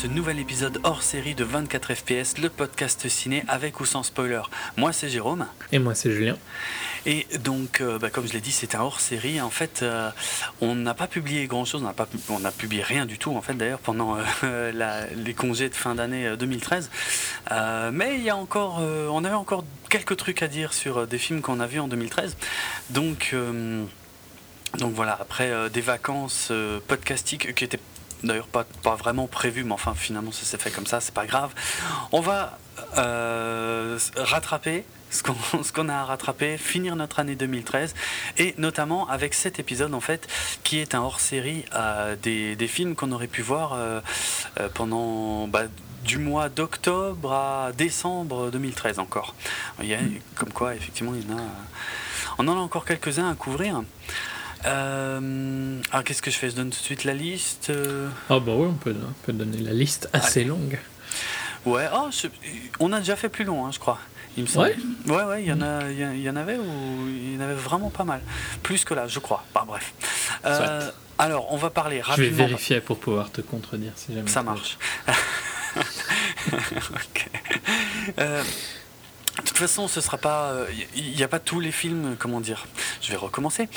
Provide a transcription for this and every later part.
ce nouvel épisode hors série de 24 FPS, le podcast ciné avec ou sans spoiler. Moi c'est Jérôme. Et moi c'est Julien. Et donc, euh, bah, comme je l'ai dit, c'est un hors série. En fait, euh, on n'a pas publié grand chose, on n'a pas, on a publié rien du tout en fait d'ailleurs pendant euh, les congés de fin d'année 2013. mais il y a encore, on avait encore quelques trucs à dire sur des films qu'on a vus en 2013. Donc donc voilà, après des vacances podcastiques qui étaient d'ailleurs pas, pas vraiment prévu, mais enfin finalement ça s'est fait comme ça, c'est pas grave. On va euh, rattraper ce qu'on a à rattraper, finir notre année 2013, et notamment avec cet épisode en fait, qui est un hors-série euh, des, des, films qu'on aurait pu voir euh, pendant bah, du mois d'octobre à décembre 2013 encore. Il y a, comme quoi, effectivement, il y en a, on en a encore quelques-uns à couvrir. Euh, alors qu'est-ce que je fais? Je donne tout de suite la liste euh? Ah bah oui, on peut, peut donner la liste assez longue. Ouais, oh, on a déjà fait plus long, hein, je crois. Il me semble. Ouais, ouais, ouais il y, en a, il y en avait ou il y en avait vraiment pas mal. Plus que là, je crois. Bah, bref. Euh, alors, on va parler rapidement. Je vais vérifier pour pouvoir te contredire si jamais. Ça marche. ok. Euh, de toute façon, ce sera pas. Il euh, n'y a pas tous les films, comment dire. Je vais recommencer.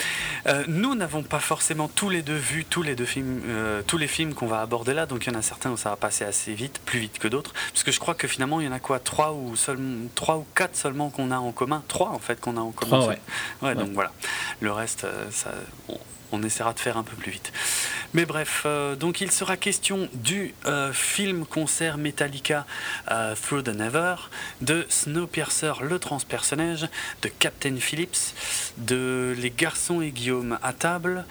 Euh, nous n'avons pas forcément tous les deux vu tous les deux films, euh, tous les films qu'on va aborder là. Donc il y en a certains où ça va passer assez vite, plus vite que d'autres. Parce que je crois que finalement il y en a quoi, trois ou seulement, trois ou quatre seulement qu'on a en commun. Trois en fait qu'on a en commun. Trois, ouais. ouais. Donc voilà. Le reste, ça, on essaiera de faire un peu plus vite. Mais bref, euh, donc il sera question du euh, film-concert Metallica euh, Through the Never, de Snowpiercer le transpersonnage, de Captain Phillips, de Les garçons et Guillaume à table,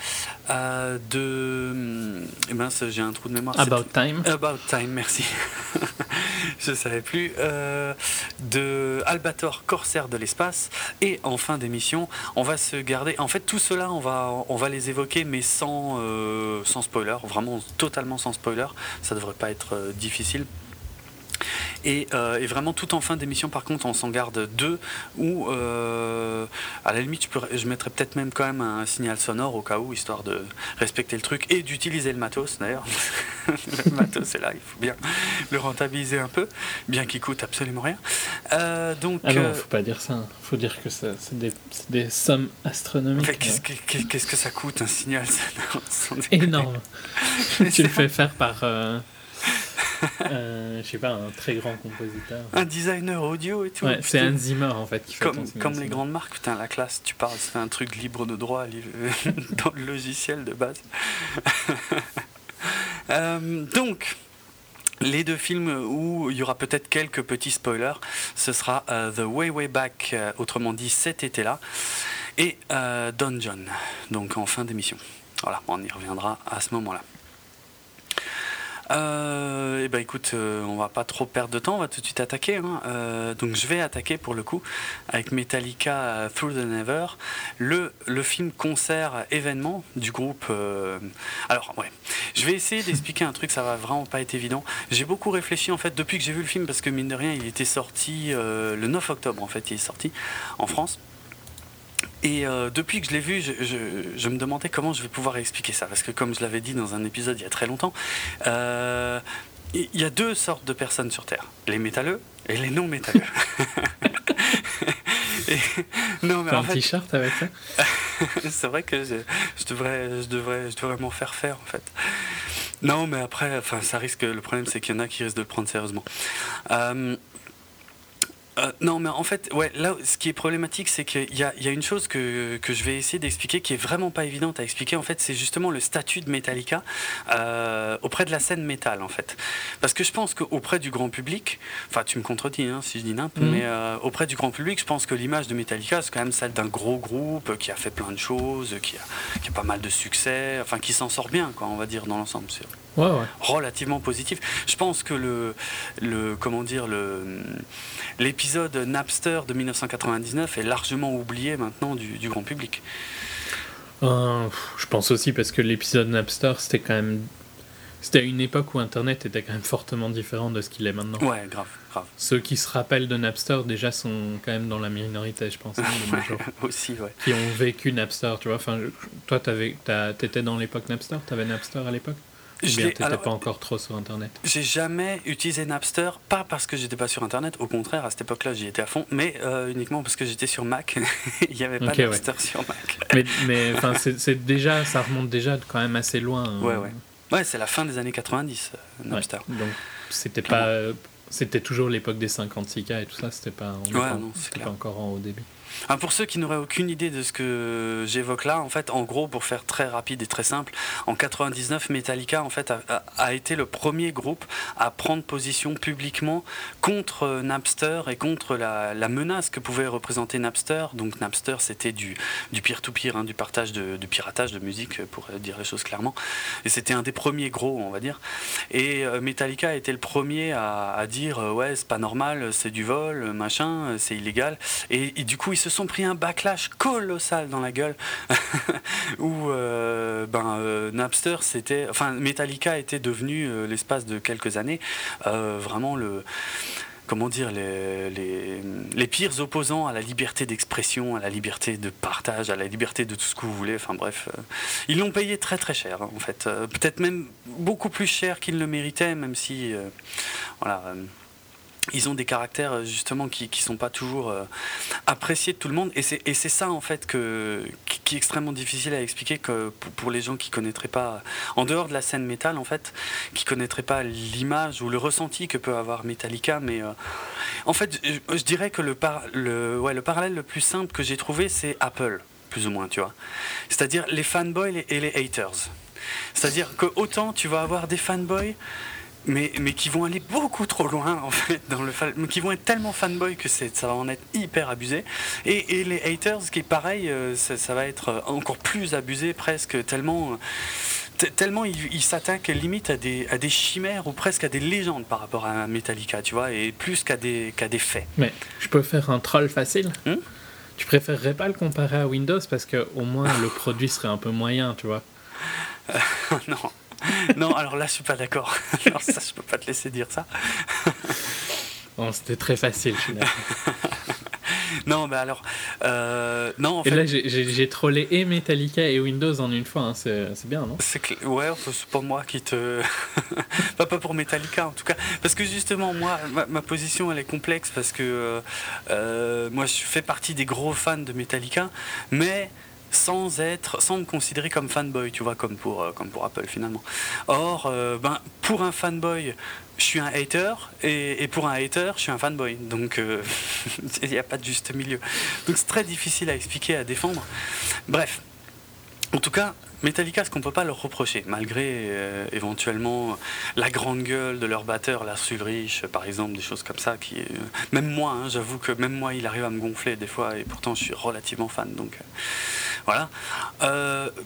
de. Eh ben, j'ai un trou de mémoire. About Time. About Time, merci. Je savais plus. de Albator, corsaire de l'espace, et en fin d'émission, on va se garder. En fait, tout cela, on va, on va les évoquer, mais sans, euh, sans spoiler, vraiment totalement sans spoiler. Ça devrait pas être euh, Euh, et, vraiment tout en fin d'émission par contre on s'en garde deux ou à la limite je, peux, je mettrais peut-être même quand même un signal sonore au cas où histoire de respecter le truc et d'utiliser le matos d'ailleurs. Le matos est là il faut bien le rentabiliser un peu bien qu'il coûte absolument rien. Donc ah non faut pas dire ça il faut dire que c'est des, des, sommes astronomiques qu'est-ce que ça coûte un signal sonore? Énorme. Tu le fais faire par euh, je sais pas, un très grand compositeur. Un designer audio et tout. Ouais, c'est un Zimmer en fait qui fait Comme, comme les grandes marques, putain, la classe, tu parles, c'est un truc libre de droit dans le logiciel de base. Euh, donc. Les deux films où il y aura peut-être quelques petits spoilers, ce sera euh, The Way Way Back, autrement dit cet été-là, et Don John, donc en fin d'émission. Voilà, on y reviendra à ce moment-là. Euh, eh ben écoute, euh, on va pas trop perdre de temps, on va tout de suite attaquer. Hein. Euh, donc je vais attaquer pour le coup avec Metallica euh, Through the Never, le, le film concert événement du groupe. Alors ouais, je vais essayer d'expliquer un truc, ça va vraiment pas être évident. J'ai beaucoup réfléchi en fait depuis que j'ai vu le film parce que mine de rien, il était sorti le 9 octobre en fait, il est sorti en France. Et euh, depuis que je l'ai vu, je, me demandais comment je vais pouvoir expliquer ça. Parce que comme je l'avais dit dans un épisode il y a très longtemps, euh, il y a deux sortes de personnes sur Terre. Les métalleux et les non métalleux. non, mais en un t-shirt avec ça? C'est vrai que je, devrais, je, devrais, je devrais m'en faire faire en fait. Non, mais après, enfin, ça risque. Le problème, c'est qu'il y en a qui risquent de le prendre sérieusement. Euh, euh, non, mais en fait, ouais, là, ce qui est problématique, c'est qu'il y, y a, une chose que, que je vais essayer d'expliquer qui est vraiment pas évidente à expliquer. En fait, c'est justement le statut de Metallica euh, auprès de la scène métal, en fait. Parce que je pense qu'auprès du grand public, enfin, tu me contredis hein, si je dis n'importe, mhm. mais euh, auprès du grand public, je pense que l'image de Metallica, c'est quand même celle d'un gros groupe qui a fait plein de choses, qui a, qui a pas mal de succès, enfin, qui s'en sort bien, quoi, on va dire, dans l'ensemble. Ouais, ouais. relativement positif. Je pense que le, le comment dire, le l'épisode Napster de 1999 est largement oublié maintenant du, du grand public. Euh, je pense aussi parce que l'épisode Napster, c'était quand même. C'était à une époque où Internet était quand même fortement différent de ce qu'il est maintenant. Ouais, grave, grave. Ceux qui se rappellent de Napster déjà sont quand même dans la minorité, je pense. Hein, aussi, ouais. Qui ont vécu Napster, tu vois. Enfin, toi, t'étais dans l'époque Napster? T'avais Napster à l'époque? Je n'étais pas encore trop sur Internet. J'ai jamais utilisé Napster, pas parce que j'étais pas sur Internet, au contraire, à cette époque-là, j'y étais à fond, mais euh, uniquement parce que j'étais sur Mac. Il n'y avait pas de Napster sur Mac. mais, mais c'est déjà, ça remonte déjà quand même assez loin. Hein. Ouais, ouais. Ouais, c'est la fin des années 90, euh, Napster. donc, c'était pas. C'était toujours l'époque des 56K et tout ça, c'était pas, pas encore en haut débit. Ah, pour ceux qui n'auraient aucune idée de ce que j'évoque là, en fait, en gros, pour faire très rapide et très simple, en 99, Metallica en fait a, été le premier groupe à prendre position publiquement contre Napster et contre la, menace que pouvait représenter Napster. Donc Napster, c'était du peer-to-peer, hein, du partage de, piratage de musique, pour dire les choses clairement. Et c'était un des premiers gros, on va dire. Et euh, Metallica a été le premier à, dire euh, ouais, c'est pas normal, c'est du vol, machin, c'est illégal. Et, et du coup, ils se sont pris un backlash colossal dans la gueule où euh, ben, euh, Napster c'était enfin Metallica était devenu euh, l'espace de quelques années vraiment le comment dire, les, les, pires opposants à la liberté d'expression, à la liberté de partage, à la liberté de tout ce que vous voulez. Enfin bref, ils l'ont payé très très cher en fait. Peut-être même beaucoup plus cher qu'ils le méritaient, même si, voilà ils ont des caractères euh, justement qui ne sont pas toujours euh, appréciés de tout le monde. Et c'est ça en fait que, qui, est extrêmement difficile à expliquer que pour, les gens qui connaîtraient pas en dehors de la scène métal en fait qui connaîtraient pas l'image ou le ressenti que peut avoir Metallica mais euh, en fait je, dirais que le, par, le, ouais, le parallèle le plus simple que j'ai trouvé c'est Apple plus ou moins tu vois. C'est-à-dire les fanboys et les haters. C'est-à-dire que autant tu vas avoir des fanboys mais, mais qui vont aller beaucoup trop loin en fait dans le qui vont être tellement fanboy que ça va en être hyper abusé. Et, et les haters qui est pareil euh, ça, va être encore plus abusé presque tellement tellement ils s'attaquent limite à des, à des chimères ou presque à des légendes par rapport à Metallica tu vois et plus qu'à des, qu'à des faits. Mais je peux faire un troll facile. Hmm? Tu préférerais pas le comparer à Windows parce que au moins le produit serait un peu moyen tu vois. Non non, alors là, je suis pas d'accord. Alors ça, je peux pas te laisser dire ça. bon, c'était très facile, je suis non, mais alors. Euh, non, en et là, j'ai trollé et Metallica et Windows en une fois. Hein. C'est bien, non? C'est Ouais, c'est pas moi qui te. pas, pas pour Metallica, en tout cas. Parce que justement, moi, ma, position, elle est complexe parce que euh, euh, moi, je fais partie des gros fans de Metallica, mais sans être, sans me considérer comme fanboy, tu vois, comme pour, euh, comme pour Apple finalement. Or, euh, ben, pour un fanboy, je suis un hater, et, pour un hater, je suis un fanboy. Donc, euh, il n'y a pas de juste milieu. Donc, c'est très difficile à expliquer, à défendre. Bref, en tout cas, Metallica, ce qu'on peut pas leur reprocher, malgré euh, éventuellement la grande gueule de leur batteur, Lars Ulrich, par exemple, des choses comme ça, qui, euh, même moi, hein, j'avoue que même moi, il arrive à me gonfler des fois, et pourtant je suis relativement fan, donc euh, voilà.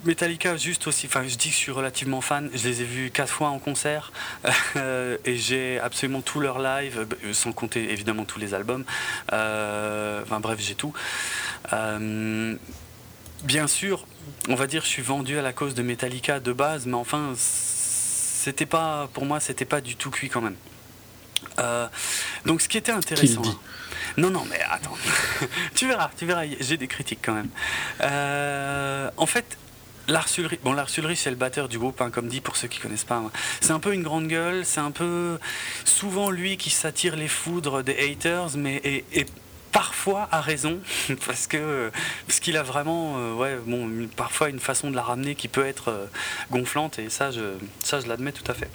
Metallica, juste aussi, enfin, je dis que je suis relativement fan, je les ai vus quatre fois en concert, et j'ai absolument tout leur live, sans compter évidemment tous les albums, enfin bref, j'ai tout. bien sûr, on va dire, je suis vendu à la cause de Metallica de base, mais enfin, c'était pas, pour moi, c'était pas du tout cuit quand même. Euh, donc, ce qui était intéressant. Non, non, mais attends. tu verras, tu verras, j'ai des critiques quand même. Euh, en fait, Lars Ulrich, bon, Lars Ulrich, c'est le batteur du groupe, hein, comme dit pour ceux qui connaissent pas. Hein. C'est un peu une grande gueule, c'est un peu souvent lui qui s'attire les foudres des haters, mais et parfois a raison, parce que parce qu'il a vraiment, euh, parfois une façon de la ramener qui peut être euh, gonflante, et ça, je, ça, je l'admets tout à fait.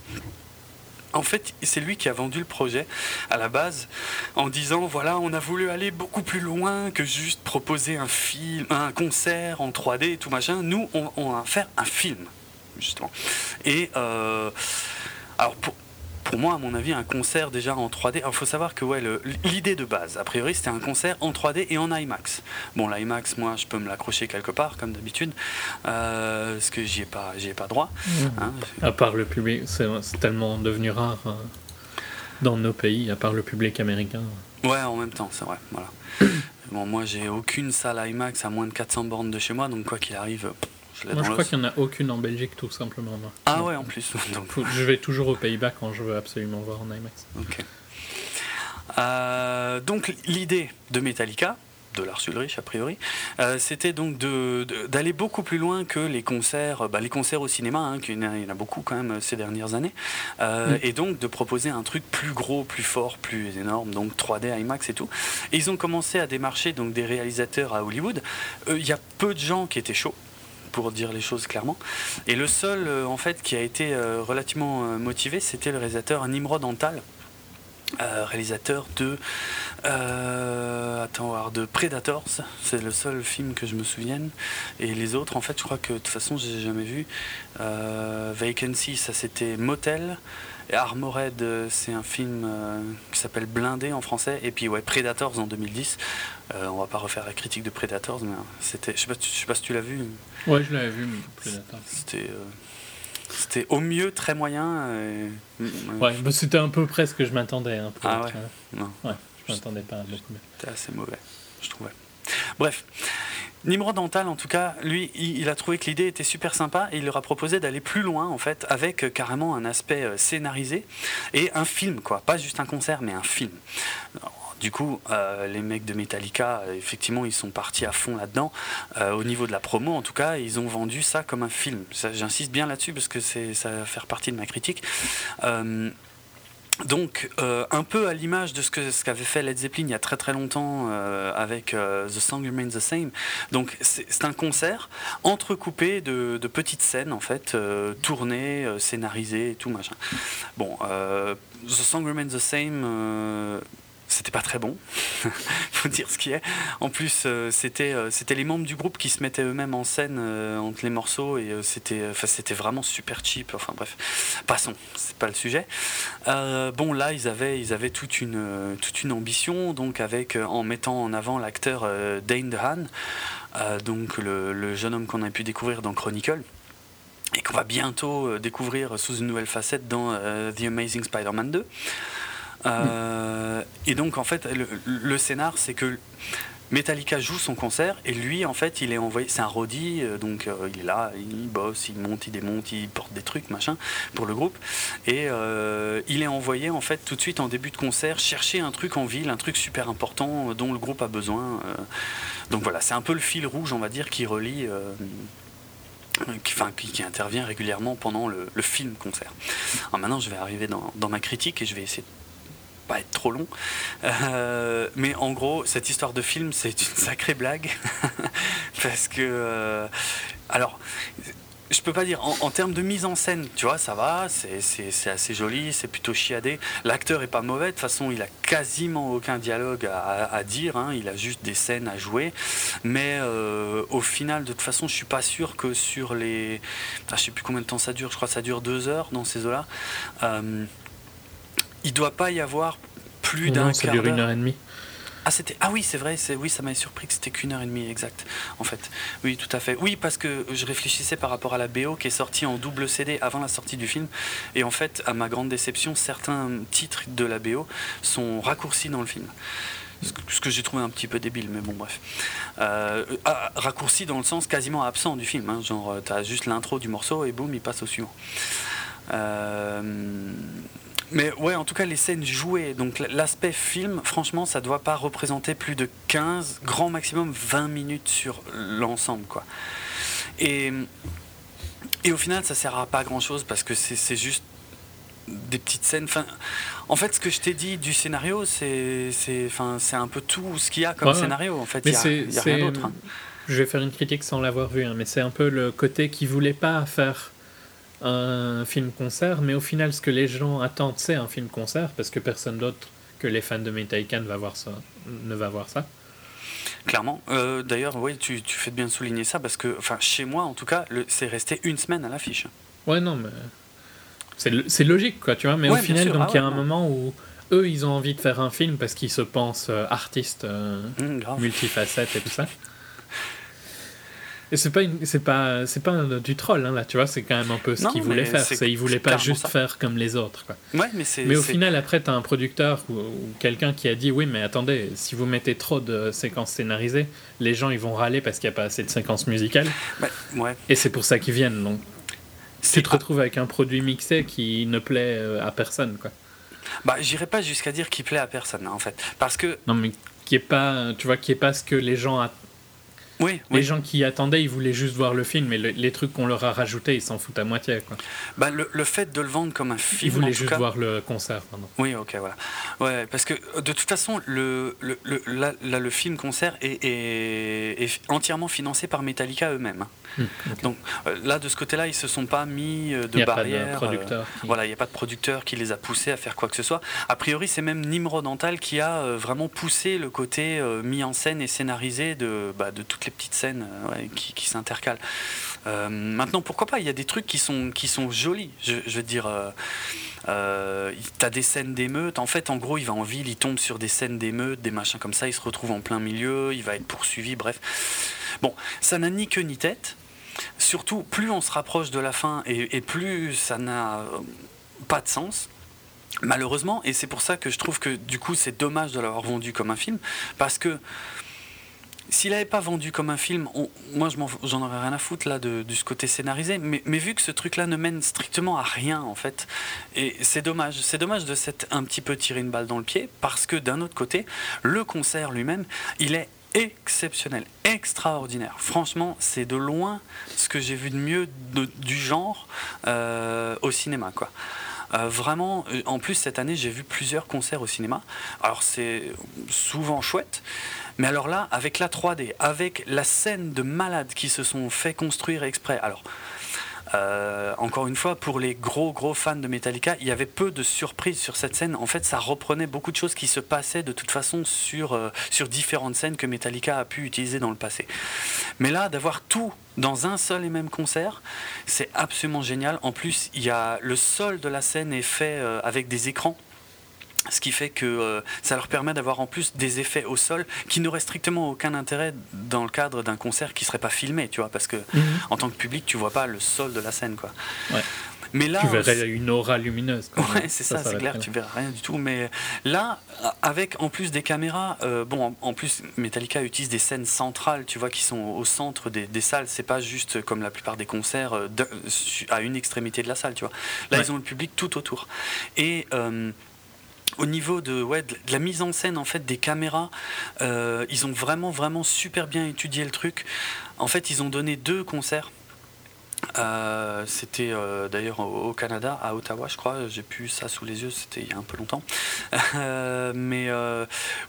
En fait, c'est lui qui a vendu le projet à la base en disant voilà, on a voulu aller beaucoup plus loin que juste proposer un film, un concert en 3D et tout machin. Nous, on, va faire un film, justement. Et euh, alors pour, pour moi, à mon avis, un concert déjà en 3D. Il faut savoir que ouais, l'idée de base, a priori, c'était un concert en 3D et en IMAX. Bon, l'IMAX, moi, je peux me l'accrocher quelque part, comme d'habitude, euh, parce que j'y ai pas, ai pas droit. Mmh. Hein. À part le public, c'est tellement devenu rare euh, dans nos pays, à part le public américain. Ouais, en même temps, c'est vrai. Voilà. bon, moi, j'ai aucune salle IMAX à moins de 400 bornes de chez moi, donc quoi qu'il arrive. Moi, je crois qu'il n'y en a aucune en Belgique, tout simplement. Ah ouais, en plus. je vais toujours aux Pays-Bas quand je veux absolument voir en IMAX. Ok. Euh, donc l'idée de Metallica, de Lars Ulrich a priori, euh, c'était donc d'aller beaucoup plus loin que les concerts, bah, les concerts au cinéma, hein, qu'il y, en a beaucoup quand même ces dernières années, euh, et donc de proposer un truc plus gros, plus fort, plus énorme, donc 3D, IMAX et tout. Et ils ont commencé à démarcher donc des réalisateurs à Hollywood. Il y a peu de gens qui étaient chauds pour dire les choses clairement. Et le seul, en fait, qui a été relativement motivé, c'était le réalisateur Nimrod Antal, euh, réalisateur de euh, de Predators. C'est le seul film que je me souvienne. Et les autres en fait je crois que de toute façon j'ai jamais vu. Euh, Vacancy ça c'était Motel Armored c'est un film qui s'appelle Blindé en français et puis ouais Predators en 2010 on va pas refaire la critique de Predators mais c'était je sais pas, je sais pas si tu l'as vu ouais je l'avais vu Predators c'était c'était au mieux très moyen. Ouais, bah, c'était un peu près ce que je m'attendais. Hein, ah ouais? Non. Ouais, je m'attendais pas à beaucoup mieux. C'était assez mauvais, je trouvais. Bref. Nimrod Dental, en tout cas, lui, il a trouvé que l'idée était super sympa et il leur a proposé d'aller plus loin, en fait, avec euh, carrément un aspect euh, scénarisé et un film, quoi. Pas juste un concert, mais un film. Du coup, euh, les mecs de Metallica, effectivement, ils sont partis à fond là-dedans. Au niveau de la promo, en tout cas, ils ont vendu ça comme un film. J'insiste bien là-dessus parce que ça va faire partie de ma critique. Donc, un peu à l'image de ce qu'avait ce fait Led Zeppelin il y a très très longtemps avec The Song Remains the Same. Donc, c'est un concert entrecoupé de, de, petites scènes en fait, tournées, scénarisées et tout machin. Bon, The Song Remains the Same c'était pas très bon, faut dire ce qui est. En plus, euh, c'était euh, c'était les membres du groupe qui se mettaient eux-mêmes en scène euh, entre les morceaux et c'était vraiment super cheap. Enfin bref, passons, c'est pas le sujet. bon là, ils avaient toute une ambition donc avec en mettant en avant l'acteur Dane DeHaan, le, jeune homme qu'on a pu découvrir dans Chronicle et qu'on va bientôt découvrir sous une nouvelle facette dans The Amazing Spider-Man 2. Euh, et donc, en fait, le, scénar, c'est que Metallica joue son concert et lui, en fait, il est envoyé. C'est un roadie, euh, donc euh, il est là, il bosse, il monte, il démonte, il porte des trucs, machin, pour le groupe. Et il est envoyé, en fait, tout de suite en début de concert, chercher un truc en ville, un truc super important dont le groupe a besoin. donc voilà, c'est un peu le fil rouge, on va dire, qui relie. Qui, enfin, qui, intervient régulièrement pendant le, film concert. Alors maintenant, je vais arriver dans, dans, ma critique et je vais essayer être trop long. Euh, mais en gros, cette histoire de film, c'est une sacrée blague. Parce que. Euh, alors. Je peux pas dire, en, termes de mise en scène, tu vois, ça va, c'est assez joli, c'est plutôt chiadé. L'acteur est pas mauvais, de toute façon, il a quasiment aucun dialogue à, dire, hein. il a juste des scènes à jouer. Mais euh, au final, de toute façon, je suis pas sûr que sur les. Ah, je sais plus combien de temps ça dure, je crois que ça dure deux heures dans ces eaux-là il doit pas y avoir plus d'un quart d'heure. une heure et demie. Ah, c'était ah oui c'est vrai c'est oui ça m'a surpris que c'était qu'une heure et demie exact en fait oui tout à fait oui parce que je réfléchissais par rapport à la BO qui est sortie en double CD avant la sortie du film et en fait à ma grande déception certains titres de la BO sont raccourcis dans le film ce que j'ai trouvé un petit peu débile, mais bon, bref. Euh, ah, raccourci dans le sens quasiment absent du film, hein, genre t'as juste l'intro du morceau et boum, il passe au suivant. Euh, mais ouais, en tout cas, les scènes jouées, donc l'aspect film, franchement, ça doit pas représenter plus de 15, grand maximum 20 minutes sur l'ensemble, quoi. Et, et au final, ça sert à pas grand chose parce que c'est juste des petites scènes. Enfin, en fait, ce que je t'ai dit du scénario, c'est enfin, un peu tout ce qu'il y a comme scénario. En fait, il n'y a, rien d'autre. Hein. Je vais faire une critique sans l'avoir vu, hein, mais c'est un peu le côté qui voulait pas faire un film-concert, mais au final, ce que les gens attendent, c'est un film-concert, parce que personne d'autre que les fans de Metallica ne va voir ça. Ne va voir ça. Clairement. Euh, d'ailleurs, oui, tu, tu, fais bien de souligner ça, parce que, enfin, chez moi, en tout cas, c'est resté une semaine à l'affiche. Ouais, non, mais c'est logique, quoi, tu vois. Mais au final, donc ah il y a un moment où eux, ils ont envie de faire un film parce qu'ils se pensent euh, artistes euh, mmh, multifacettes et tout ça. Et c'est pas, c'est pas, c'est pas du troll hein, là, tu vois, c'est quand même un peu ce qu'il voulait faire. C'est, il voulait pas juste faire comme les autres. Quoi. Ouais, mais, au final, après, tu as un producteur ou, quelqu'un qui a dit oui, mais attendez, si vous mettez trop de séquences scénarisées, les gens ils vont râler parce qu'il n'y a pas assez de séquences musicales. ouais. Et c'est pour ça qu'ils viennent. Donc, tu te retrouves avec un produit mixé qui ne plaît euh, à personne, quoi. Bah, j'irai pas jusqu'à dire qu'il plaît à personne, hein, en fait, parce que. Non, mais qui est pas, tu vois, qui est pas ce que les gens les gens qui attendaient, ils voulaient juste voir le film, mais les trucs qu'on leur a rajoutés, ils s'en foutent à moitié. Quoi. Bah, le, le, fait de le vendre comme un film. Ils voulaient juste voir le concert. Pardon. Oui, ok, voilà. Ouais, parce que de toute façon, le, le, le, là, le film concert est, est, entièrement financé par Metallica eux-mêmes. Hmm, Donc euh, là, de ce côté-là, ils se sont pas mis euh, de barrière. producteur euh, Voilà, il n'y a pas de producteur qui les a poussés à faire quoi que ce soit. A priori, c'est même Nimrod Antal qui a vraiment poussé le côté mis en scène et scénarisé de, bah, de toutes les petites scènes qui, qui s'intercalent. maintenant, pourquoi pas? Il y a des trucs qui sont, qui sont jolis. Je, veux dire, euh, t'as des scènes d'émeute. En fait, en gros, il va en ville, il tombe sur des scènes d'émeute, des machins comme ça, il se retrouve en plein milieu, il va être poursuivi, bref. Bon, ça n'a ni queue ni tête. Surtout, plus on se rapproche de la fin et, plus ça n'a euh, pas de sens. Malheureusement, et c'est pour ça que je trouve que du coup c'est dommage de l'avoir vendu comme un film, parce que s'il n'avait pas vendu comme un film, moi j'en aurais rien à foutre là de, ce côté scénarisé, mais, vu que ce truc-là ne mène strictement à rien en fait, et c'est dommage, c'est dommage de s'être un petit peu tiré une balle dans le pied, parce que d'un autre côté, le concert lui-même, il est exceptionnel, extraordinaire. Franchement, c'est de loin ce que j'ai vu de mieux du genre euh, au cinéma, quoi. Euh, vraiment, euh, en plus cette année, j'ai vu plusieurs concerts au cinéma. Alors c'est souvent chouette, mais alors là, avec la 3D, avec la scène de malades qui se sont fait construire exprès. Alors, euh, encore une fois, pour les gros gros fans de Metallica, il y avait peu de surprises sur cette scène. En fait, ça reprenait beaucoup de choses qui se passaient de toute façon sur, euh, sur différentes scènes que Metallica a pu utiliser dans le passé. Mais là, d'avoir tout dans un seul et même concert, c'est absolument génial. En plus, il y a le sol de la scène est fait euh, avec des écrans ce qui fait que euh, ça leur permet d'avoir en plus des effets au sol qui n'auraient strictement aucun intérêt dans le cadre d'un concert qui serait pas filmé, tu vois, parce que mhm. en tant que public, tu vois pas le sol de la scène, quoi. Mais là, tu verrais une aura lumineuse. Ouais, c'est ça, c'est clair, tu verrais rien du tout. Mais là, avec en plus des caméras, euh, bon, en, plus Metallica utilise des scènes centrales, tu vois, qui sont au centre des, des salles. C'est pas juste comme la plupart des concerts euh, à une extrémité de la salle, tu vois. Là, ils ont le public tout autour. Et au niveau de, ouais, de la mise en scène en fait des caméras, euh, ils ont vraiment vraiment super bien étudié le truc. En fait, ils ont donné deux concerts. Euh, c'était euh, d'ailleurs au, Canada, à Ottawa, je crois. J'ai pu ça sous les yeux, c'était il y a un peu longtemps. mais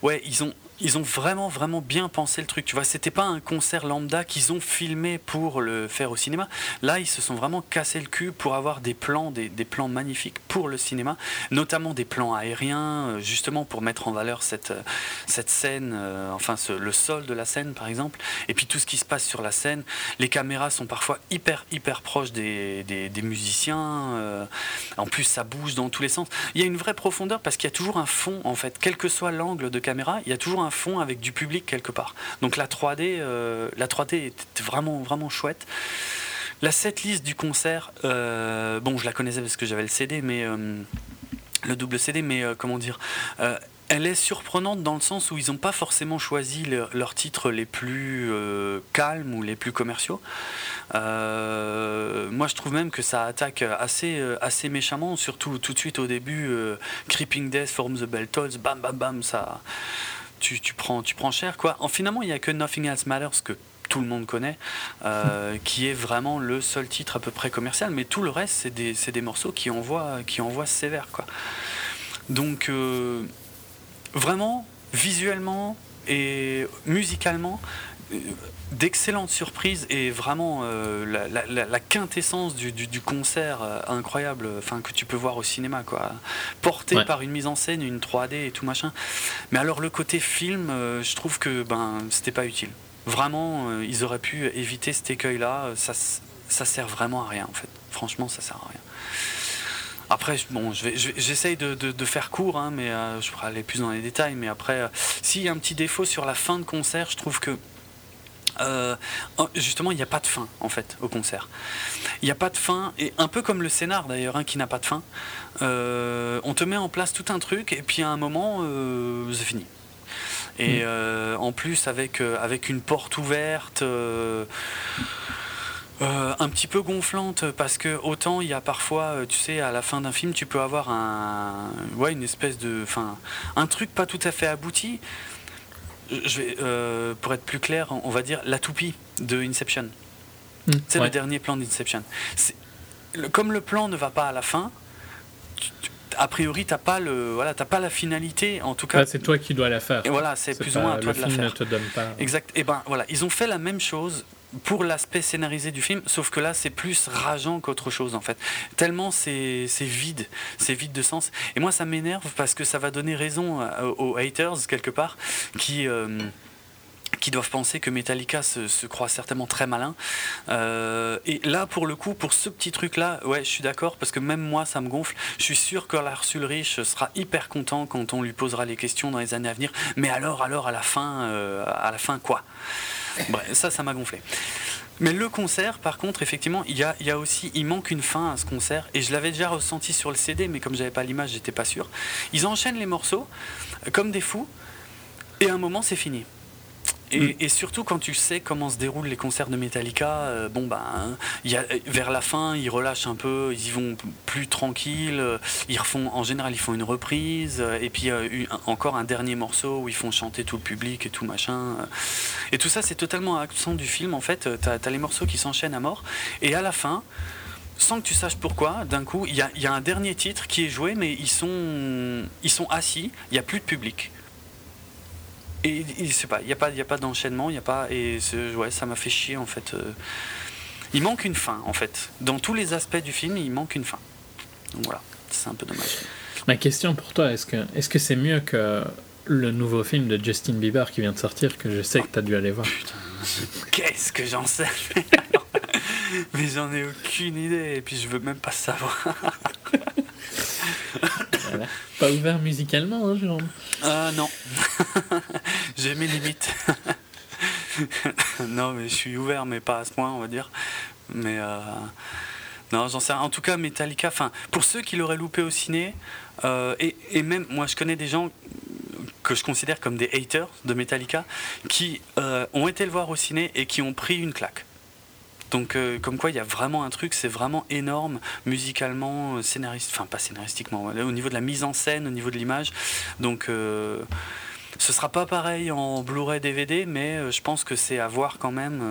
ouais, ils ont ils ont vraiment vraiment bien pensé le truc. Tu vois, c'était pas un concert lambda qu'ils ont filmé pour le faire au cinéma. Là, ils se sont vraiment cassé le cul pour avoir des plans, des, plans magnifiques pour le cinéma, notamment des plans aériens, euh, justement pour mettre en valeur cette euh, cette scène, euh, enfin le sol de la scène par exemple, et puis tout ce qui se passe sur la scène. Les caméras sont parfois hyper hyper proches des, des, des musiciens. en plus, ça bouge dans tous les sens. Il y a une vraie profondeur parce qu'il y a toujours un fond en fait, quel que soit l'angle de caméra, il y a toujours un fond avec du public quelque part. Donc la 3D, euh, la 3D était vraiment, vraiment chouette. La setlist du concert, euh, bon, je la connaissais parce que j'avais le CD, mais euh, le double CD, mais comment dire, elle est surprenante dans le sens où ils n'ont pas forcément choisi leurs titres les plus calmes ou les plus commerciaux. moi, je trouve même que ça attaque assez, assez méchamment, surtout tout de suite au début. Creeping Death, Form the Bell Tolls, bam bam bam, ça, tu, prends, tu prends cher. Quoi. En, finalement, il n'y a que Nothing Else Matters que tout le monde connaît, euh, qui est vraiment le seul titre à peu près commercial, mais tout le reste, c'est des, des, morceaux qui envoient, qui envoient sévère. Quoi. Donc, euh, vraiment, visuellement et musicalement, d'excellentes surprises et vraiment euh, la, quintessence du, concert euh, incroyable enfin que tu peux voir au cinéma quoi. Porté par une mise en scène une 3D et tout machin. Mais alors le côté film euh, je trouve que ben c'était pas utile. Vraiment ils auraient pu éviter cet écueil là ça ça sert vraiment à rien en fait. Franchement ça sert à rien. Après, bon, j'essaye de, de, faire court, hein, mais je pourrais aller plus dans les détails. Mais après, s'il y a un petit défaut sur la fin de concert, je trouve que euh, justement, il n'y a pas de fin en fait au concert. Il n'y a pas de fin, et un peu comme le scénar d'ailleurs, hein, qui n'a pas de fin. Euh, on te met en place tout un truc, et puis à un moment, euh, c'est fini. Et hmm. en plus, avec, avec une porte ouverte. un petit peu gonflante parce que autant il y a parfois, tu sais, à la fin d'un film, tu peux avoir un, ouais, une espèce de, enfin, un truc pas tout à fait abouti, je vais, euh, pour être plus clair, on va dire la toupie de Inception. Hmm, c'est le dernier plan d'Inception. Comme le plan ne va pas à la fin, a priori, t'as pas le, voilà, pas la finalité. En tout cas, c'est toi qui dois la faire. Et voilà, c'est plus ou moins à toi de la faire. Ne te donne pas. Exact. Et ben voilà, ils ont fait la même chose pour l'aspect scénarisé du film, sauf que là c'est plus rageant qu'autre chose en fait. Tellement c'est vide, c'est vide de sens. Et moi ça m'énerve parce que ça va donner raison aux haters quelque part qui... Euh, qui doivent penser que Metallica se, croit certainement très malin. Euh, et là, pour le coup, pour ce petit truc-là, ouais, je suis d'accord, parce que même moi, ça me gonfle. Je suis sûr que Lars Ulrich sera hyper content quand on lui posera les questions dans les années à venir. Mais alors, alors, à la fin, euh, à la fin, quoi? Bref, ça, ça m'a gonflé. Mais le concert, par contre, effectivement, il y a, aussi, manque une fin à ce concert, et je l'avais déjà ressenti sur le CD, mais comme j'avais pas l'image, j'étais pas sûr. Ils enchaînent les morceaux comme des fous, et un moment, c'est fini. Mm. Et, surtout quand tu sais comment se déroulent les concerts de Metallica, euh, bon ben, y vers la fin, ils relâchent un peu, ils y vont plus tranquilles. Ils refont, en général, ils font une reprise, et puis encore un dernier morceau où ils font chanter tout le public et tout machin. Et tout ça, c'est totalement accent du film. En fait, t'as as les morceaux qui s'enchaînent à mort, et à la fin sans que tu saches pourquoi, d'un coup, il y a, y a, un dernier titre qui est joué, mais ils sont, ils sont assis, il n'y a plus de public. Et il pas, il n'y a pas, pas d'enchaînement, il y a pas, et ouais, ça m'a fait chier en fait. Euh. il manque une fin en fait. Dans tous les aspects du film, il manque une fin. Donc voilà, c'est un peu dommage. Ma question pour toi, est-ce que est-ce que c'est mieux que le nouveau film de Justin Bieber qui vient de sortir, que je sais que tu as dû aller voir? Putain, qu'est-ce que j'en sais? Mais j'en ai aucune idée, et puis je veux même pas savoir. Pas ouvert musicalement, hein, Jérôme? Euh, Non. J'ai mes limites. non, mais je suis ouvert, mais pas à ce point, on va dire. Mais euh, non, j'en sais rien. En tout cas, Metallica, enfin, pour ceux qui l'auraient loupé au ciné, euh, et, même, moi, je connais des gens que je considère comme des haters de Metallica, qui euh, ont été le voir au ciné et qui ont pris une claque. Donc, euh, comme quoi, il y a vraiment un truc, c'est vraiment énorme, musicalement, scénariste, enfin pas scénaristiquement, au niveau de la mise en scène, au niveau de l'image. Donc, ce sera pas pareil en Blu-ray DVD, mais je pense que c'est à voir quand même.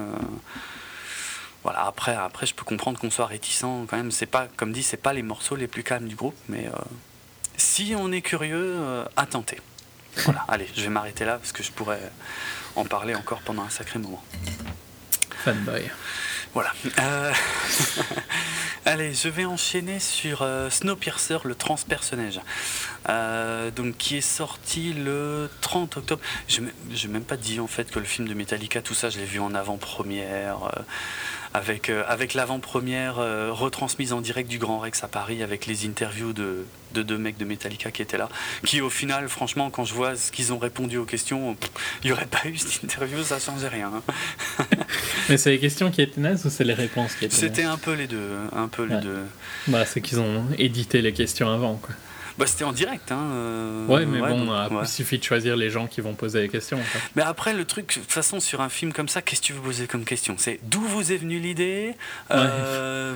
voilà, après, après, je peux comprendre qu'on soit réticent quand même. C'est pas, comme dit, c'est pas les morceaux les plus calmes du groupe, mais si on est curieux, à tenter. Voilà, allez, je vais m'arrêter là parce que je pourrais en parler encore pendant un sacré moment. Fanboy. Voilà. Euh, allez, je vais enchaîner sur euh, Snowpiercer, le transpersonnage, euh, donc qui est sorti le 30 octobre. Je n'ai même pas dit en fait que le film de Metallica, tout ça, je l'ai vu en avant-première avec, euh, avec l'avant-première euh, retransmise en direct du Grand Rex à Paris, avec les interviews de, de deux mecs de Metallica qui étaient là, qui au final, franchement, quand je vois ce qu'ils ont répondu aux questions, il n'y aurait pas eu cette interview, ça ne changeait rien. Hein. Mais c'est les questions qui étaient nazes ou c'est les réponses qui étaient C'était un peu les deux. Un peu les deux. Bah, c'est qu'ils ont édité les questions avant, quoi. Bah, c'était en direct. Hein, euh, ouais, mais bon, il suffit de choisir les gens qui vont poser les questions. Mais après, le truc, de toute façon, sur un film comme ça, qu'est-ce que tu veux poser comme question? C'est d'où vous est venue l'idée? Euh,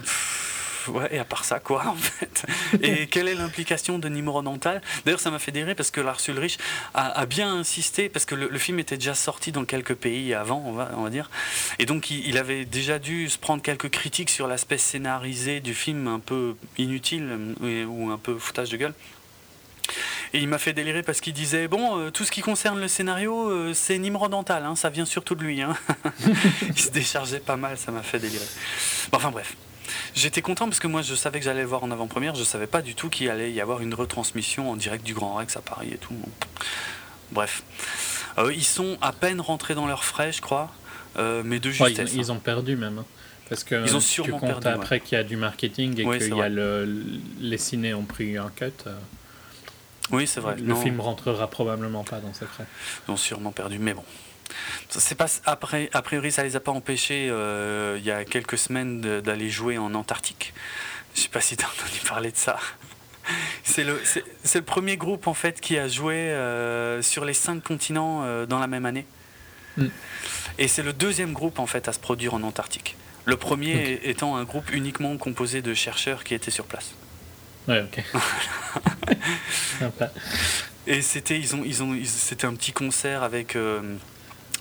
ouais, et à part ça, quoi, en fait Et quelle est l'implication de Dental D'ailleurs, ça m'a fait parce que Lars Ulrich a, bien insisté, parce que le, film était déjà sorti dans quelques pays avant, on va, on va dire. Et donc, il, avait déjà dû se prendre quelques critiques sur l'aspect scénarisé du film, un peu inutile ou un peu foutage de gueule. Et il m'a fait délirer parce qu'il disait Bon, euh, tout ce qui concerne le scénario, euh, c'est Nimrod Dental, hein, ça vient surtout de lui. Hein. il se déchargeait pas mal, ça m'a fait délirer. enfin bref. J'étais content parce que moi je savais que j'allais le voir en avant-première, je savais pas du tout qu'il allait y avoir une retransmission en direct du Grand Rex à Paris et tout. Bref. Euh, ils sont à peine rentrés dans leurs frais, je crois, mais de justesse. ils, ont perdu même. Hein. Parce que ils ont sûrement tu comptes après qu'il y a du marketing et y le, les ciné ont pris un cut. Oui, c'est vrai. Le film rentrera probablement pas dans cette frais. Ils ont sûrement perdu, mais bon. C'est pas, après, a priori, ça les a pas empêchés, euh, il y a quelques semaines, d'aller jouer en Antarctique. Je sais pas si tu as entendu parler de ça. C'est le, le, premier groupe en fait qui a joué euh, sur les cinq continents euh, dans la même année. Mm. Et c'est le deuxième groupe en fait à se produire en Antarctique. Le premier étant un groupe uniquement composé de chercheurs qui étaient sur place. Ouais, ok. Sympa. Et c'était ils ont, ils ont, c'était un petit concert avec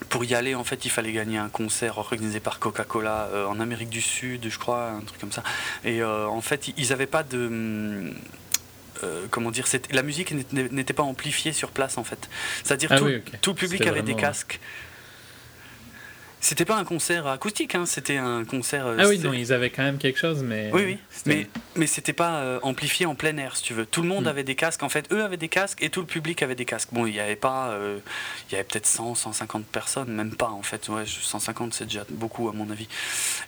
pour y aller, en fait, il fallait gagner un concert organisé par Coca-Cola euh, en Amérique du Sud, je crois, un truc comme ça. Et euh, en fait, ils n'avaient pas de. Euh, comment dire La musique n'était pas amplifiée sur place, en fait. C'est-à-dire ah tout, tout, le public avait des casques. C'était pas un concert acoustique, hein, c'était un concert. Euh, ah oui, non, ils avaient quand même quelque chose, mais. Oui, oui. Mais, mais c'était pas euh, amplifié en plein air, si tu veux. Tout le monde hmm. avait des casques. En fait, eux avaient des casques et tout le public avait des casques. Bon, il y avait pas. Euh, il y avait peut-être 100, 150 personnes, même pas en fait. Ouais, 150, c'est déjà beaucoup à mon avis.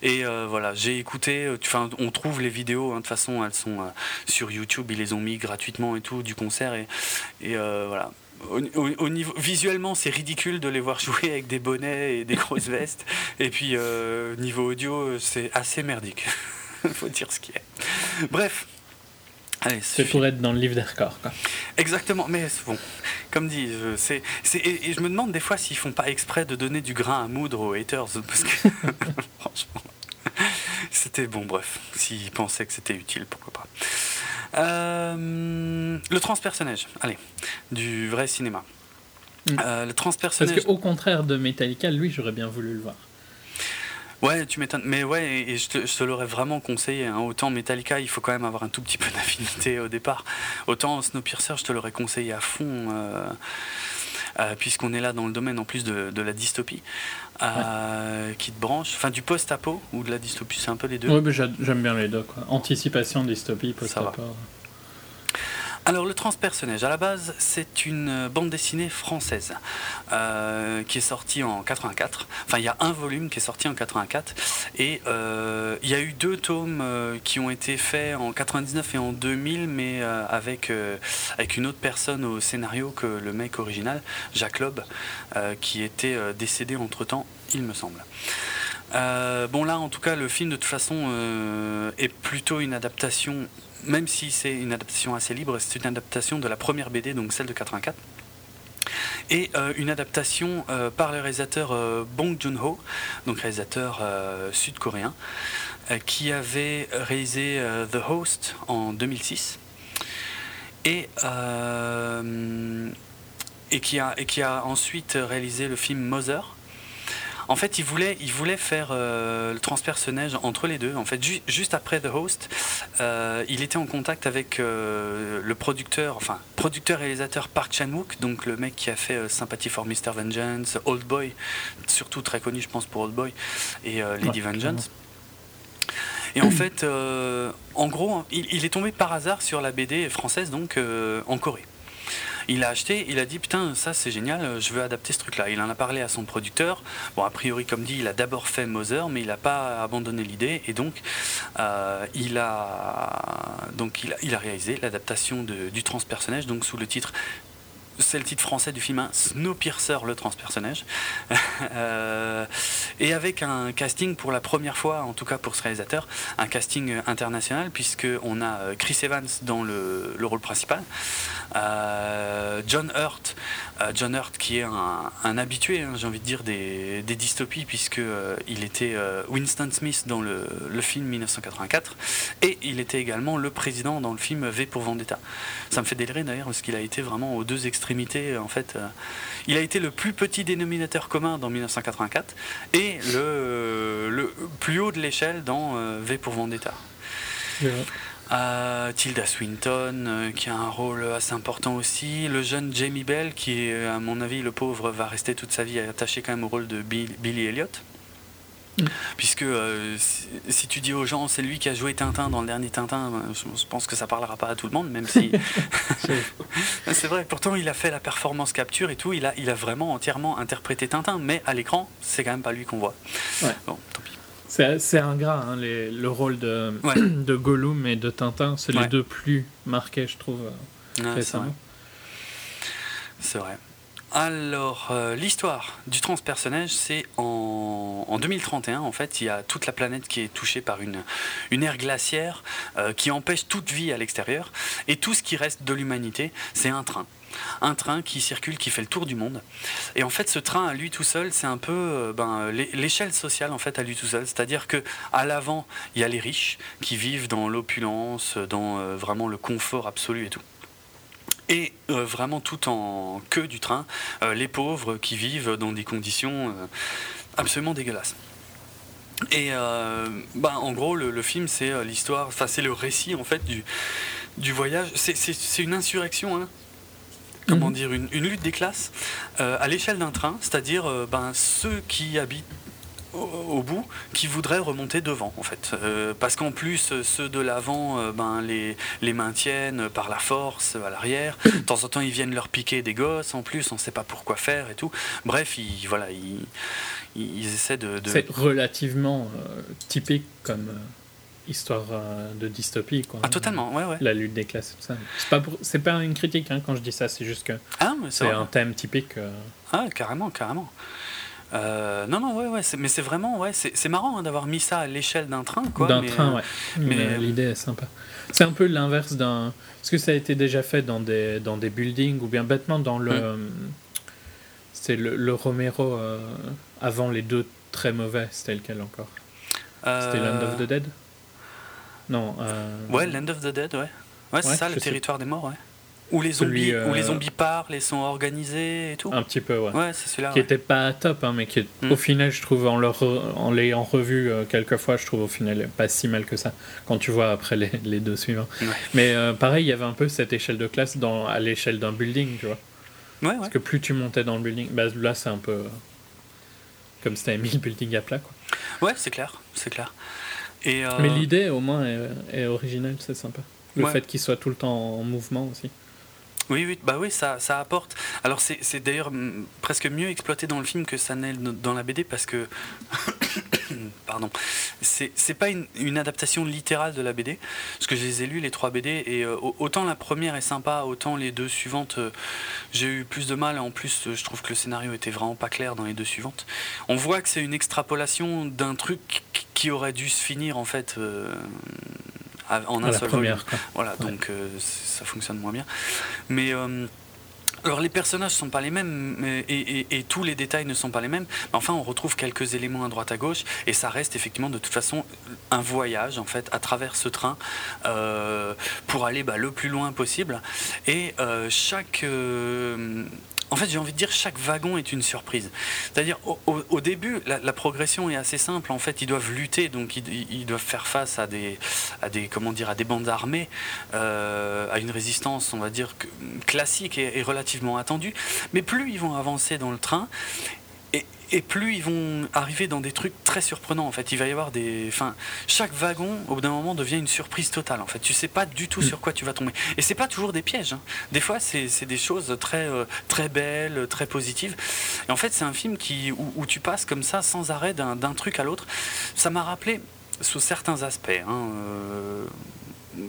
Et voilà, j'ai écouté. Enfin, on trouve les vidéos. Hein, de toute façon, elles sont sur YouTube. Ils les ont mis gratuitement et tout du concert. Et, et voilà au, niveau, visuellement, c'est ridicule de les voir jouer avec des bonnets et des grosses vestes. Et puis, euh, niveau audio, c'est assez merdique. faut dire ce qui est. Bref. C'est pour être dans le livre des records. Quoi. Exactement, mais bon, comme dit, c'est, et, je me demande des fois s'ils font pas exprès de donner du grain à moudre aux haters, parce que franchement, c'était bon, bref, s'ils pensaient que c'était utile, pourquoi pas. Euh, le transpersonnage, allez, du vrai cinéma. Mm. Euh, le transpersonnage. Parce qu'au contraire de Metallica, lui, j'aurais bien voulu le voir. Ouais, tu m'étonnes. Mais ouais, et, je te, l'aurais vraiment conseillé. Hein. Autant Metallica, il faut quand même avoir un tout petit peu d'affinité au départ. Autant Snowpiercer, je te l'aurais conseillé à fond. Euh, euh, puisqu'on est là dans le domaine en plus de, la dystopie, euh, qui te branche, enfin du post-apo ou de la dystopie, c'est un peu les deux. Oui, mais j'aime bien les deux. Quoi. Anticipation, dystopie, post-apo. Alors le transpersonnage, à la base, c'est une bande dessinée française euh, qui est sortie en 84. Enfin, il y a un volume qui est sorti en 84 et euh, il y a eu deux tomes euh, qui ont été faits en 99 et en 2000, mais avec avec une autre personne au scénario que le mec original, Jacques Loeb, qui était décédé entre temps, il me semble. bon là, en tout cas, le film de toute façon est plutôt une adaptation même si c'est une adaptation assez libre, c'est une adaptation de la première BD, donc celle de 84 et euh, une adaptation euh, par le réalisateur euh, Bong Joon-ho, donc réalisateur sud-coréen, qui avait réalisé The Host en 2006 et, et, qui a, et qui a ensuite réalisé le film Mother en fait, il voulait, il voulait faire euh, le transpersonnage entre les deux. En fait, juste après The Host, euh, il était en contact avec euh, le producteur, enfin producteur-réalisateur Park Chan-wook, donc le mec qui a fait Sympathy for Mr. Vengeance, Old Boy, surtout très connu, je pense, pour Old Boy, et Lady Vengeance. Et en fait, en gros, il, il, est tombé par hasard sur la BD française, donc en Corée. Il a acheté, il a dit putain ça c'est génial, je veux adapter ce truc-là. Il en a parlé à son producteur. Bon a priori comme dit, il a d'abord fait Mother, mais il n'a pas abandonné l'idée et donc euh, il a donc il a, il a réalisé l'adaptation du transpersonnage donc sous le titre c'est le titre français du film, hein, Snowpiercer, le transpersonnage. euh, et avec un casting pour la première fois, en tout cas pour ce réalisateur, un casting international, puisqu'on a euh, Chris Evans dans le, le rôle principal, euh, John Hurt, John Hurt qui est un, habitué, hein, j'ai envie de dire, des, dystopies, puisqu'il euh, était Winston Smith dans le, film 1984, et il était également le président dans le film V pour Vendetta. Ça me fait délirer d'ailleurs, parce qu'il a été vraiment aux deux extrêmes en fait. Euh, il a été le plus petit dénominateur commun dans 1984 et le, plus haut de l'échelle dans euh, V pour Vendetta. Euh, Tilda Swinton, qui a un rôle assez important aussi. Le jeune Jamie Bell, qui, à mon avis, le pauvre, va rester toute sa vie attaché quand même au rôle de Billy Elliot. Puisque euh, si, tu dis aux gens c'est lui qui a joué Tintin dans le dernier Tintin, ben, je, pense que ça parlera pas à tout le monde, même si. c'est vrai, pourtant il a fait la performance capture et tout, il a, il a vraiment entièrement interprété Tintin, mais à l'écran, c'est quand même pas lui qu'on voit. Bon, tant pis. C'est ingrat, hein, les, le rôle de, de Gollum et de Tintin, c'est les deux plus marqués, je trouve, récemment. C'est vrai. Alors, euh, l'histoire du transpersonnage, c'est en, 2031, en fait, il y a toute la planète qui est touchée par une, une ère glaciaire euh, qui empêche toute vie à l'extérieur. Et tout ce qui reste de l'humanité, c'est un train. Un train qui circule, qui fait le tour du monde. Et en fait, ce train à lui tout seul, c'est un peu euh, ben, l'échelle sociale en fait à lui tout seul. C'est-à-dire que à l'avant, il y a les riches qui vivent dans l'opulence, dans vraiment le confort absolu et tout. et vraiment tout en queue du train, les pauvres qui vivent dans des conditions absolument dégueulasses. Et bah, en gros, le, film, c'est l'histoire, enfin, c'est le récit en fait du, du voyage. C'est une insurrection, hein, comment mhm. dire, une, lutte des classes euh, à l'échelle d'un train, c'est-à-dire euh, ben, ceux qui habitent au, bout qui voudraient remonter devant en fait. Euh, parce qu'en plus ceux de l'avant ben, les, les maintiennent par la force à l'arrière. De temps en temps ils viennent leur piquer des gosses en plus on ne sait pas pourquoi faire et tout. Bref ils, voilà ils, ils essaient de, c'est relativement typique comme histoire euh, de dystopie. Quoi. Ah, totalement, ouais, ouais. La lutte des classes, tout ça. C'est pas, c'est pas une critique hein, quand je dis ça, c'est juste que ah, c'est un thème typique. Euh. Ah, carrément, carrément. Euh, non, non, ouais, ouais, mais c'est vraiment, ouais, c'est marrant hein, d'avoir mis ça à l'échelle d'un train, quoi. D'un train, ouais. Mais, l'idée est sympa. C'est un peu l'inverse d'un. Est-ce que ça a été déjà fait dans des, dans des buildings ou bien bêtement dans le. Hmm. C'est le, le, Romero avant les deux très mauvais, c'était lequel encore? C'était Land of the Dead? Non. Euh... Ouais, Land of the Dead, ouais. Ouais, c'est ça, le territoire des morts, ouais. Où les, zombies, où les euh, zombies parlent et sont organisés et tout. Un petit peu, ouais. Ouais, c'est celui-là. Qui était pas top, hein, mais qui, mm. au final, je trouve, en, leur, en l'ayant revu euh, quelques fois, je trouve au final pas si mal que ça, quand tu vois après les, les deux suivants. Mais euh, pareil, il y avait un peu cette échelle de classe dans, à l'échelle d'un building, tu vois. Ouais, Parce que plus tu montais dans le building, bah, là, c'est un peu comme si t'avais mis le building à plat, quoi. Ouais, c'est clair, c'est clair. Euh, Mais l'idée, au moins, est, originale, c'est sympa. Le fait qu'il soit tout le temps en mouvement aussi. Oui, oui, bah oui, ça, ça apporte. Alors c'est d'ailleurs presque mieux exploité dans le film que ça n'est dans la BD parce que, pardon, c'est pas une, une, adaptation littérale de la BD. Parce que je les ai lus les trois BD et euh, autant la première est sympa, autant les deux suivantes, euh, j'ai eu plus de mal. En plus, je trouve que le scénario était vraiment pas clair dans les deux suivantes. On voit que c'est une extrapolation d'un truc qui aurait dû se finir en fait. Euh, en un seul première, Voilà, donc euh, ça fonctionne moins bien. Mais euh, alors les personnages ne sont pas les mêmes et, tous les détails ne sont pas les mêmes. Mais enfin, on retrouve quelques éléments à droite à gauche et ça reste effectivement de toute façon un voyage en fait à travers ce train euh, pour aller bah, le plus loin possible. Et chaque en fait, j'ai envie de dire chaque wagon est une surprise. C'est-à-dire, au, début, la, progression est assez simple. En fait, ils doivent lutter, donc ils, doivent faire face à des, à à des bandes armées, euh, à une résistance, on va dire classique et relativement attendue. Mais plus ils vont avancer dans le train, et plus ils vont arriver dans des trucs très surprenants en fait il va y avoir des enfin chaque wagon au bout d'un moment devient une surprise totale en fait. Tu sais pas du tout sur quoi tu vas tomber. Et c'est pas toujours des pièges hein. des fois c'est des choses très euh, très belles très positives. Et en fait c'est un film qui où, tu passes comme ça sans arrêt d'un truc à l'autre. Ça m'a rappelé sous certains aspects hein, euh,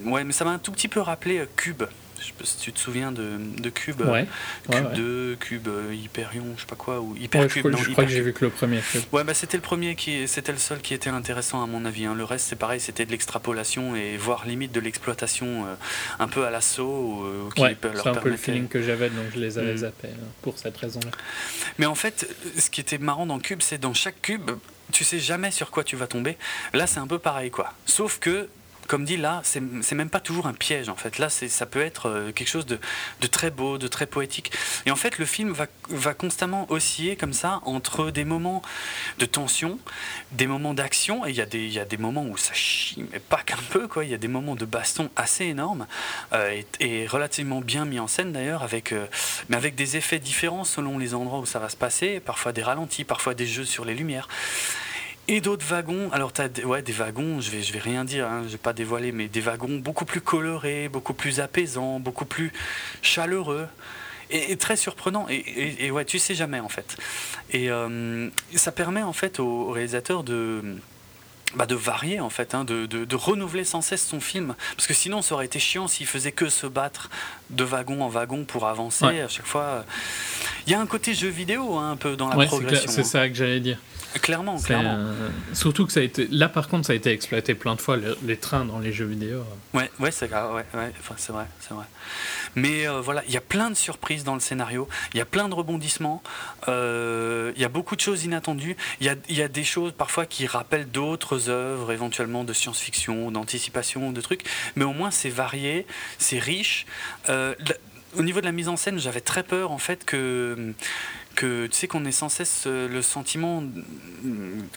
ouais mais ça m'a un tout petit peu rappelé euh, Cube je sais pas si tu te souviens de, de Cube, Cube 2, Cube euh, Hyperion, je sais pas quoi, ou Hypercube. je, crois, que j'ai vu que le premier. Ouais, bah c'était le premier qui, c'était le seul qui était intéressant à mon avis. Hein. Le reste, c'est pareil, c'était de l'extrapolation et voire limite de l'exploitation euh, un peu à l'assaut. Euh, c'est un peu le feeling que j'avais, donc je les avais mm. zappés hein, pour cette raison-là. Mais en fait, ce qui était marrant dans Cube, c'est dans chaque cube, tu sais jamais sur quoi tu vas tomber. Là, c'est un peu pareil, quoi. Sauf que comme dit là, c'est même pas toujours un piège en fait. Là, ça peut être euh, quelque chose de, très beau, de très poétique. Et en fait, le film va, constamment osciller comme ça entre des moments de tension, des moments d'action, et il y, a des, moments où ça chie, mais pas qu'un peu, quoi. Il y a des moments de baston assez énormes euh, et, relativement bien mis en scène d'ailleurs, avec, euh, mais avec des effets différents selon les endroits où ça va se passer, parfois des ralentis, parfois des jeux sur les lumières. Et d'autres wagons, alors tu as ouais, des wagons, je vais, je vais rien dire, hein, je vais pas dévoiler, mais des wagons beaucoup plus colorés, beaucoup plus apaisants, beaucoup plus chaleureux et, très surprenants. Et, et, ouais, tu sais jamais en fait. Et euh, ça permet en fait au, réalisateur de. Bah de varier en fait, hein, de, de, renouveler sans cesse son film. Parce que sinon, ça aurait été chiant s'il faisait que se battre de wagon en wagon pour avancer à chaque fois. Il y a un côté jeu vidéo hein, un peu dans la progression. C'est ça que j'allais dire. Clairement, clairement. surtout que ça a été. Là, par contre, ça a été exploité plein de fois, les trains dans les jeux vidéo. Ouais, ouais, c'est ouais, ouais, enfin, vrai, c'est vrai. Mais euh, voilà, il y a plein de surprises dans le scénario, il y a plein de rebondissements, euh, il y a beaucoup de choses inattendues, il y a, y a, des choses parfois qui rappellent d'autres œuvres, éventuellement de science-fiction, d'anticipation, de trucs, mais au moins c'est varié, c'est riche. Euh, au niveau de la mise en scène, j'avais très peur en fait que, que tu sais qu'on ait sans cesse le sentiment,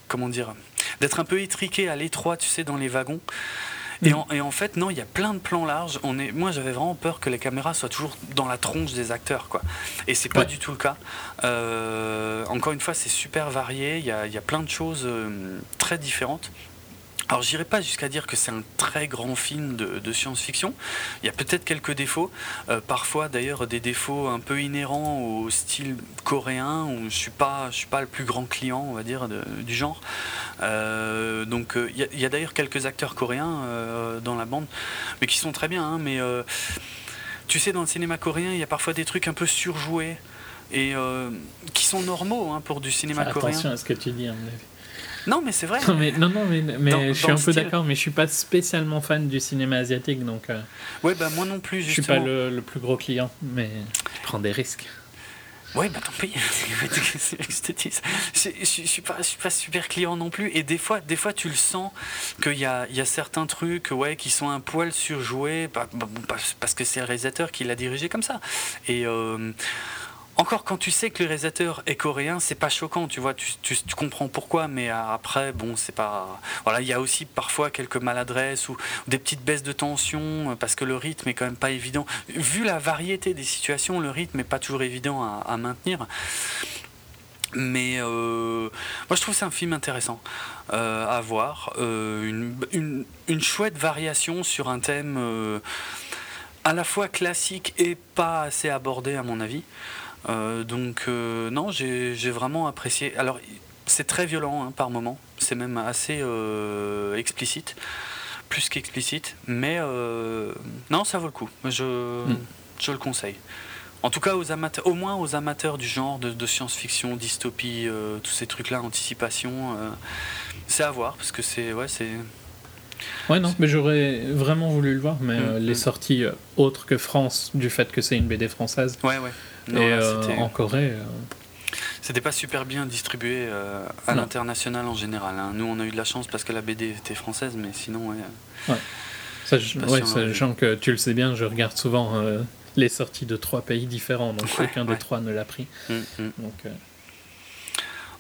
comment dire, d'être un peu étriqué à l'étroit, tu sais, dans les wagons. Et, en, et, en, fait, non, il y a plein de plans larges. On est, moi, j'avais vraiment peur que les caméras soient toujours dans la tronche des acteurs, quoi. Et c'est pas du tout le cas. Euh, encore une fois, c'est super varié. Il y a, y a plein de choses euh, très différentes. Alors j'irai pas jusqu'à dire que c'est un très grand film de, science-fiction. Il y a peut-être quelques défauts, euh, parfois d'ailleurs des défauts un peu inhérents au style coréen où je suis pas, je suis pas le plus grand client, on va dire, du genre. Euh, donc euh, il y a, d'ailleurs quelques acteurs coréens dans la bande, mais qui sont très bien. Hein, mais tu sais, dans le cinéma coréen, il y a parfois des trucs un peu surjoués et qui sont normaux hein, pour du cinéma coréen. Attention à ce que tu dis, mon avis. Non, mais c'est vrai. Non, mais, non, non, mais, mais je suis un peu d'accord, mais je suis pas spécialement fan du cinéma asiatique, donc. Euh, ouais, bah moi non plus. Justement. Je suis pas le, plus gros client, mais je prends des risques. Ouais, bah tant pis. je, je, suis pas, je suis pas super client non plus. Et des fois, des fois tu le sens qu'il y a, y a certains trucs ouais, qui sont un poil surjoués bah, bah, parce que c'est le réalisateur qui l'a dirigé comme ça. Et. Euh, encore quand tu sais que le réalisateur est coréen, c'est pas choquant, tu vois, tu, comprends pourquoi, mais après, bon, c'est pas. Voilà, il y a aussi parfois quelques maladresses ou, des petites baisses de tension parce que le rythme est quand même pas évident. Vu la variété des situations, le rythme est pas toujours évident à, maintenir. Mais euh, moi je trouve c'est un film intéressant euh, à voir, euh, une, chouette variation sur un thème à la fois classique et pas assez abordé à mon avis. Euh, donc euh, non, j'ai vraiment apprécié. Alors c'est très violent hein, par moment, c'est même assez euh, explicite, plus qu'explicite, mais non, ça vaut le coup. Je, hmm. je le conseille. En tout cas, aux amateurs, au moins aux amateurs du genre de, science-fiction, dystopie, tous ces trucs-là, anticipation, c'est à voir parce que c'est ouais, c'est. Ouais non, mais j'aurais vraiment voulu le voir, mais hmm, les hmm. sorties autres que France, du fait que c'est une BD française. Ouais ouais et euh, en Corée. Euh, c'était pas super bien distribué euh, à l'international en général. Hein. Nous, on a eu de la chance parce que la BD était française, mais sinon, ouais. Ça, sachant que tu le sais bien, je regarde souvent les sorties de trois pays différents, donc aucun des trois ne l'a pris. Mm, mm. Donc,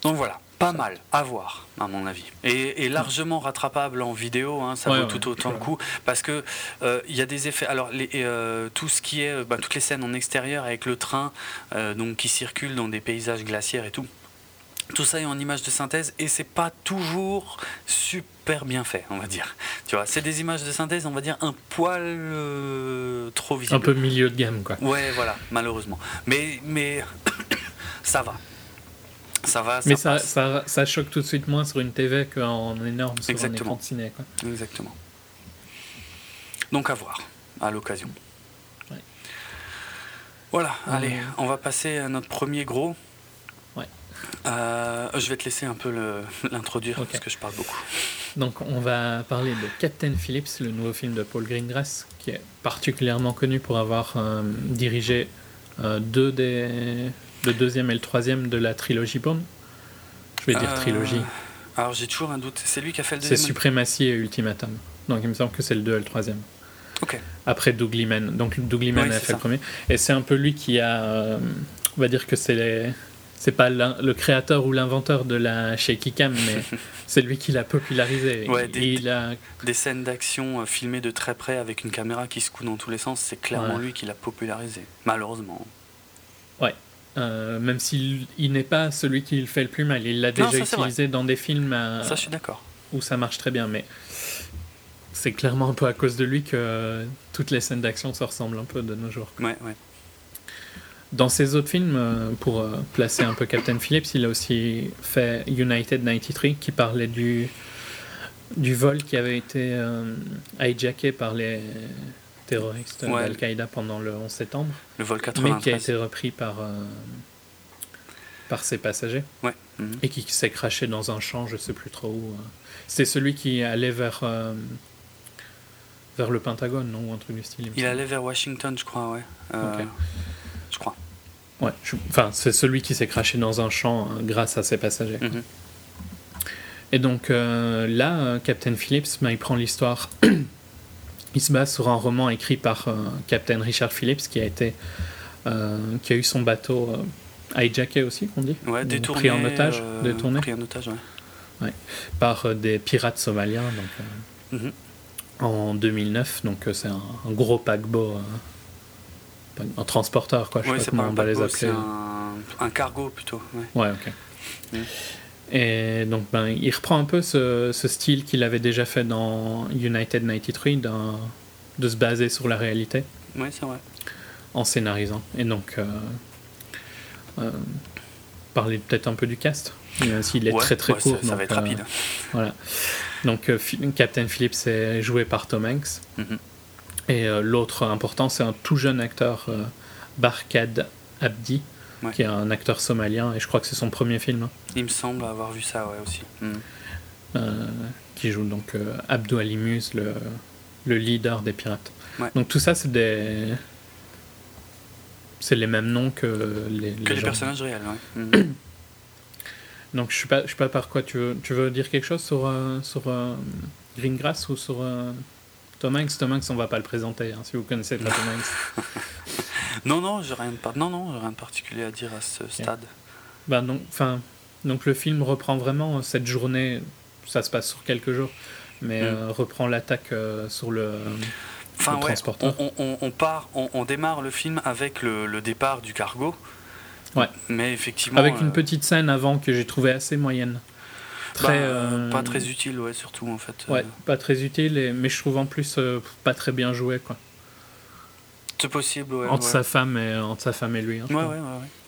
donc voilà pas mal à voir, à mon avis. Et, largement rattrapable en vidéo, hein, ça vaut tout autant le coup, parce que euh, il y a des effets. Alors, les, euh, tout ce qui est, bah, toutes les scènes en extérieur avec le train, euh, donc qui circule dans des paysages glaciaires et tout. Tout ça est en image de synthèse et c'est pas toujours super bien fait, on va dire. Tu vois, c'est des images de synthèse, on va dire un poil trop visible. Un peu milieu de gamme, quoi. Ouais, voilà, malheureusement. Mais, mais ça va. Ça va, Mais ça, ça, ça, choque tout de suite moins sur une TV qu'en énorme sur Exactement. un écran de ciné. Quoi. Exactement. Donc à voir, à l'occasion. Voilà, allez, on va passer à notre premier gros. Ouais. Euh, je vais te laisser un peu l'introduire parce que je parle beaucoup. Donc on va parler de Captain Phillips, le nouveau film de Paul Greengrass, qui est particulièrement connu pour avoir euh, dirigé euh, deux des le deuxième et le troisième de la trilogie Bond Je vais dire euh, trilogie. Alors j'ai toujours un doute. C'est lui qui a fait le deuxième C'est Suprématie et Ultimatum. Donc il me semble que c'est le 2 et le troisième. Ok. Après Doug Liman. Donc Doug Liman a fait le premier. Et c'est un peu lui qui a. Euh, on va dire que c'est les c'est pas le créateur ou l'inventeur de la shaky cam, mais c'est lui qui l'a popularisé. Ouais, des, a... des, scènes d'action euh, filmées de très près avec une caméra qui se coud dans tous les sens, c'est clairement lui qui l'a popularisé, malheureusement. Ouais, euh, même s'il n'est pas celui qui le fait le plus mal. Il l'a déjà utilisé dans des films euh, ça, je suis d'accord. où ça marche très bien, mais c'est clairement un peu à cause de lui que toutes les scènes d'action se ressemblent un peu de nos jours. Ouais, ouais. Dans ses autres films, euh, pour placer un peu Captain Phillips, il a aussi fait United 93 qui parlait du, du vol qui avait été hijacké par les, terroriste d'Al-Qaïda pendant le 11 septembre. Le vol Mais qui a été repris par, euh, par ses passagers. Ouais. Mhm. Et qui s'est craché dans un champ, je sais plus trop où. Euh. C'est celui qui allait vers, euh, vers le Pentagone, non Ou un truc du style. Il, allait vers Washington, je crois, ouais. Je crois. Ouais, enfin, c'est celui qui s'est craché dans un champ grâce à ses passagers. Mhm. Et donc là, Captain Phillips, bah, il prend l'histoire il se base sur un roman écrit par Captain Richard Phillips qui a été qui a eu son bateau hijacké aussi, qu'on dit Ouais, détourné. Pris en otage. détourné. Pris en otage, ouais. ouais. Par des pirates somaliens. Donc, mhm en 2009, donc euh, c'est un, gros paquebot, euh, un transporteur, quoi. Je sais pas comment on va les appeler. Un, un, cargo plutôt. Ouais, ok. Mm. Et donc, ben, il reprend un peu ce, ce style qu'il avait déjà fait dans United 93, de se baser sur la réalité. Oui, c'est vrai. En scénarisant. Et donc, euh, parler peut-être un peu du cast, même s'il est très très court. Ça, va être rapide. Voilà. Donc euh, Captain Phillips est joué par Tom Hanks. Mhm. Et euh, l'autre important, c'est un tout jeune acteur, euh, Barkad Abdi, qui est un acteur somalien, et je crois que c'est son premier film. Hein. Il me semble avoir vu ça, ouais, aussi. Mhm. qui joue donc Abdou Ali Muse, le, le, leader des pirates. Donc tout ça, c'est des... C'est les mêmes noms que les, que les, personnages réels, ouais. Mhm. Donc je suis pas, je suis pas par quoi. Tu veux, tu veux dire quelque chose sur, euh, sur euh, Greengrass ou sur euh, Tom Hanks? Tom Hanks, on va pas le présenter, hein, si vous connaissez pas Tom Hanks. non, non, j'ai rien, de non, non, rien de particulier à dire à ce stade. Bah, donc, donc le film reprend vraiment cette journée, ça se passe sur quelques jours, mais mm. reprend l'attaque sur le... Enfin, transporteur. On, on, on, part, on, démarre le film avec le, le départ du cargo, Ouais. Mais effectivement. Avec une euh, petite scène avant que j'ai trouvé assez moyenne. Très, bah, euh, Pas très utile, ouais, surtout en fait. Ouais, pas très utile, mais je trouve en plus euh, pas très bien joué, quoi. C'est possible, ouais. Entre, Sa femme et, entre sa femme et lui. Hein, ouais,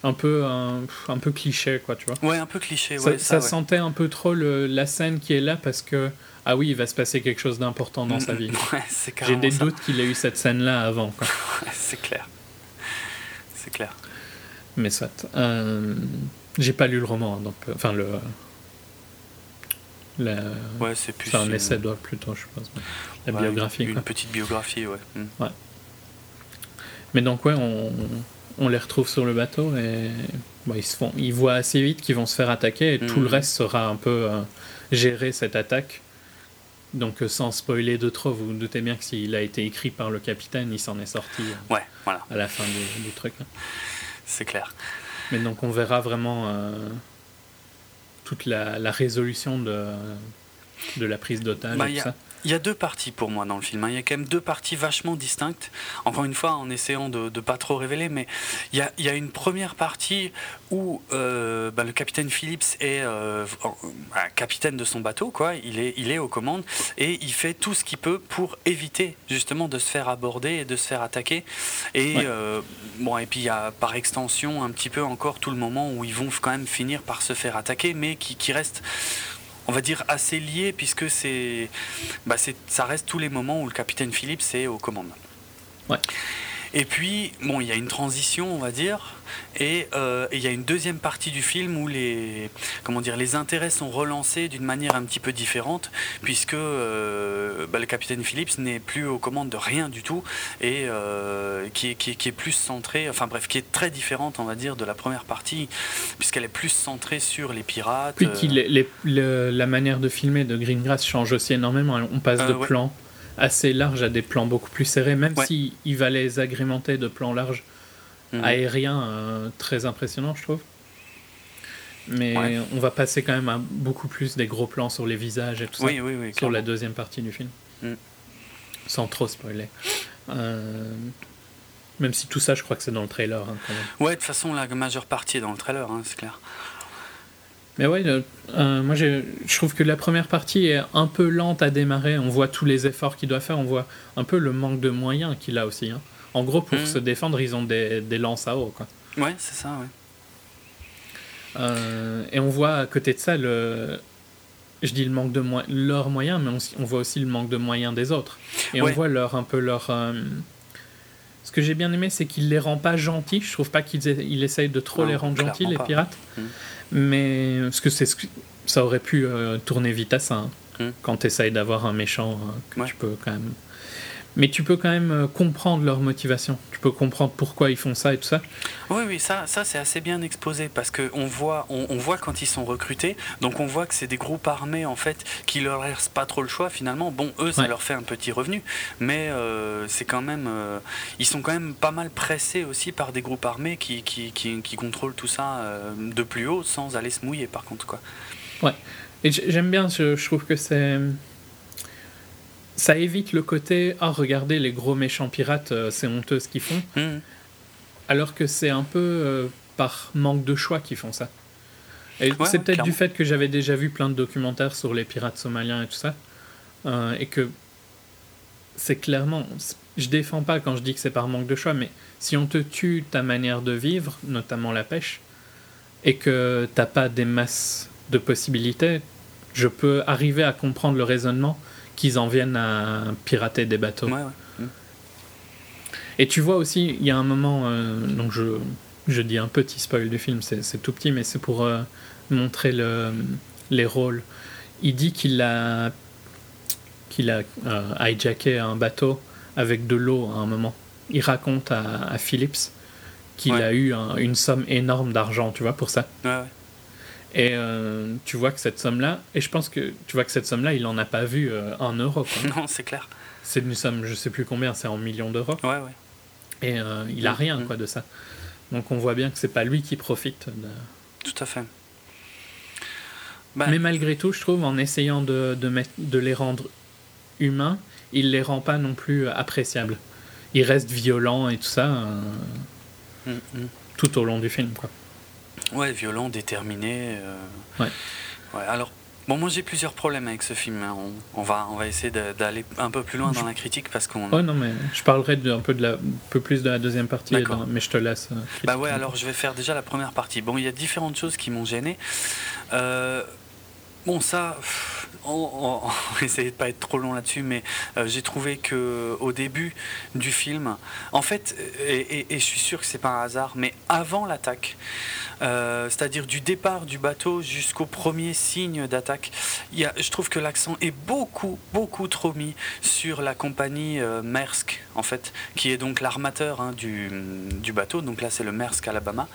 Un peu, un, peu cliché, quoi, tu vois. Ouais, un peu cliché, ça. Ça, sentait un peu trop le, la scène qui est là parce que, ah oui, il va se passer quelque chose d'important dans sa vie. Ouais, c'est J'ai des doutes qu'il ait eu cette scène-là avant, c'est clair. C'est clair. Mais soit. Euh, j'ai pas lu le roman, donc. Euh, enfin, le. La... Ouais, c'est plus. Un essai plutôt, je pense. La biographie. Une, petite biographie, ouais. Ouais. Mais donc, ouais, on, on, les retrouve sur le bateau et ils, se font, ils voient assez vite qu'ils vont se faire attaquer et tout le hmm. reste sera un peu euh, gérer cette attaque. Donc, sans spoiler de trop, vous, vous doutez bien que s'il a été écrit par le capitaine, il s'en est sorti ouais, voilà. à la fin du, du truc. Hein c'est clair. Mais donc on verra vraiment euh, toute la, la, résolution de, de la prise d'otage bah, ça. Il y a deux parties pour moi dans le film. Hein. Il y a quand même deux parties vachement distinctes. Encore une fois, en essayant de ne pas trop révéler, mais il y a, il y a une première partie où euh, bah, le capitaine Phillips est euh, bah, capitaine de son bateau, quoi. Il est, il est aux commandes et il fait tout ce qu'il peut pour éviter justement de se faire aborder et de se faire attaquer. Et euh, bon, et puis il y a par extension un petit peu encore tout le moment où ils vont quand même finir par se faire attaquer, mais qui, qui reste on va dire assez lié puisque c'est, bah ça reste tous les moments où le capitaine Philippe est aux commandes. Et puis, bon, il y a une transition, on va dire, euh, et il y a une deuxième partie du film où les, comment dire, les intérêts sont relancés d'une manière un petit peu différente, puisque euh, bah, le capitaine Phillips n'est plus aux commandes de rien du tout, et euh, qui, est, qui, est, plus centré, enfin bref, qui est très différente, on va dire, de la première partie, puisqu'elle est plus centrée sur les pirates. Puis la manière de filmer de Greengrass change aussi énormément, on passe de plans assez large à des plans beaucoup plus serrés, même s'il il va les agrémenter de plans larges mhm. aériens euh, très impressionnants, je trouve. Mais on va passer quand même à beaucoup plus des gros plans sur les visages et tout ça sur la deuxième partie du film. Mm. Sans trop spoiler. Euh, même si tout ça, je crois que c'est dans le trailer. Hein, ouais, de toute façon, la majeure partie est dans le trailer, hein, c'est clair. Mais ouais, euh, moi je trouve que la première partie est un peu lente à démarrer. On voit tous les efforts qu'il doit faire, on voit un peu le manque de moyens qu'il a aussi. Hein. En gros, pour mhm. se défendre, ils ont des, des, lances à eau. Quoi. Ouais, c'est ça, ouais. Euh, et on voit à côté de ça, le, je dis le manque de mo leurs moyens, mais on, voit aussi le manque de moyens des autres. Et on voit leur, un peu leur. Euh, ce que j'ai bien aimé, c'est qu'il les rend pas gentils. Je trouve pas qu'ils il essaye de trop les rendre gentils, les pirates. Mhm. Mais parce que c'est ça aurait pu euh, tourner vite à ça. Hein. Quand tu essayes d'avoir un méchant euh, que tu peux quand même. Mais tu peux quand même euh, comprendre leur motivation. Tu peux comprendre pourquoi ils font ça et tout ça. Oui, oui, ça, ça c'est assez bien exposé parce qu'on voit, on, voit quand ils sont recrutés, donc on voit que c'est des groupes armés en fait qui leur laissent pas trop le choix finalement. Bon, eux, ça leur fait un petit revenu, mais euh, c'est quand même, euh, ils sont quand même pas mal pressés aussi par des groupes armés qui, qui, qui, qui contrôlent tout ça de plus haut sans aller se mouiller par contre quoi. Ouais, et j'aime bien, je, je trouve que c'est ça évite le côté ah regardez les gros méchants pirates euh, c'est honteux ce qu'ils font. Hmm. alors que c'est un peu euh, par manque de choix qu'ils font ça. Et c'est peut-être du fait que j'avais déjà vu plein de documentaires sur les pirates somaliens et tout ça euh, et que c'est clairement je défends pas quand je dis que c'est par manque de choix mais si on te tue ta manière de vivre notamment la pêche et que t'as pas des masses de possibilités je peux arriver à comprendre le raisonnement qu'ils en viennent à pirater des bateaux. Mm. Et tu vois aussi, il y a un moment, euh, donc je, je dis un petit spoil du film, c'est tout petit, mais c'est pour euh, montrer le, les rôles. Il dit qu'il a, qu'il a euh, hijacké un bateau avec de l'eau à un moment. Il raconte à, Phillips qu'il a eu une somme énorme d'argent, tu vois, pour ça. Ouais, et euh, tu vois que cette somme-là, et je pense que tu vois que cette somme-là, il n'en a pas vu euh, un euro. Non, c'est clair. C'est une somme, je sais plus combien, c'est en millions d'euros. Ouais, ouais. Et euh, il a mm, rien, mm. quoi, de ça. Donc on voit bien que c'est pas lui qui profite. Tout à fait. Bah Mais malgré tout, je trouve, en essayant de, de, mettre, de les rendre humains, il les rend pas non plus appréciables. Il reste violent et tout ça mm, tout au long du film, quoi. Ouais, violent, déterminé. Euh. Ouais. ouais. Alors, bon, moi j'ai plusieurs problèmes avec ce film. Hein. On, va, on va essayer d'aller un peu plus loin dans la critique parce qu'on. Ouais, non, mais je parlerai de, un peu, de la, peu plus de la deuxième partie, mais je te laisse. Euh, bah ouais, alors je vais faire déjà la première partie. Bon, il y a différentes choses qui m'ont gêné. Euh, bon, ça on, va essayer de pas être trop long là-dessus, mais euh, j'ai trouvé que au début du film, en fait, et, je suis sûr que c'est pas un hasard, mais avant l'attaque, euh, c'est-à-dire du départ du bateau jusqu'au premier signe d'attaque, je trouve que l'accent est beaucoup, beaucoup trop mis sur la compagnie euh, Maersk, en fait, qui est donc l'armateur hein, du, du, bateau. Donc là, c'est le Maersk Alabama.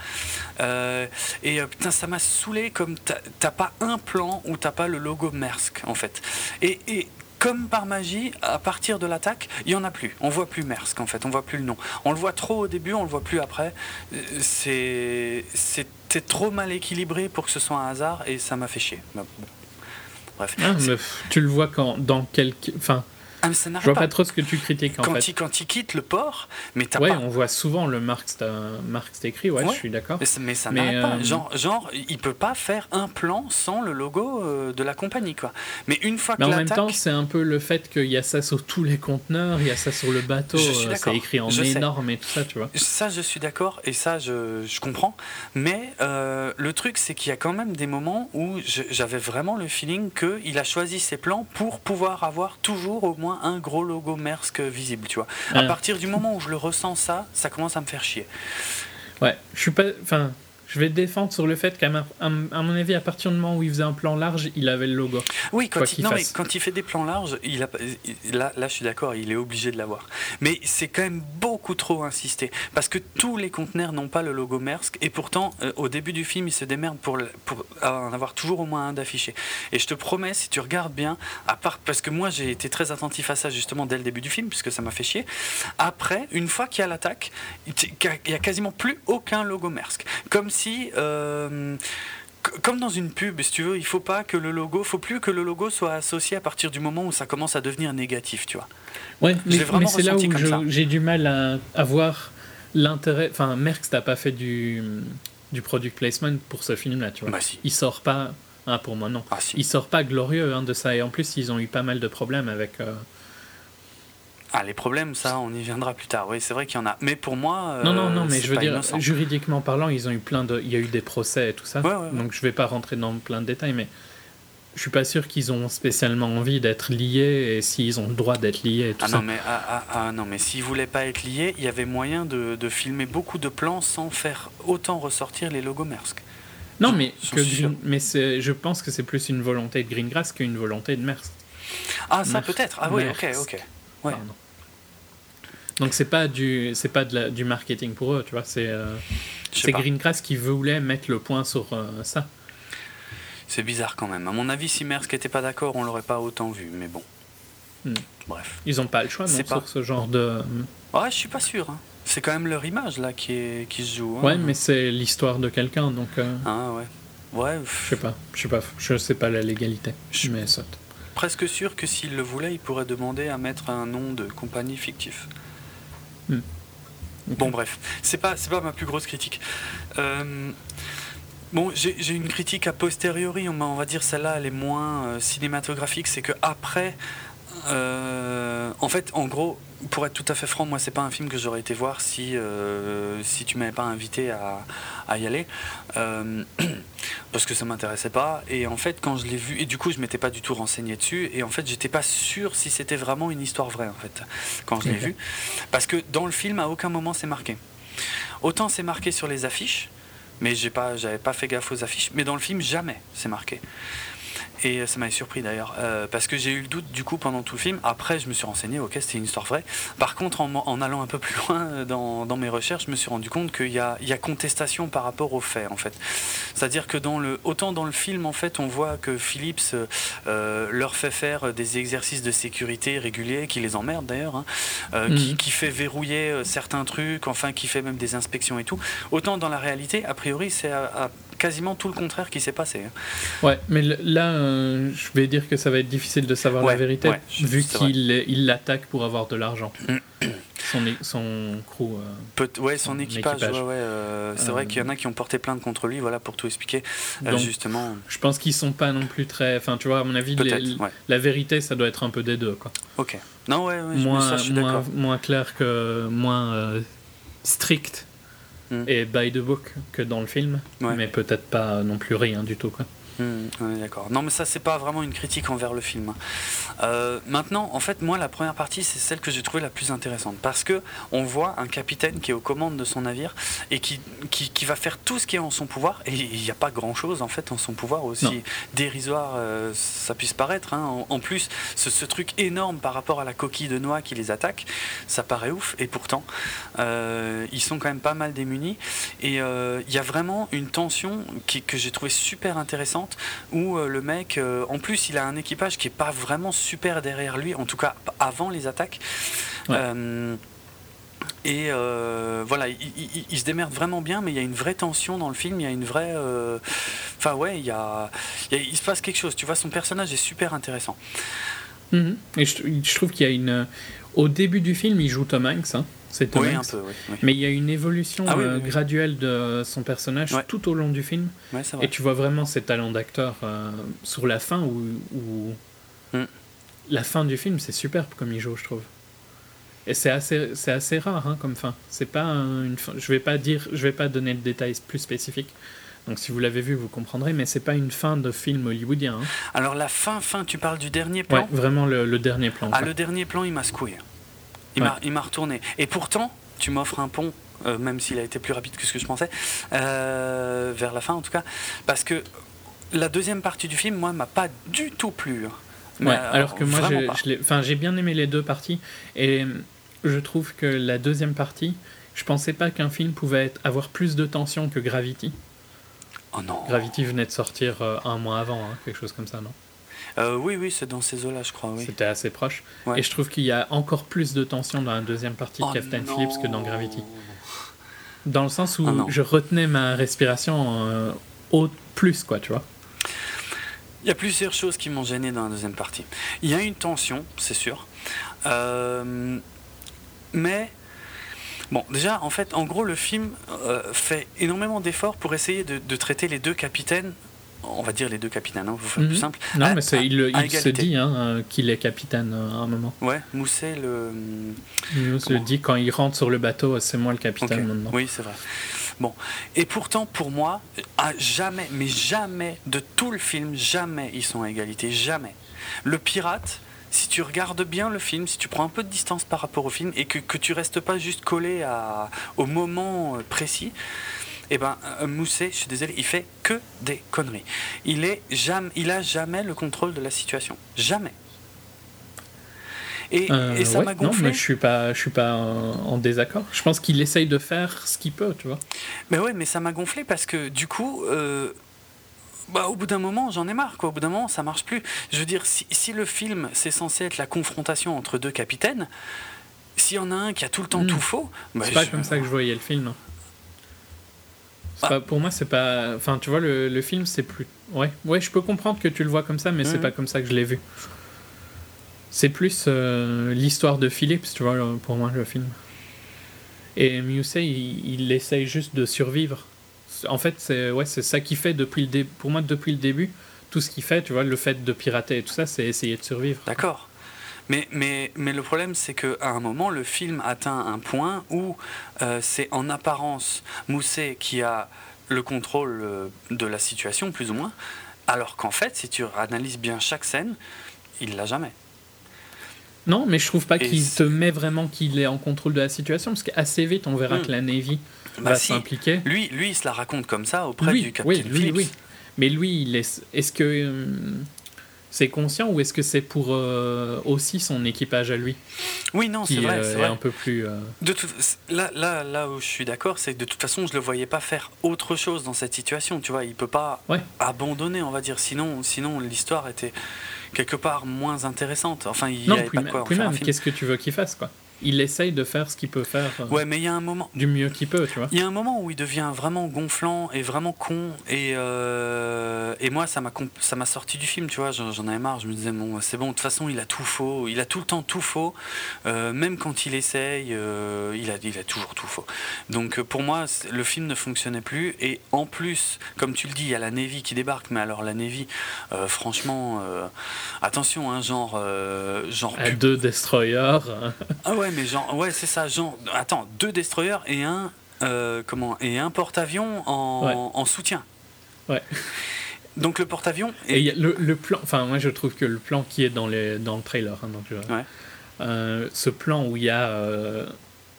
et putain, ça m'a saoulé comme t'as pas un plan où t'as pas le logo Maersk en fait. Et, comme par magie, à partir de l'attaque, il y en a plus. On voit plus Mersk en fait, on voit plus le nom. On le voit trop au début, on le voit plus après. C'est c'était trop mal équilibré pour que ce soit un hasard et ça m'a fait chier. Bref. Ah, tu le vois quand dans quelques, enfin ah, je vois pas. trop ce que tu critiques en quand fait. Il, quand il quitte le port, mais t'as ouais, pas... on voit souvent le Marx, Marx écrit, ouais, je suis d'accord. Mais, ça n'arrête pas. Euh, genre, genre, il peut pas faire un plan sans le logo euh, de la compagnie, quoi. Mais une fois mais en même temps, c'est un peu le fait qu'il y a ça sur tous les conteneurs, il y a ça sur le bateau, euh, c'est écrit en énorme et tout ça, tu vois. Ça, je suis d'accord et ça, je, je comprends. Mais le truc, c'est qu'il y a quand même des moments où j'avais vraiment le feeling qu'il a choisi ses plans pour pouvoir avoir toujours au moins un gros logo Maersk visible, tu vois. À partir du moment où je le ressens ça, ça commence à me faire chier. Ouais, je suis pas. Enfin, je vais défendre sur le fait qu'à mon avis, à partir du moment où il faisait un plan large, il avait le logo. Oui, quand, il, non, mais quand il fait des plans larges, il a, là, là, je suis d'accord, il est obligé de l'avoir. Mais c'est quand même beaucoup trop insisté. Parce que tous les conteneurs n'ont pas le logo Maersk. Et pourtant, euh, au début du film, il se démerde pour, pour en avoir toujours au moins un d'affiché. Et je te promets, si tu regardes bien, à part, parce que moi j'ai été très attentif à ça justement dès le début du film, puisque ça m'a fait chier. Après, une fois qu'il y a l'attaque, il n'y a quasiment plus aucun logo Maersk. Comme si euh, comme dans une pub, si tu veux, il faut pas que le logo, faut plus que le logo soit associé à partir du moment où ça commence à devenir négatif, tu vois. Ouais, mais, c'est là où j'ai du mal à, avoir l'intérêt. Enfin, Merckx n'a pas fait du, du product placement pour ce film-là, tu vois. Bah, Il sort pas. Ah, pour moi, non. Ah, Il sort pas glorieux hein, de ça. Et en plus, ils ont eu pas mal de problèmes avec. Euh, ah, les problèmes, ça, on y viendra plus tard. Oui, c'est vrai qu'il y en a. Mais pour moi. non, non, non, mais je veux dire, juridiquement parlant, ils ont eu plein de. Il y a eu des procès et tout ça. donc je vais pas rentrer dans plein de détails, mais je suis pas sûr qu'ils ont spécialement envie d'être liés et s'ils ont le droit d'être liés et tout ah ça. Non, mais, ah, ah, ah, non, mais s'ils voulaient pas être liés, il y avait moyen de, de, filmer beaucoup de plans sans faire autant ressortir les logos Maersk. Non, mais, que mais je pense que c'est plus une volonté de Greengrass qu'une volonté de Maersk. Ah, ça peut-être. Ah oui, ok, ok. Ouais. Donc c'est pas du c'est pas de la, du marketing pour eux, tu vois. C'est euh, c'est Greengrass qui voulait mettre le point sur euh, ça. C'est bizarre quand même. À mon avis, si Merck n'était pas d'accord, on l'aurait pas autant vu. Mais bon. Hmm. Bref. Ils ont pas le choix, non, pas... sur ce genre de. Ouais, je suis pas sûr. Hein. C'est quand même leur image là qui, est, qui se joue. Hein. Ouais, mais c'est l'histoire de quelqu'un, donc. Euh, ah ouais. Ouais. Je sais pas. Je sais pas. Je sais pas la légalité. Je mais saute. Presque sûr que s'il le voulait, il pourrait demander à mettre un nom de compagnie fictif. Hmm. Bon bref, c'est pas c'est pas ma plus grosse critique. Euh, bon, j'ai une critique a posteriori, on, on va dire celle-là, elle est moins euh, cinématographique, c'est que après, euh, en fait, en gros, pour être tout à fait franc, moi, c'est pas un film que j'aurais été voir si, euh, si tu m'avais pas invité à, à y aller. Euh, parce que ça m'intéressait pas. Et en fait, quand je l'ai vu, et du coup, je m'étais pas du tout renseigné dessus. Et en fait, j'étais pas sûr si c'était vraiment une histoire vraie, en fait, quand je l'ai vu. Parce que dans le film, à aucun moment c'est marqué. Autant c'est marqué sur les affiches, mais j'ai pas, j'avais pas fait gaffe aux affiches. Mais dans le film, jamais c'est marqué. Et ça m'avait surpris d'ailleurs, euh, parce que j'ai eu le doute du coup pendant tout le film. Après, je me suis renseigné, ok, c'était une histoire vraie. Par contre, en, allant un peu plus loin dans, dans, mes recherches, je me suis rendu compte qu'il y, y a, contestation par rapport aux faits en fait. C'est-à-dire que dans le, autant dans le film, en fait, on voit que Philips euh, leur fait faire des exercices de sécurité réguliers, qui les emmerdent d'ailleurs, hein, euh, qui, mhm. qui, fait verrouiller certains trucs, enfin, qui fait même des inspections et tout. Autant dans la réalité, a priori, c'est à quasiment tout le contraire qui s'est passé. Hein. Ouais, mais là, euh, je vais dire que ça va être difficile de savoir la vérité, vu qu'il il l'attaque pour avoir de l'argent. son, son crew. Euh, ouais, son équipage. Ouais, euh, c'est vrai qu'il y en a qui ont porté plainte contre lui, voilà, pour tout expliquer. justement. Je pense qu'ils sont pas non plus très. Enfin, tu vois, à mon avis, la vérité, ça doit être un peu des deux, quoi. Ok. Non, ouais, moins, ça, je suis moins, moins clair que moins strict Mm. et by the book que dans le film, mais peut-être pas non plus rien du tout. Quoi. Mm, d'accord. Non, mais ça, c'est pas vraiment une critique envers le film. Euh, maintenant, en fait, moi, la première partie, c'est celle que j'ai trouvée la plus intéressante parce que on voit un capitaine qui est aux commandes de son navire et qui, qui, va faire tout ce qui est en son pouvoir. Et il n'y a pas grand-chose en fait en son pouvoir, aussi dérisoire euh, ça puisse paraître. Hein. En, plus, ce, truc énorme par rapport à la coquille de noix qui les attaque, ça paraît ouf. Et pourtant, euh, ils sont quand même pas mal démunis. Et il y a vraiment une tension qui, que j'ai trouvé super intéressante où euh, le mec, euh, en plus, il a un équipage qui est pas vraiment super derrière lui, en tout cas avant les attaques. Euh, et voilà, il, se démerde vraiment bien, mais il y a une vraie tension dans le film, il y a une vraie... Enfin ouais, il, y a, il, se passe quelque chose, tu vois, son personnage est super intéressant. Mhm. Et je, trouve qu'il y a une... Au début du film, il joue Tom Hanks, hein. C'est oui, un peu, Mais il y a une évolution ah euh, graduelle de son personnage tout au long du film. Et tu vois vraiment ses talents d'acteur euh, sur la fin où, mm. la fin du film, c'est superbe comme il joue, je trouve. Et c'est assez, c'est assez rare hein, comme fin. C'est pas une fin. Je vais pas dire, je vais pas donner de détails plus spécifiques. Donc si vous l'avez vu, vous comprendrez, mais c'est pas une fin de film hollywoodien. Hein. Alors la fin, fin, tu parles du dernier plan? Ouais, vraiment le, dernier plan. Ah, le dernier plan, il m'a secoué. Il m'a retourné. Et pourtant, tu m'offres un pont, euh, même s'il a été plus rapide que ce que je pensais, euh, vers la fin en tout cas, parce que la deuxième partie du film, moi, m'a pas du tout plu. Hein. Ouais, alors que moi, j'ai bien aimé les deux parties, et je trouve que la deuxième partie, je pensais pas qu'un film pouvait être, avoir plus de tension que Gravity. Oh non. Gravity venait de sortir euh, un mois avant, hein, quelque chose comme ça, non? Euh, oui, oui, c'est dans ces eaux-là, je crois. Oui. C'était assez proche. Et je trouve qu'il y a encore plus de tension dans la deuxième partie de oh Captain Phillips que dans Gravity. Dans le sens où ah je retenais ma respiration euh, au plus, quoi, tu vois. Il y a plusieurs choses qui m'ont gêné dans la deuxième partie. Il y a une tension, c'est sûr. Euh, mais Bon, déjà, en fait, en gros, le film fait énormément d'efforts pour essayer de, traiter les deux capitaines on va dire les deux capitaines, hein, pour faire plus mhm. simple. Non, mais il, se dit hein, qu'il est capitaine euh, à un moment. Ouais, Mousset le. Mousset le dit quand il rentre sur le bateau, c'est moi le capitaine maintenant. Oui, c'est vrai. Bon, et pourtant, pour moi, à jamais, mais jamais de tout le film, jamais ils sont à égalité, jamais. Le pirate, si tu regardes bien le film, si tu prends un peu de distance par rapport au film et que, que tu restes pas juste collé à, au moment euh, précis, eh ben, euh, Mousset, je suis désolé, il fait que des conneries. Il est jamais, il a jamais le contrôle de la situation, jamais. Et, et ça m'a gonflé. Non, mais je suis pas, je suis pas en, désaccord. Je pense qu'il essaye de faire ce qu'il peut, tu vois. Mais ouais, mais ça m'a gonflé parce que du coup, bah, au bout d'un moment, j'en ai marre. Quoi. Au bout d'un moment, ça marche plus. Je veux dire, si, si le film, c'est censé être la confrontation entre deux capitaines, s'il y en a un qui a tout le temps hmm. tout faux. Bah, c'est pas comme ça que je voyais le film. Pour moi, c'est pas. Enfin, tu vois, le, le film, c'est plus. Ouais, ouais, je peux comprendre que tu le vois comme ça, mais c'est pas comme ça que je l'ai vu. C'est plus euh, l'histoire de Phillips, tu vois, pour moi, le film. Et Musei, il, il essaye juste de survivre en fait, c'est ouais, c'est ça qui fait depuis le pour moi depuis le début. Tout ce qu'il fait, tu vois, le fait de pirater et tout ça, c'est essayer de survivre. D'accord. Mais, mais, mais le problème, c'est qu'à un moment, le film atteint un point où euh, c'est en apparence Mousset qui a le contrôle euh, de la situation, plus ou moins, alors qu'en fait, si tu analyses bien chaque scène, il l'a jamais. Non, mais je trouve pas qu'il te met vraiment qu'il est en contrôle de la situation, parce qu'assez vite, on verra hmm. que la Navy bah, s'impliquer. Lui, lui, il se la raconte comme ça auprès du capitaine oui, lui, Oui. Mais lui, est. Est-ce que euh, c'est conscient ou est-ce que c'est pour euh, aussi son équipage à lui Oui, non, c'est vrai. Euh, c'est un peu plus. De là, là, là où je suis d'accord, c'est que de toute façon, je le voyais pas faire autre chose dans cette situation. Tu vois, il peut pas abandonner, on va dire. Sinon, sinon l'histoire était quelque part moins intéressante. Enfin, il n'y avait pas quoi. Qu'est-ce que tu veux qu'il fasse, quoi? Il essaye de faire ce qu'il peut faire. Euh, ouais, mais il y a un moment. Du mieux qu'il peut, tu vois. Il y a un moment où il devient vraiment gonflant et vraiment con. Et, euh, et moi, ça m'a, sorti du film, tu vois. J'en avais marre. Je me disais, bon, c'est bon, de toute façon, il a tout faux. Il a tout le temps tout faux. Euh, même quand il essaye, il, a, il a toujours tout faux. Donc pour moi, le film ne fonctionnait plus. Et en plus, comme tu le dis, il y a la Navy qui débarque. Mais alors, la Navy, franchement, attention, hein, genre. genre à deux destroyers. ah ouais, mais genre, ouais, c'est ça, genre, attends, deux destroyers et un, euh, comment, et un porte-avions en, en, soutien. Ouais. Donc le porte-avions. Et, le, le, plan, enfin, moi je trouve que le plan qui est dans, les, dans le trailer, hein, donc, ouais. euh, ce plan où il y a, euh,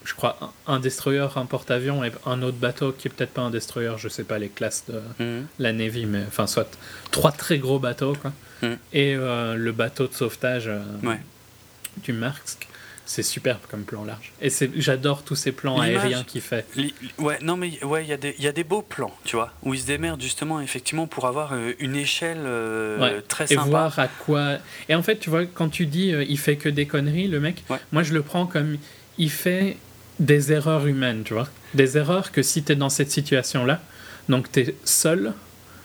je crois, un, destroyer, un porte-avions et un autre bateau qui est peut-être pas un destroyer, je sais pas les classes de mhm. la Navy, mais enfin, soit trois très gros bateaux, quoi. Mhm. Et euh, le bateau de sauvetage ouais. du Marx c'est superbe comme plan large. Et j'adore tous ces plans aériens qu'il fait. Ouais, non, mais ouais, il y, y, a des beaux plans, tu vois, où il se démerde justement, effectivement, pour avoir euh, une échelle euh, très sympa. Et voir à quoi. Et en fait, tu vois, quand tu dis euh, il fait que des conneries, le mec, moi je le prends comme il fait des erreurs humaines, tu vois. Des erreurs que si tu es dans cette situation-là, donc tu es seul,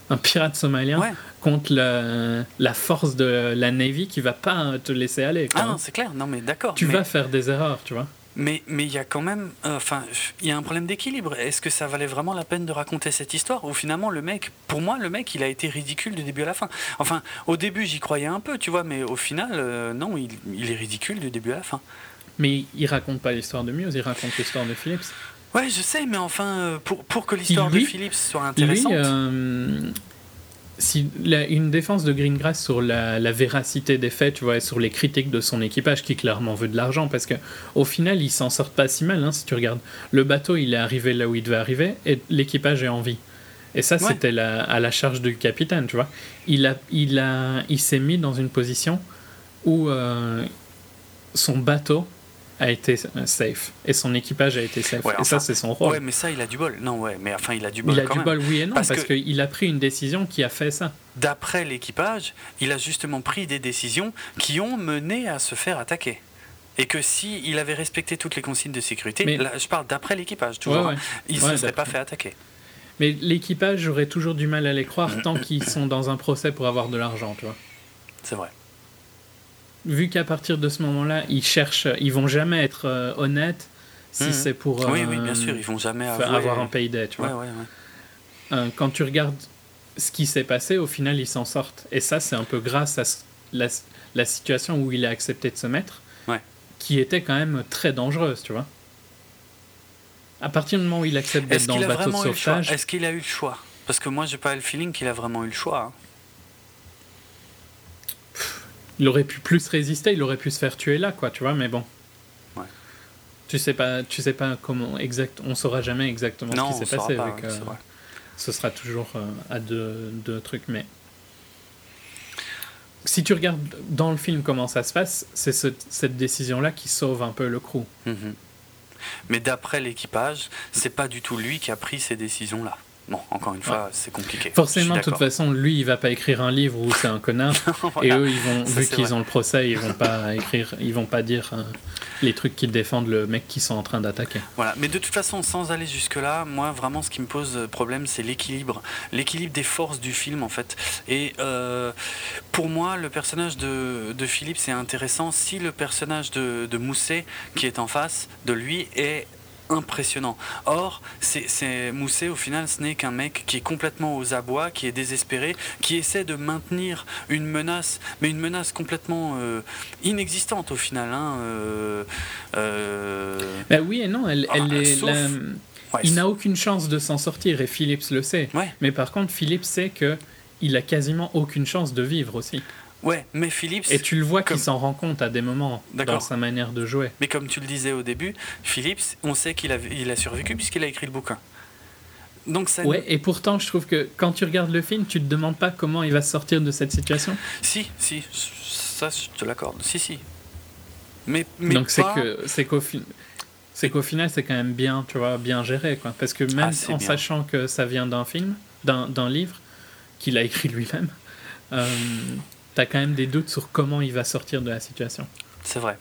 un pirate somalien, contre la, la, force de la Navy qui va pas te laisser aller. ah non, c'est clair, non mais d'accord. Tu vas faire des erreurs, tu vois. Mais il y a quand même, euh, enfin, il y a un problème d'équilibre. Est-ce que ça valait vraiment la peine de raconter cette histoire Ou finalement, le mec, pour moi, le mec, il a été ridicule du début à la fin. Enfin, au début, j'y croyais un peu, tu vois, mais au final, euh, non, il, il, est ridicule du début à la fin. Mais il raconte pas l'histoire de Muse, il raconte l'histoire de Phillips. Ouais, je sais, mais enfin, euh, pour, pour que l'histoire de Phillips soit intéressante si une défense de Greengrass sur la, véracité des faits, tu vois, et sur les critiques de son équipage qui clairement veut de l'argent, parce que au final, ils s'en sortent pas si mal, hein, si tu regardes. Le bateau, il est arrivé là où il devait arriver, et l'équipage est en vie. Et ça, c'était à la charge du capitaine, tu vois. Il a, il a, il s'est mis dans une position où euh, son bateau a été safe et son équipage a été safe. et ça, c'est son rôle. Ouais, mais ça, il a du bol. Non, ouais, mais enfin, il a du bol. Il a du bol, oui et non, parce, qu'il a pris une décision qui a fait ça. D'après l'équipage, il a justement pris des décisions qui ont mené à se faire attaquer. Et que si il avait respecté toutes les consignes de sécurité, mais... là, je parle d'après l'équipage, toujours, hein, il ne se serait pas fait attaquer. Mais l'équipage aurait toujours du mal à les croire tant qu'ils sont dans un procès pour avoir de l'argent, tu vois. C'est vrai vu qu'à partir de ce moment-là, ils cherchent, ils vont jamais être euh, honnêtes si mhm. c'est pour. oui, oui, bien euh, sûr, ils vont jamais avoir un payday, tu vois. Euh, quand tu regardes ce qui s'est passé, au final, ils s'en sortent. Et ça, c'est un peu grâce à la, la, situation où il a accepté de se mettre, qui était quand même très dangereuse, tu vois. À partir du moment où il accepte d'être dans le bateau de sauvetage. Est-ce qu'il a eu le choix? Parce que moi, j'ai pas le feeling qu'il a vraiment eu le choix. Hein il aurait pu plus résister, il aurait pu se faire tuer là, quoi, tu vois, mais bon. Ouais. Tu sais pas, tu sais pas comment exact, on saura jamais exactement ce qui s'est passé. avec, ce sera toujours euh, à deux, deux, trucs, mais si tu regardes dans le film comment ça se passe, c'est cette décision-là qui sauve un peu le crew. Mhm. Mais d'après l'équipage, c'est pas du tout lui qui a pris ces décisions-là. Bon, encore une fois, c'est compliqué. Forcément, de toute façon, lui, il va pas écrire un livre où c'est un connard. Et eux, ils vont, vu qu'ils ont le procès, ils vont pas écrire, ils vont pas dire euh, les trucs qui défendent le mec qui sont en train d'attaquer. Voilà, mais de toute façon, sans aller jusque-là, moi, vraiment, ce qui me pose problème, c'est l'équilibre. L'équilibre des forces du film, en fait. Et euh, pour moi, le personnage de, de Philippe, c'est intéressant si le personnage de, de Mousset, qui est en face de lui, est impressionnant. Or, c'est Mousset, au final, ce n'est qu'un mec qui est complètement aux abois, qui est désespéré, qui essaie de maintenir une menace, mais une menace complètement euh, inexistante au final. Hein, euh, euh, ben oui et non, elle, elle ah, est, il n'a aucune chance de s'en sortir et Philips le sait. Mais par contre, Philips sait que il a quasiment aucune chance de vivre aussi. Ouais, mais Philips. Et tu le vois qu'il s'en rend compte à des moments dans sa manière de jouer. Mais comme tu le disais au début, Philips, on sait qu'il a, il a survécu puisqu'il a écrit le bouquin. Donc ça... Ouais, et pourtant, je trouve que quand tu regardes le film, tu te demandes pas comment il va sortir de cette situation. Si, si, ça, je te l'accorde. Si, si. Mais, mais Donc c'est que c'est qu'au film. C'est qu'au final, c'est quand même bien, tu vois, bien géré, quoi. Parce que même ah, en sachant que ça vient d'un film, d'un livre, qu'il a écrit lui-même, euh, t'as quand même des doutes sur comment il va sortir de la situation. C'est vrai.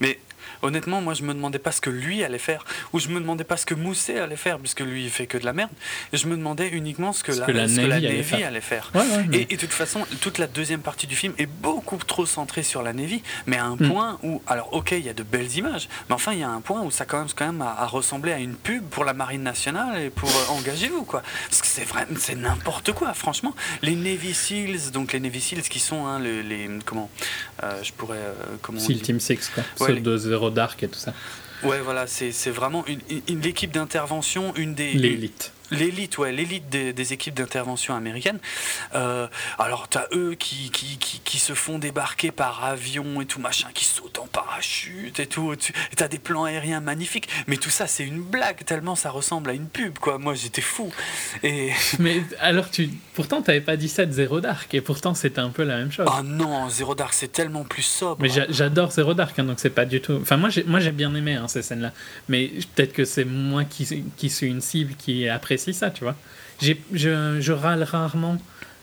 Mais honnêtement, moi, je me demandais pas ce que lui allait faire, ou je me demandais pas ce que Mousset allait faire, puisque lui, il fait que de la merde. Je me demandais uniquement ce que, la, que Navy, allait faire. Et, de toute façon, toute la deuxième partie du film est beaucoup trop centrée sur la Navy, mais à un mm. point où, alors, ok, il y a de belles images, mais enfin, il y a un point où ça commence quand même à, à ressembler à une pub pour la Marine nationale et pour euh, engagez-vous, quoi. Parce que c'est vrai, c'est n'importe quoi, franchement. Les Navy Seals, donc les Navy Seals qui sont hein, les, comment, euh, je pourrais, euh, comment. Seal Team 6, quoi. Ouais, les... de d'arc et tout. Ouais, voilà, c'est vraiment une, une, l'équipe d'intervention, une des. L'élite. L'élite, ouais, l'élite des, équipes d'intervention américaines. Euh, alors, tu as eux qui, qui, qui, se font débarquer par avion et tout machin, qui sautent en parachute et tout. Et tu as des plans aériens magnifiques. Mais tout ça, c'est une blague, tellement ça ressemble à une pub, quoi. Moi, j'étais fou. Et... Mais alors, tu pourtant, tu pas dit ça de Zero Dark, et pourtant, c'était un peu la même chose. Ah non, Zero Dark, c'est tellement plus sobre. Mais j'adore Zero Dark, hein, donc c'est pas du tout. Enfin, moi, j'ai bien aimé hein, ces scènes-là. Mais peut-être que c'est moi qui, qui suis une cible qui apprécie ça, tu vois. Je, je râle rarement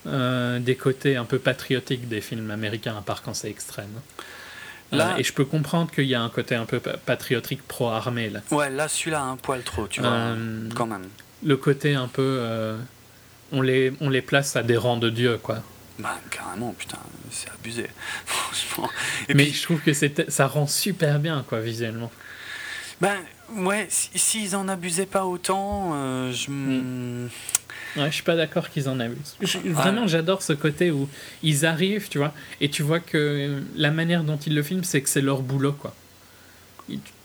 euh, des côtés un peu patriotiques des films américains, à part quand c'est extrême. Là, euh, et je peux comprendre qu'il y a un côté un peu patriotique pro-armée. Là. Ouais, là, celui-là a un poil trop, tu vois, euh, quand même. Le côté un peu. on, les, on les place à des rangs de Dieu, quoi. Bah, carrément, putain, c'est abusé. Franchement. Et Mais je trouve que ça rend super bien, quoi, visuellement. Ben, Ouais, s'ils en abusaient pas autant, euh, je. Mm. Ouais, je suis pas d'accord qu'ils en abusent. vraiment, j'adore ce côté où ils arrivent, tu vois, et tu vois que la manière dont ils le filment, c'est que c'est leur boulot, quoi.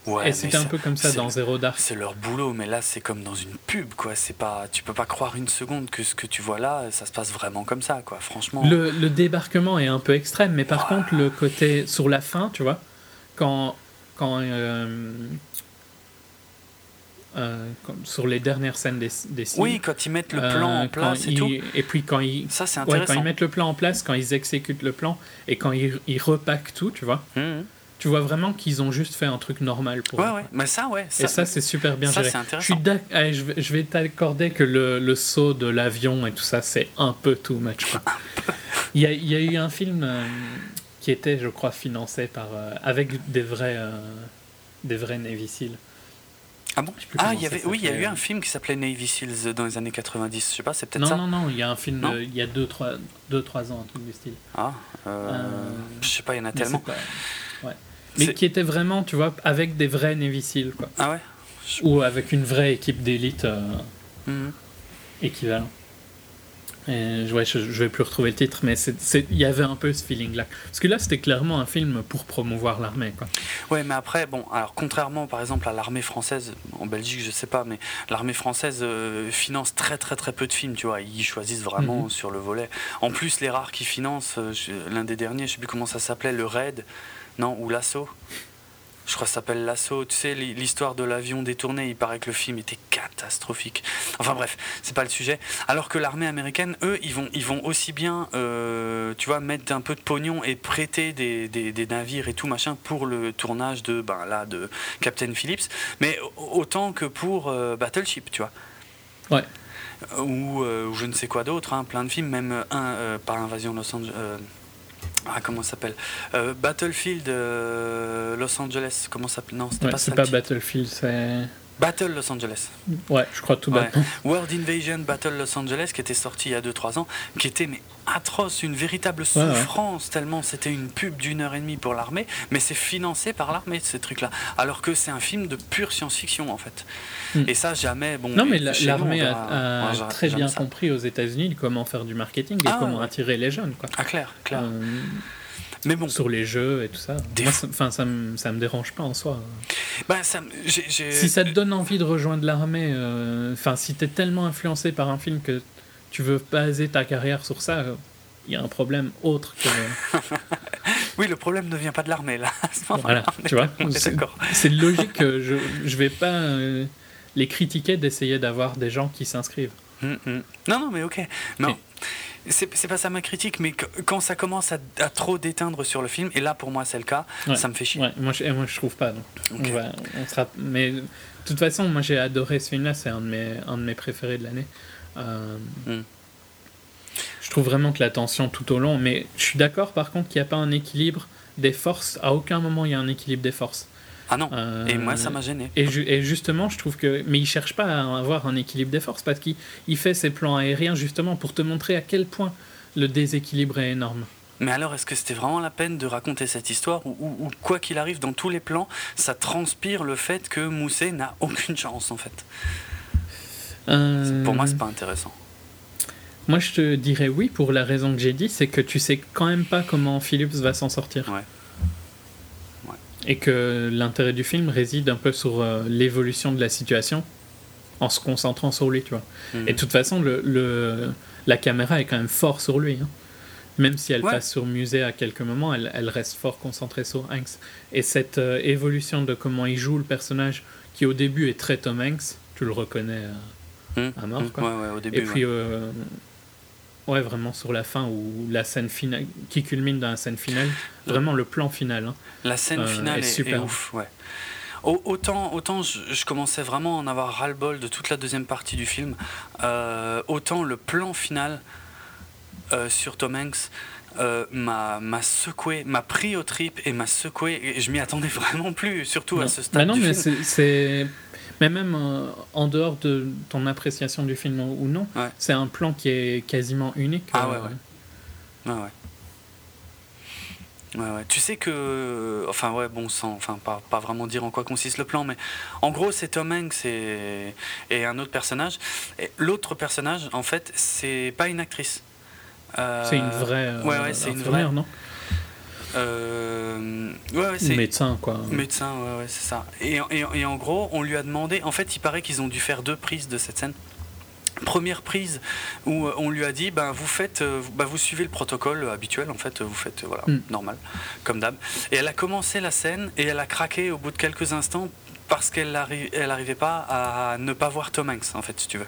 Ouais, et c'était un peu comme ça dans Zero Dark. C'est leur boulot, mais là c'est comme dans une pub, quoi. C'est pas, tu peux pas croire une seconde que ce que tu vois là, ça se passe vraiment comme ça, quoi. Franchement. Le, le débarquement est un peu extrême, mais par contre le côté sur la fin, tu vois, quand quand euh, euh, sur les dernières scènes des, des Oui, quand ils mettent le plan en euh, place et tout. Et puis quand ils, Ça, c'est quand ils mettent le plan en place, quand ils exécutent le plan et quand ils, ils repackent tout, tu vois. Mmh. Tu vois vraiment qu'ils ont juste fait un truc normal pour. Ouais, ouais. Mais ça, ouais. et ça, c'est super bien ça, géré. Je, suis je vais, je vais t'accorder que le, le, saut de l'avion et tout ça, c'est un peu too much. il, y a, il y a eu un film euh, qui était, je crois, financé par avec des vrais des vrais Navy Seals. Ah bon Ah, il y avait, oui, il y a eu un film qui s'appelait Navy Seals dans les années 90. Je sais pas, c'est peut-être ça Non, non, non, il y a un film il y a 2-3 deux, trois, deux, trois ans, un truc du style. Ah, euh, euh, je sais pas, il y en a tellement. Ouais. Mais qui était vraiment, tu vois, avec des vrais Navy Seals, quoi. Ah ouais Ou avec une vraie équipe d'élite euh, mhm. équivalent. Et, ouais, je, je vais plus retrouver le titre, mais il y avait un peu ce feeling-là. Parce que là, c'était clairement un film pour promouvoir l'armée. Quoi. Ouais, mais après, bon, alors contrairement par exemple à l'armée française, en Belgique, je sais pas, mais l'armée française euh, finance très très très peu de films, tu vois. Ils choisissent vraiment mhm. sur le volet. En plus, les rares qui financent, euh, l'un des derniers, je sais plus comment ça s'appelait, le Raid, non, ou l'Assaut. Je crois que ça s'appelle L'Assaut. Tu sais, l'histoire de l'avion détourné, il paraît que le film était catastrophique. Enfin bref, c'est pas le sujet. Alors que l'armée américaine, eux, ils vont, ils vont aussi bien, euh, tu vois, mettre un peu de pognon et prêter des, des, navires et tout machin pour le tournage de, ben là, de Captain Phillips, mais autant que pour euh, Battleship, tu vois. Ouais. Ou, ou, je ne sais quoi d'autre, hein, plein de films, même un, par Invasion Los Angeles ah, comment ça s'appelle euh, Battlefield euh, Los Angeles. Comment ça s'appelle? Non, c'était pas ça. C'est pas Battlefield, c'est. Battle Los Angeles. Ouais, je crois tout ouais. World Invasion Battle Los Angeles, qui était sorti il y a 2-3 ans, qui était mais atroce, une véritable souffrance, tellement c'était une pub d'une heure et demie pour l'armée, mais c'est financé par l'armée, ces trucs-là. Alors que c'est un film de pure science-fiction, en fait. Hmm. Et ça, jamais. Bon, non, mais l'armée a, très bien compris aux États-Unis comment faire du marketing et ah, comment attirer les jeunes. Quoi. Ah, clair, clair. Euh, mais bon. Sur les jeux et tout ça. Enfin, ça, me, ça me dérange pas en soi. Bah, ça, Si ça te donne envie de rejoindre l'armée, euh, enfin, si tu es tellement influencé par un film que tu veux baser ta carrière sur ça, il y a un problème autre que. oui, le problème ne vient pas de l'armée, là. voilà, tu vois. C'est logique que je ne vais pas euh, les critiquer d'essayer d'avoir des gens qui s'inscrivent. Hum, hum. Non, non, mais ok. Non c'est pas ça ma critique, mais quand ça commence à, trop déteindre sur le film, et là pour moi c'est le cas, ça me fait chier. moi, je, moi je trouve pas. mais de toute façon, moi j'ai adoré ce film-là, c'est un, de mes, un de mes préférés de l'année. Euh, hmm. Je trouve vraiment que la tension tout au long, mais je suis d'accord par contre qu'il n'y a pas un équilibre des forces. À aucun moment il y a un équilibre des forces. Ah non, et moi ça m'a gêné. Et, et, justement, je trouve que. Mais il cherche pas à avoir un équilibre des forces parce qu'il fait ses plans aériens justement pour te montrer à quel point le déséquilibre est énorme. Mais alors, est-ce que c'était vraiment la peine de raconter cette histoire ou, quoi qu'il arrive, dans tous les plans, ça transpire le fait que Mousset n'a aucune chance en fait? Euh, Pour moi, c'est pas intéressant. Moi, je te dirais oui pour la raison que j'ai dit, c'est que tu sais quand même pas comment Phillips va s'en sortir. Ouais. Et que l'intérêt du film réside un peu sur euh, l'évolution de la situation en se concentrant sur lui, tu vois. Et de toute façon, le, le, la caméra est quand même fort sur lui. Hein. Même si elle passe sur musée à quelques moments, elle, elle, reste fort concentrée sur Hanks. Et cette euh, évolution de comment il joue le personnage, qui au début est très Tom Hanks, tu le reconnais euh, à mort. Quoi. Ouais, au début, Et puis, Ouais, vraiment sur la fin ou la scène finale qui culmine dans la scène finale. Vraiment le plan final. Hein. La scène euh, finale est, super. ouf, ouais. Autant, autant je, commençais vraiment à en avoir ras-le-bol de toute la deuxième partie du film, euh, autant le plan final euh, sur Tom Hanks m'a secoué, m'a pris au trip et m'a secoué. Et je m'y attendais vraiment plus, surtout à ce stade. Bah non, mais c'est mais même euh, en dehors de ton appréciation du film ou non, c'est un plan qui est quasiment unique. Ah ouais, euh, ouais. ouais, ouais. Ouais, ouais. Tu sais que, enfin ouais, bon, sans, enfin pas, pas vraiment dire en quoi consiste le plan, mais en gros c'est Tom Hanks et, et un autre personnage. Et l'autre personnage, en fait, c'est pas une actrice. c'est une vraie. ouais, ouais, c'est une vraie. non? Euh, ouais, médecin quoi. Médecin, ouais, ouais c'est ça. Et, et, et, en gros, on lui a demandé. En fait, il paraît qu'ils ont dû faire deux prises de cette scène. Première prise où euh, on lui a dit ben vous faites euh, bah, vous suivez le protocole habituel en fait vous faites voilà mm. normal comme d'hab et elle a commencé la scène et elle a craqué au bout de quelques instants parce qu'elle n'arrivait pas à ne pas voir Tom Hanks en fait si tu veux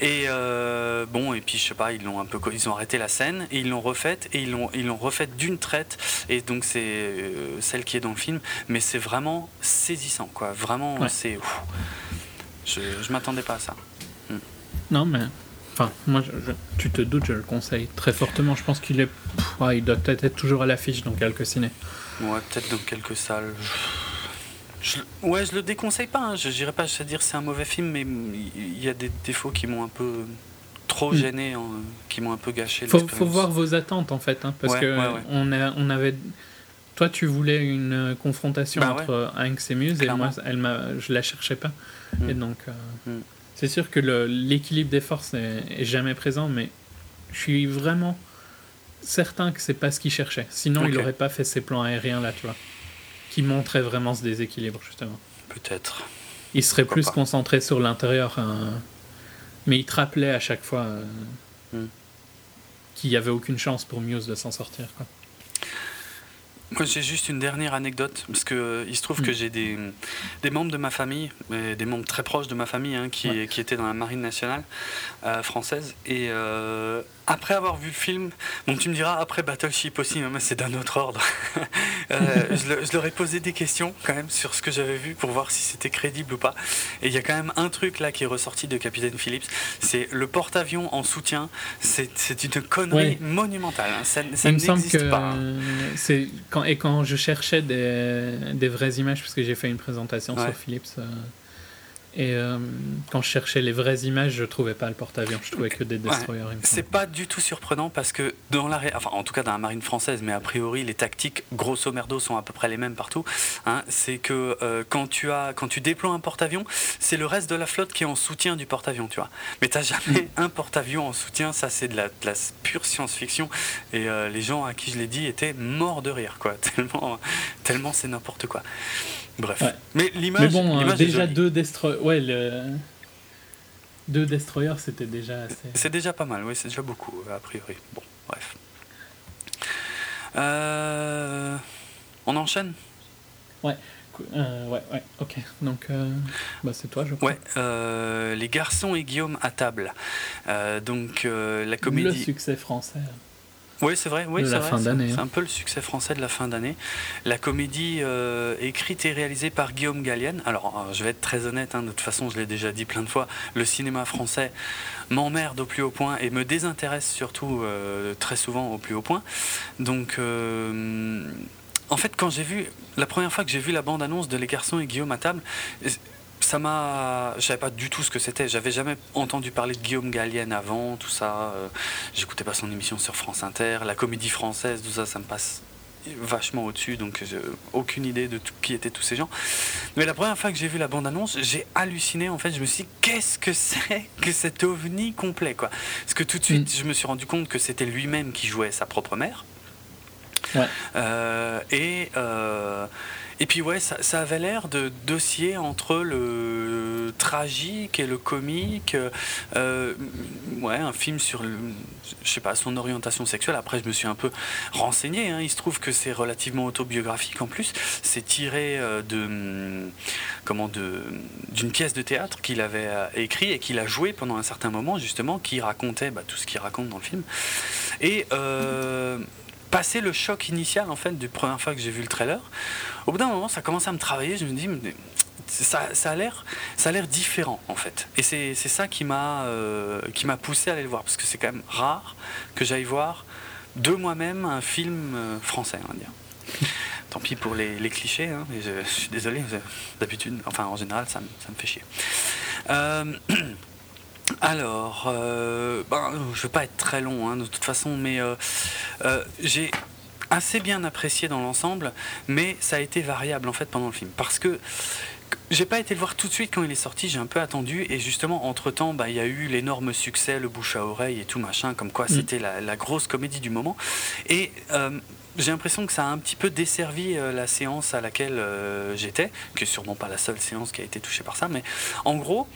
et euh, bon et puis je sais pas ils l'ont un peu ils ont arrêté la scène et ils l'ont refaite et ils l'ont ils l'ont refaite d'une traite et donc c'est euh, celle qui est dans le film mais c'est vraiment saisissant quoi vraiment c'est je je m'attendais pas à ça hmm. non mais Enfin, moi, tu te doutes, je le conseille très fortement. Je pense qu'il est, il doit peut-être être toujours à l'affiche dans quelques ciné. Ouais, peut-être dans quelques salles. Je, ouais, je le déconseille pas. Hein. Je n'irai pas à dire c'est un mauvais film, mais il y a des défauts qui m'ont un peu trop hmm. gêné, qui m'ont un peu gâché. Faut, faut voir vos attentes en fait, hein, parce que On, a, on avait. Toi, tu voulais une confrontation bah entre Hanks et Muse, et moi, elle je la cherchais pas. Hmm. Et donc, euh, hmm. c'est sûr que l'équilibre des forces est, jamais présent, mais je suis vraiment certain que c'est pas ce qu'il cherchait. Sinon, il n'aurait pas fait ces plans aériens là, tu vois qui montrait vraiment ce déséquilibre, justement. Peut-être. Il serait plus concentré sur l'intérieur, hein. mais il te rappelait à chaque fois euh, hmm. qu'il n'y avait aucune chance pour Muse de s'en sortir. Quoi. Moi, j'ai juste une dernière anecdote, parce que euh, il se trouve que mm. j'ai des, des, membres de ma famille, des membres très proches de ma famille, hein, qui, qui, étaient dans la marine nationale euh, française. Et euh, après avoir vu le film, bon, tu me diras après Battleship aussi, mais c'est d'un autre ordre. je, leur ai posé des questions quand même sur ce que j'avais vu pour voir si c'était crédible ou pas. Et il y a quand même un truc là qui est ressorti de Capitaine Phillips, c'est le porte-avions en soutien. C'est une connerie monumentale. Hein. Ça, pas. Hein. Quand et quand je cherchais des, des vraies images, parce que j'ai fait une présentation sur Philips, euh, et euh, quand je cherchais les vraies images, je trouvais pas le porte-avions, je trouvais que des destroyers. c'est pas du tout surprenant parce que dans la, enfin en tout cas dans la marine française, mais a priori les tactiques grosso merdo sont à peu près les mêmes partout. Hein, c'est que euh, quand tu as, quand tu déploies un porte-avions, c'est le reste de la flotte qui est en soutien du porte-avions, tu vois. Mais t'as jamais mm. un porte-avions en soutien, ça c'est de la, pure science-fiction. Et euh, les gens à qui je l'ai dit étaient morts de rire, quoi. Tellement, tellement c'est n'importe quoi. Bref. Mais l'image. bon, euh, déjà deux destroyers. Ouais, le... deux destroyers, c'était déjà assez. C'est déjà pas mal, oui, c'est déjà beaucoup, a priori. Bon, bref. Euh... On enchaîne? Ouais. Euh, ouais, ouais, ok. Donc, euh, bah, c'est toi, je crois. Ouais, euh, Les garçons et Guillaume à table. donc, la comédie. Le succès français. Oui, c'est vrai. Oui, c'est C'est un peu le succès français de la fin d'année. La comédie euh, écrite et réalisée par Guillaume Gallienne. Alors, euh, je vais être très honnête, hein, de toute façon, je l'ai déjà dit plein de fois, le cinéma français m'emmerde au plus haut point et me désintéresse surtout euh, très souvent au plus haut point. Donc, en fait, quand j'ai vu, la première fois que j'ai vu la bande-annonce de Les Garçons et Guillaume à table, ça m'a. Je savais pas du tout ce que c'était. J'avais jamais entendu parler de Guillaume Gallienne avant, tout ça. Euh, j'écoutais pas son émission sur France Inter. La comédie française, tout ça, ça me passe vachement au-dessus, donc j'ai aucune idée de qui étaient tous ces gens. Mais la première fois que j'ai vu la bande-annonce, j'ai halluciné en fait. Je me suis dit, qu'est-ce que c'est que cet ovni complet quoi? Parce que tout de suite, mm. je me suis rendu compte que c'était lui-même qui jouait sa propre mère. Euh, et. Euh, et puis ouais, ça, avait l'air de dossier entre le tragique et le comique. Euh, ouais, un film sur, je sais pas, son orientation sexuelle. Après, je me suis un peu renseigné. Hein. Il se trouve que c'est relativement autobiographique en plus. C'est tiré euh, de, comment, de, d'une pièce de théâtre qu'il avait euh, écrit et qu'il a joué pendant un certain moment justement, qui racontait bah, tout ce qu'il raconte dans le film. Et passé le choc initial en fait du première fois que j'ai vu le trailer, au bout d'un moment ça commence à me travailler, je me dis ça, ça a l'air ça a l'air différent en fait. Et c'est ça qui m'a euh, qui m'a poussé à aller le voir parce que c'est quand même rare que j'aille voir de moi-même un film euh, français, on va dire. Tant pis pour les, les clichés, hein, je, suis désolé, d'habitude, enfin en général ça, ça me fait chier. Euh, Alors, euh, ben, je ne veux pas être très long hein, de toute façon, mais euh, euh, j'ai assez bien apprécié dans l'ensemble, mais ça a été variable en fait pendant le film. Parce que j'ai pas été le voir tout de suite quand il est sorti, j'ai un peu attendu, et justement, entre-temps, bah, il y a eu l'énorme succès, le bouche à oreille et tout machin, comme quoi mm. c'était la, grosse comédie du moment. Et j'ai l'impression que ça a un petit peu desservi la séance à laquelle j'étais, qui est sûrement pas la seule séance qui a été touchée par ça, mais en gros,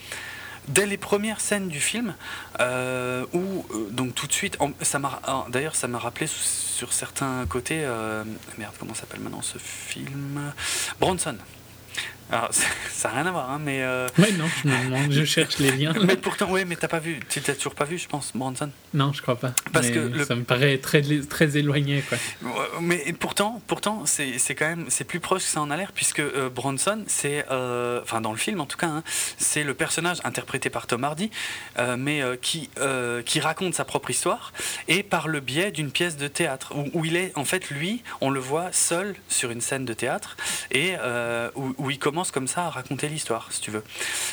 dès les premières scènes du film, euh, où euh, donc tout de suite, m'a, d'ailleurs ça m'a rappelé sur certains côtés, euh, merde comment s'appelle maintenant ce film, Bronson. Alors, ça n'a rien à voir, hein, mais. Euh... Oui, non, je, cherche les liens. mais pourtant, oui, mais t'as pas vu, tu t'as toujours pas vu, je pense, Bronson Non, je crois pas. Parce que ça me paraît très, très éloigné, quoi. Mais pourtant, pourtant c'est, quand même, c'est plus proche que ça en a l'air, puisque euh, Bronson, c'est, euh, enfin, dans le film en tout cas, hein, c'est le personnage interprété par Tom Hardy, euh, mais qui, qui raconte sa propre histoire, et par le biais d'une pièce de théâtre, où, où, il est, en fait, lui, on le voit seul sur une scène de théâtre, et où, où il commence comme ça à raconter l'histoire, si tu veux.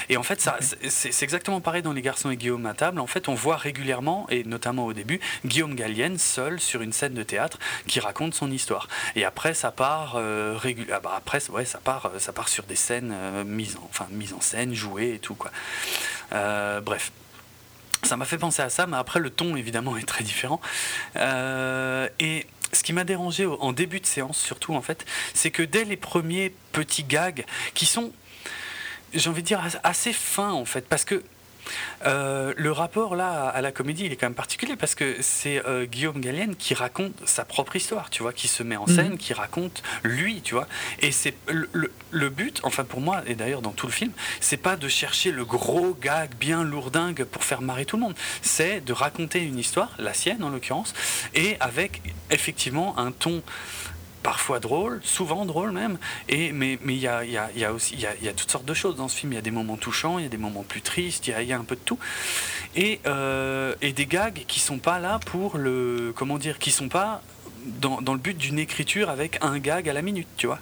Et en fait, ça, c'est exactement pareil dans Les Garçons et Guillaume à table. En fait, on voit régulièrement, et notamment au début, Guillaume Gallienne seul sur une scène de théâtre qui raconte son histoire. Et après, ça part euh, ah bah après, ouais, ça part, euh, ça part sur des scènes euh, mises, en, enfin, mises en scène, jouées et tout quoi. Euh, bref. Ça m'a fait penser à ça, mais après le ton évidemment est très différent. et ce qui m'a dérangé en début de séance, surtout en fait, c'est que dès les premiers petits gags qui sont, j'ai envie de dire, assez fins en fait, parce que Euh, le rapport là à la comédie, il est quand même particulier parce que c'est euh, Guillaume Gallienne qui raconte sa propre histoire, tu vois, qui se met en scène, mhm. qui raconte lui, tu vois. Et c'est le, but, enfin pour moi, et d'ailleurs dans tout le film, c'est pas de chercher le gros gag bien lourdingue pour faire marrer tout le monde. C'est de raconter une histoire, la sienne en l'occurrence, et avec effectivement un ton parfois drôle, souvent drôle même. Et, mais il y, a, y, a, y a, aussi y a, y a, toutes sortes de choses dans ce film. Il y a des moments touchants, il y a des moments plus tristes, il y, a, un peu de tout. Et, euh, et des gags qui sont pas là pour le. Comment dire Qui sont pas dans, dans le but d'une écriture avec un gag à la minute, tu vois.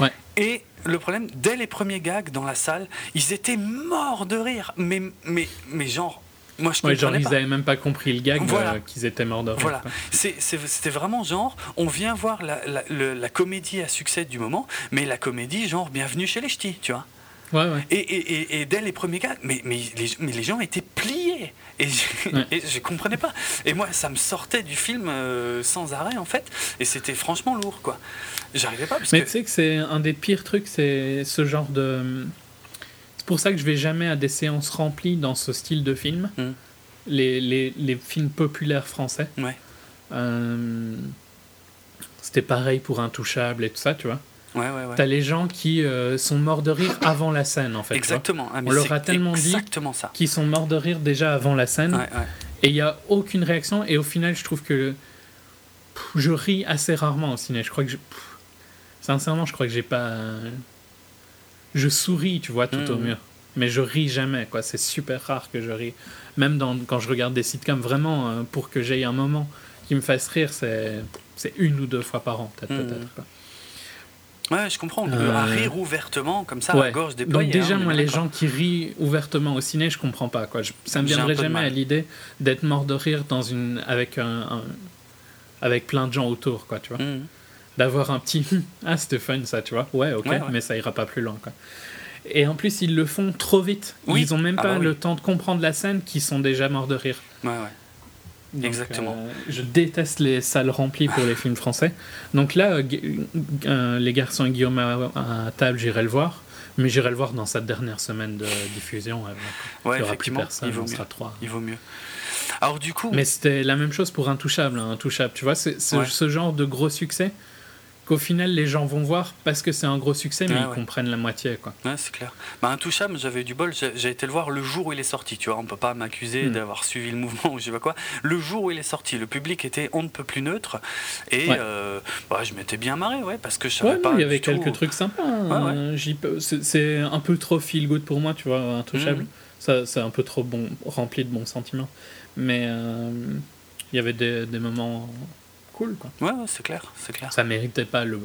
Ouais. Et le problème, dès les premiers gags dans la salle, ils étaient morts de rire. Mais, mais, mais genre moi, je ouais, genre, ils n'avaient même pas compris le gag euh, qu'ils étaient morts de Voilà. C'était vraiment genre, on vient voir la, la, la, comédie à succès du moment, mais la comédie, genre, bienvenue chez les ch'tis, tu vois. Ouais, ouais. Et, et, et, dès les premiers gags, mais, mais, les, mais les gens étaient pliés. Et je, ne comprenais pas. Et moi, ça me sortait du film euh, sans arrêt, en fait. Et c'était franchement lourd, quoi. J'arrivais pas. mais tu sais que c'est un des pires trucs, c'est ce genre de pour ça que je vais jamais à des séances remplies dans ce style de film. Hmm. Les, les, les, films populaires français. Ouais. Euh, c'était pareil pour Intouchable et tout ça, tu vois. Ouais, ouais, ouais. T'as les gens qui euh, sont morts de rire avant la scène, en fait. Exactement. Ah, On leur a tellement dit qu'ils sont morts de rire déjà avant la scène. Et il n'y a aucune réaction. Et au final, je trouve que je ris assez rarement au ciné. Je crois que je, sincèrement, je crois que j'ai pas je souris, tu vois, tout au hmm. mieux. Mais je ris jamais, quoi. C'est super rare que je ris. Même dans, quand je regarde des sitcoms, vraiment, euh, pour que j'aie un moment qui me fasse rire, c'est, une ou deux fois par an, peut-être. Hmm. Ouais, je comprends. Euh... À rire ouvertement, comme ça, à la gorge déployée. Donc déjà, hein, moi, les gens qui rient ouvertement au ciné, je comprends pas. Quoi. ça me viendrait jamais à l'idée d'être mort de rire dans une... avec, un, avec plein de gens autour, quoi, tu vois. Hmm d'avoir un petit ah c'était fun ça tu vois. Ouais ok. Mais ça ira pas plus loin quoi. Et en plus ils le font trop vite. Ils ont même ah pas bah le temps de comprendre la scène qu'ils sont déjà morts de rire. Ouais ouais. Exactement. euh, je déteste les salles remplies pour les films français. Donc là euh, euh, les garçons et Guillaume à, table j'irai le voir. Mais j'irai le voir dans cette dernière semaine de diffusion ouais, effectivement il vaut mieux. trois. il vaut mieux. Alors du coup mais c'était la même chose pour Intouchable hein, Intouchable. Tu vois c'est ce genre de gros succès qu'au final les gens vont voir parce que c'est un gros succès, mais ils comprennent la moitié. Quoi. Ouais, c'est clair. Bah, Intouchable, j'avais eu du bol, j'ai été le voir le jour où il est sorti, tu vois, on peut pas m'accuser hmm. d'avoir suivi le mouvement ou je sais pas quoi. Le jour où il est sorti, le public était on ne peut plus neutre et euh, bah, je m'étais bien marré, ouais, parce que je savais pas. Il y avait quelques trucs sympas. Hein. c'est un peu trop feel good pour moi, tu vois, Intouchable. Hmm. Ça, c'est un peu trop bon, rempli de bons sentiments. Mais euh, il y avait des, des moments cool. Quoi. Ouais, c'est clair, c'est clair. Ça méritait pas le,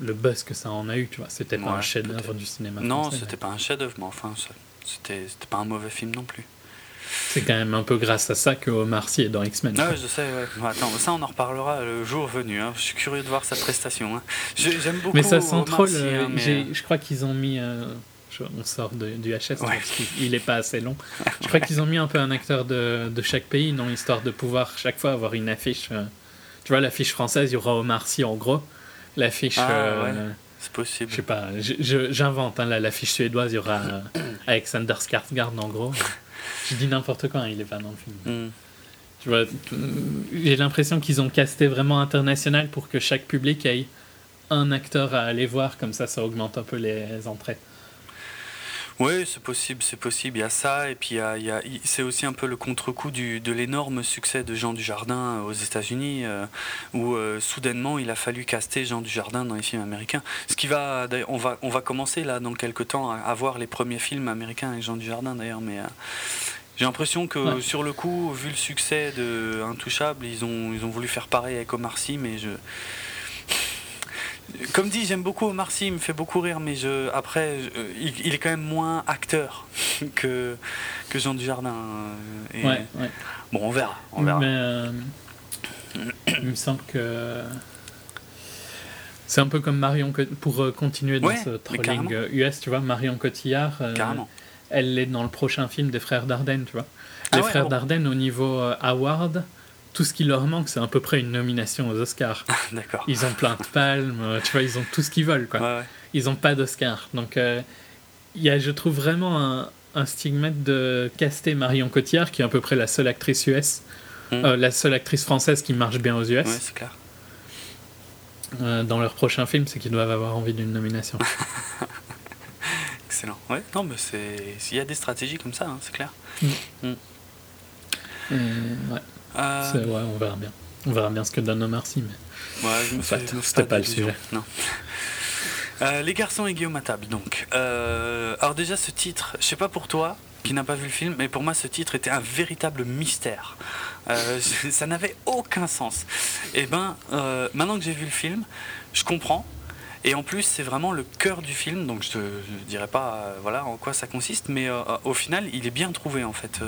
le, buzz que ça en a eu, tu vois. C'était pas un chef-d'œuvre du cinéma. Non, c'était pas un chef-d'œuvre, mais enfin, c'était pas un mauvais film non plus. C'est quand même un peu grâce à ça que Omar Sy est dans X-Men. Ouais, je sais, ouais. Attends, ça on en reparlera le jour venu. Hein. Je suis curieux de voir sa prestation. Hein. J'aime beaucoup. Mais ça sent trop. Hein, euh, je crois qu'ils ont mis. Euh, on sort du HS, il n'est pas assez long. Je crois qu'ils ont mis un peu un acteur de, chaque pays, non, histoire de pouvoir chaque fois avoir une affiche. Euh, tu vois, l'affiche française, il y aura Omar Sy en gros. L'affiche. Ah, euh, c'est possible. Je sais pas, j'invente. Hein, l'affiche suédoise, il y aura euh, Alexander Skarsgård en gros. Je dis n'importe quoi, hein, il est pas dans le film. Hmm. Tu vois, j'ai l'impression qu'ils ont casté vraiment international pour que chaque public ait un acteur à aller voir, comme ça, ça augmente un peu les entrées. Oui, c'est possible, c'est possible. Il y a ça, et puis il y a, c'est aussi un peu le contre-coup de l'énorme succès de Jean Dujardin euh, aux États-Unis, euh, où euh, soudainement il a fallu caster Jean Dujardin dans les films américains. Ce qui va, on va, on va commencer là dans quelques temps à, voir les premiers films américains avec Jean Dujardin d'ailleurs, mais j'ai l'impression que sur le coup, vu le succès de Intouchable, ils ont, ils ont voulu faire pareil avec Omar Sy, mais je comme dit, j'aime beaucoup Omar Sy, il me fait beaucoup rire, mais je, après, il, est quand même moins acteur que, que Jean Dujardin. Et, ouais, Bon, on verra. On verra. Mais, euh, il me semble que. C'est un peu comme Marion, pour euh, continuer dans ce trolling US, tu vois, Marion Cotillard. Euh, elle est dans le prochain film des Frères Dardenne, tu vois. Ah Les Frères Dardenne, au niveau Award, tout ce qui leur manque, c'est à peu près une nomination aux Oscars. D'accord. Ils ont plein de palmes, euh, tu vois, ils ont tout ce qu'ils veulent, quoi. Ils n'ont pas d'Oscar. Donc, euh, y a, je trouve vraiment un, un stigmate de caster Marion Cotillard, qui est à peu près la seule actrice US, hmm. euh, la seule actrice française qui marche bien aux US. Ouais, c'est clair. Euh, dans leur prochain film, c'est qu'ils doivent avoir envie d'une nomination. Excellent. Ouais, non, mais c'est. Il y a des stratégies comme ça, hein, c'est clair. Hmm. Hmm. ouais. Euh, ouais. on verra bien. On verra bien ce que donne Omar Sy, mais. Ouais, je me fais, pas le sujet. Non. Euh, les garçons et Guillaume à table, donc. Euh, alors déjà, ce titre, je sais pas pour toi, qui n'a pas vu le film, mais pour moi, ce titre était un véritable mystère. Euh, ça n'avait aucun sens. Et eh ben, maintenant que j'ai vu le film, je comprends. Et en plus, c'est vraiment le cœur du film, donc je ne dirais pas voilà en quoi ça consiste, mais au final, il est bien trouvé en fait.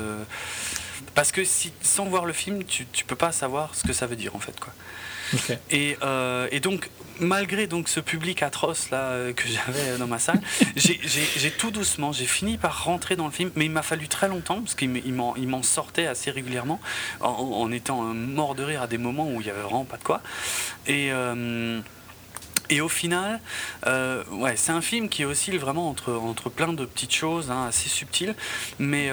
parce que si, sans voir le film, tu, tu peux pas savoir ce que ça veut dire en fait quoi. Et, et, donc, malgré donc ce public atroce là euh, que j'avais dans ma salle, j'ai tout doucement, j'ai fini par rentrer dans le film, mais il m'a fallu très longtemps parce qu'il m'en sortait assez régulièrement en, étant mort de rire à des moments où il y avait vraiment pas de quoi. Et euh, et au final, euh, ouais, c'est un film qui oscille vraiment entre, entre plein de petites choses hein, assez subtiles, mais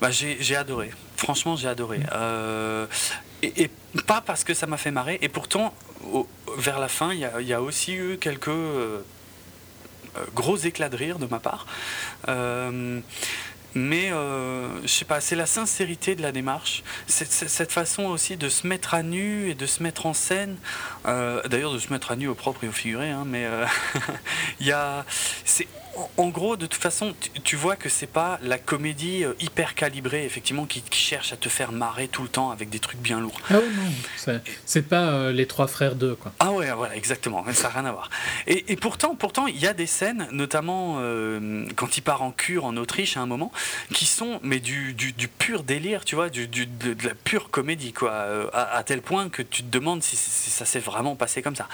bah, j'ai adoré. Franchement, j'ai adoré. et, pas parce que ça m'a fait marrer, et pourtant, vers la fin, il y, a, aussi eu quelques euh, euh, gros éclats de rire de ma part. Euh, mais je sais pas, c'est la sincérité de la démarche, cette façon aussi de se mettre à nu et de se mettre en scène, d'ailleurs de se mettre à nu au propre et au figuré, hein, mais il y a, en gros, de toute façon, tu, vois que c'est pas la comédie euh, hyper calibrée, effectivement, qui, cherche à te faire marrer tout le temps avec des trucs bien lourds. Ah non, c'est pas euh, les trois frères d'eux, quoi. Ah ouais, voilà, exactement, ça n'a rien à voir. Et, pourtant, pourtant, il y a des scènes, notamment euh, quand il part en cure en Autriche à un moment, qui sont mais du, du, pur délire, tu vois, du, de, la pure comédie, quoi, à, tel point que tu te demandes si, ça s'est vraiment passé comme ça.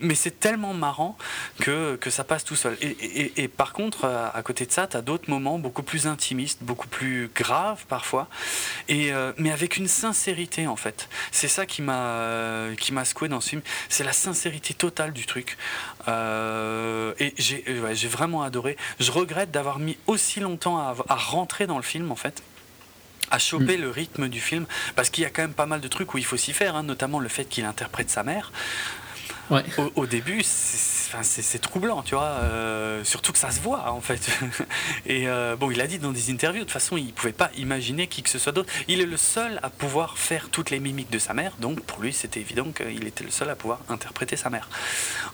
mais c'est tellement marrant que, que ça passe tout seul. Et, par contre, à, côté de ça, tu as d'autres moments beaucoup plus intimistes, beaucoup plus graves parfois, et, euh, mais avec une sincérité en fait. C'est ça qui m'a qui m'a secoué dans ce film. C'est la sincérité totale du truc. Euh, et j'ai vraiment adoré. Je regrette d'avoir mis aussi longtemps à, rentrer dans le film en fait à choper le rythme du film, parce qu'il y a quand même pas mal de trucs où il faut s'y faire, hein, notamment le fait qu'il interprète sa mère. Au, début, c'est troublant, tu vois. Euh, surtout que ça se voit, en fait. Et euh, bon, il a dit dans des interviews, de toute façon, il ne pouvait pas imaginer qui que ce soit d'autre. Il est le seul à pouvoir faire toutes les mimiques de sa mère, donc pour lui, c'était évident qu'il était le seul à pouvoir interpréter sa mère.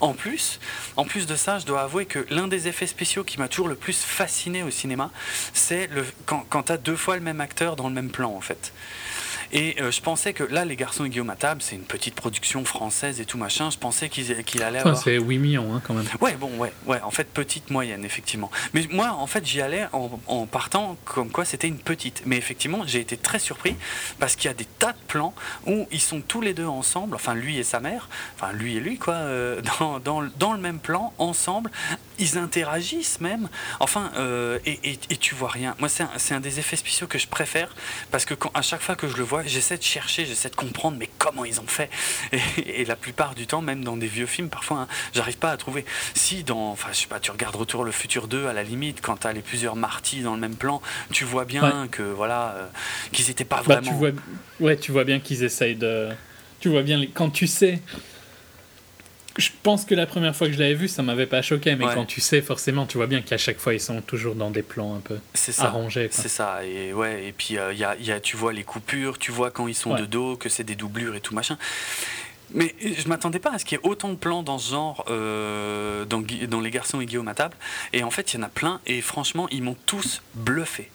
En plus, en plus de ça, je dois avouer que l'un des effets spéciaux qui m'a toujours le plus fasciné au cinéma, c'est quand, quand tu as deux fois le même acteur dans le même plan, en fait. Et euh, je pensais que là, Les Garçons et Guillaume à table, c'est une petite production française et tout machin. Je pensais qu'il qu'il allait avoir. C'est 8 millions hein, quand même. Ouais, bon, ouais, ouais. En fait, petite moyenne, effectivement. Mais moi, en fait, j'y allais en, partant comme quoi c'était une petite. Mais effectivement, j'ai été très surpris parce qu'il y a des tas de plans où ils sont tous les deux ensemble, enfin lui et sa mère, enfin lui et lui, quoi, euh, dans, dans, dans, le même plan, ensemble. Ils interagissent même. Enfin, euh, et, et, et, tu vois rien. Moi, c'est un, un, des effets spéciaux que je préfère parce que quand, à chaque fois que je le vois, j'essaie de chercher, j'essaie de comprendre, mais comment ils ont fait et, la plupart du temps, même dans des vieux films, parfois, hein, j'arrive pas à trouver. Si dans, enfin, je sais pas, tu regardes Retour le futur 2, à la limite, quand tu as les plusieurs Marty dans le même plan, tu vois bien que, voilà, euh, qu'ils étaient pas vraiment. Bah, tu vois, ouais, tu vois bien qu'ils essayent de. Tu vois bien, quand tu sais je pense que la première fois que je l'avais vu, ça m'avait pas choqué, mais quand tu sais, forcément, tu vois bien qu'à chaque fois, ils sont toujours dans des plans un peu arrangés. C'est ça, et ouais, et puis euh, il y, a, y, a, tu vois les coupures, tu vois quand ils sont de dos, que c'est des doublures et tout machin. Mais je m'attendais pas à ce qu'il y ait autant de plans dans ce genre euh, dans, dans, Les Garçons et Guillaume à table. Et en fait, il y en a plein, et franchement, ils m'ont tous bluffé.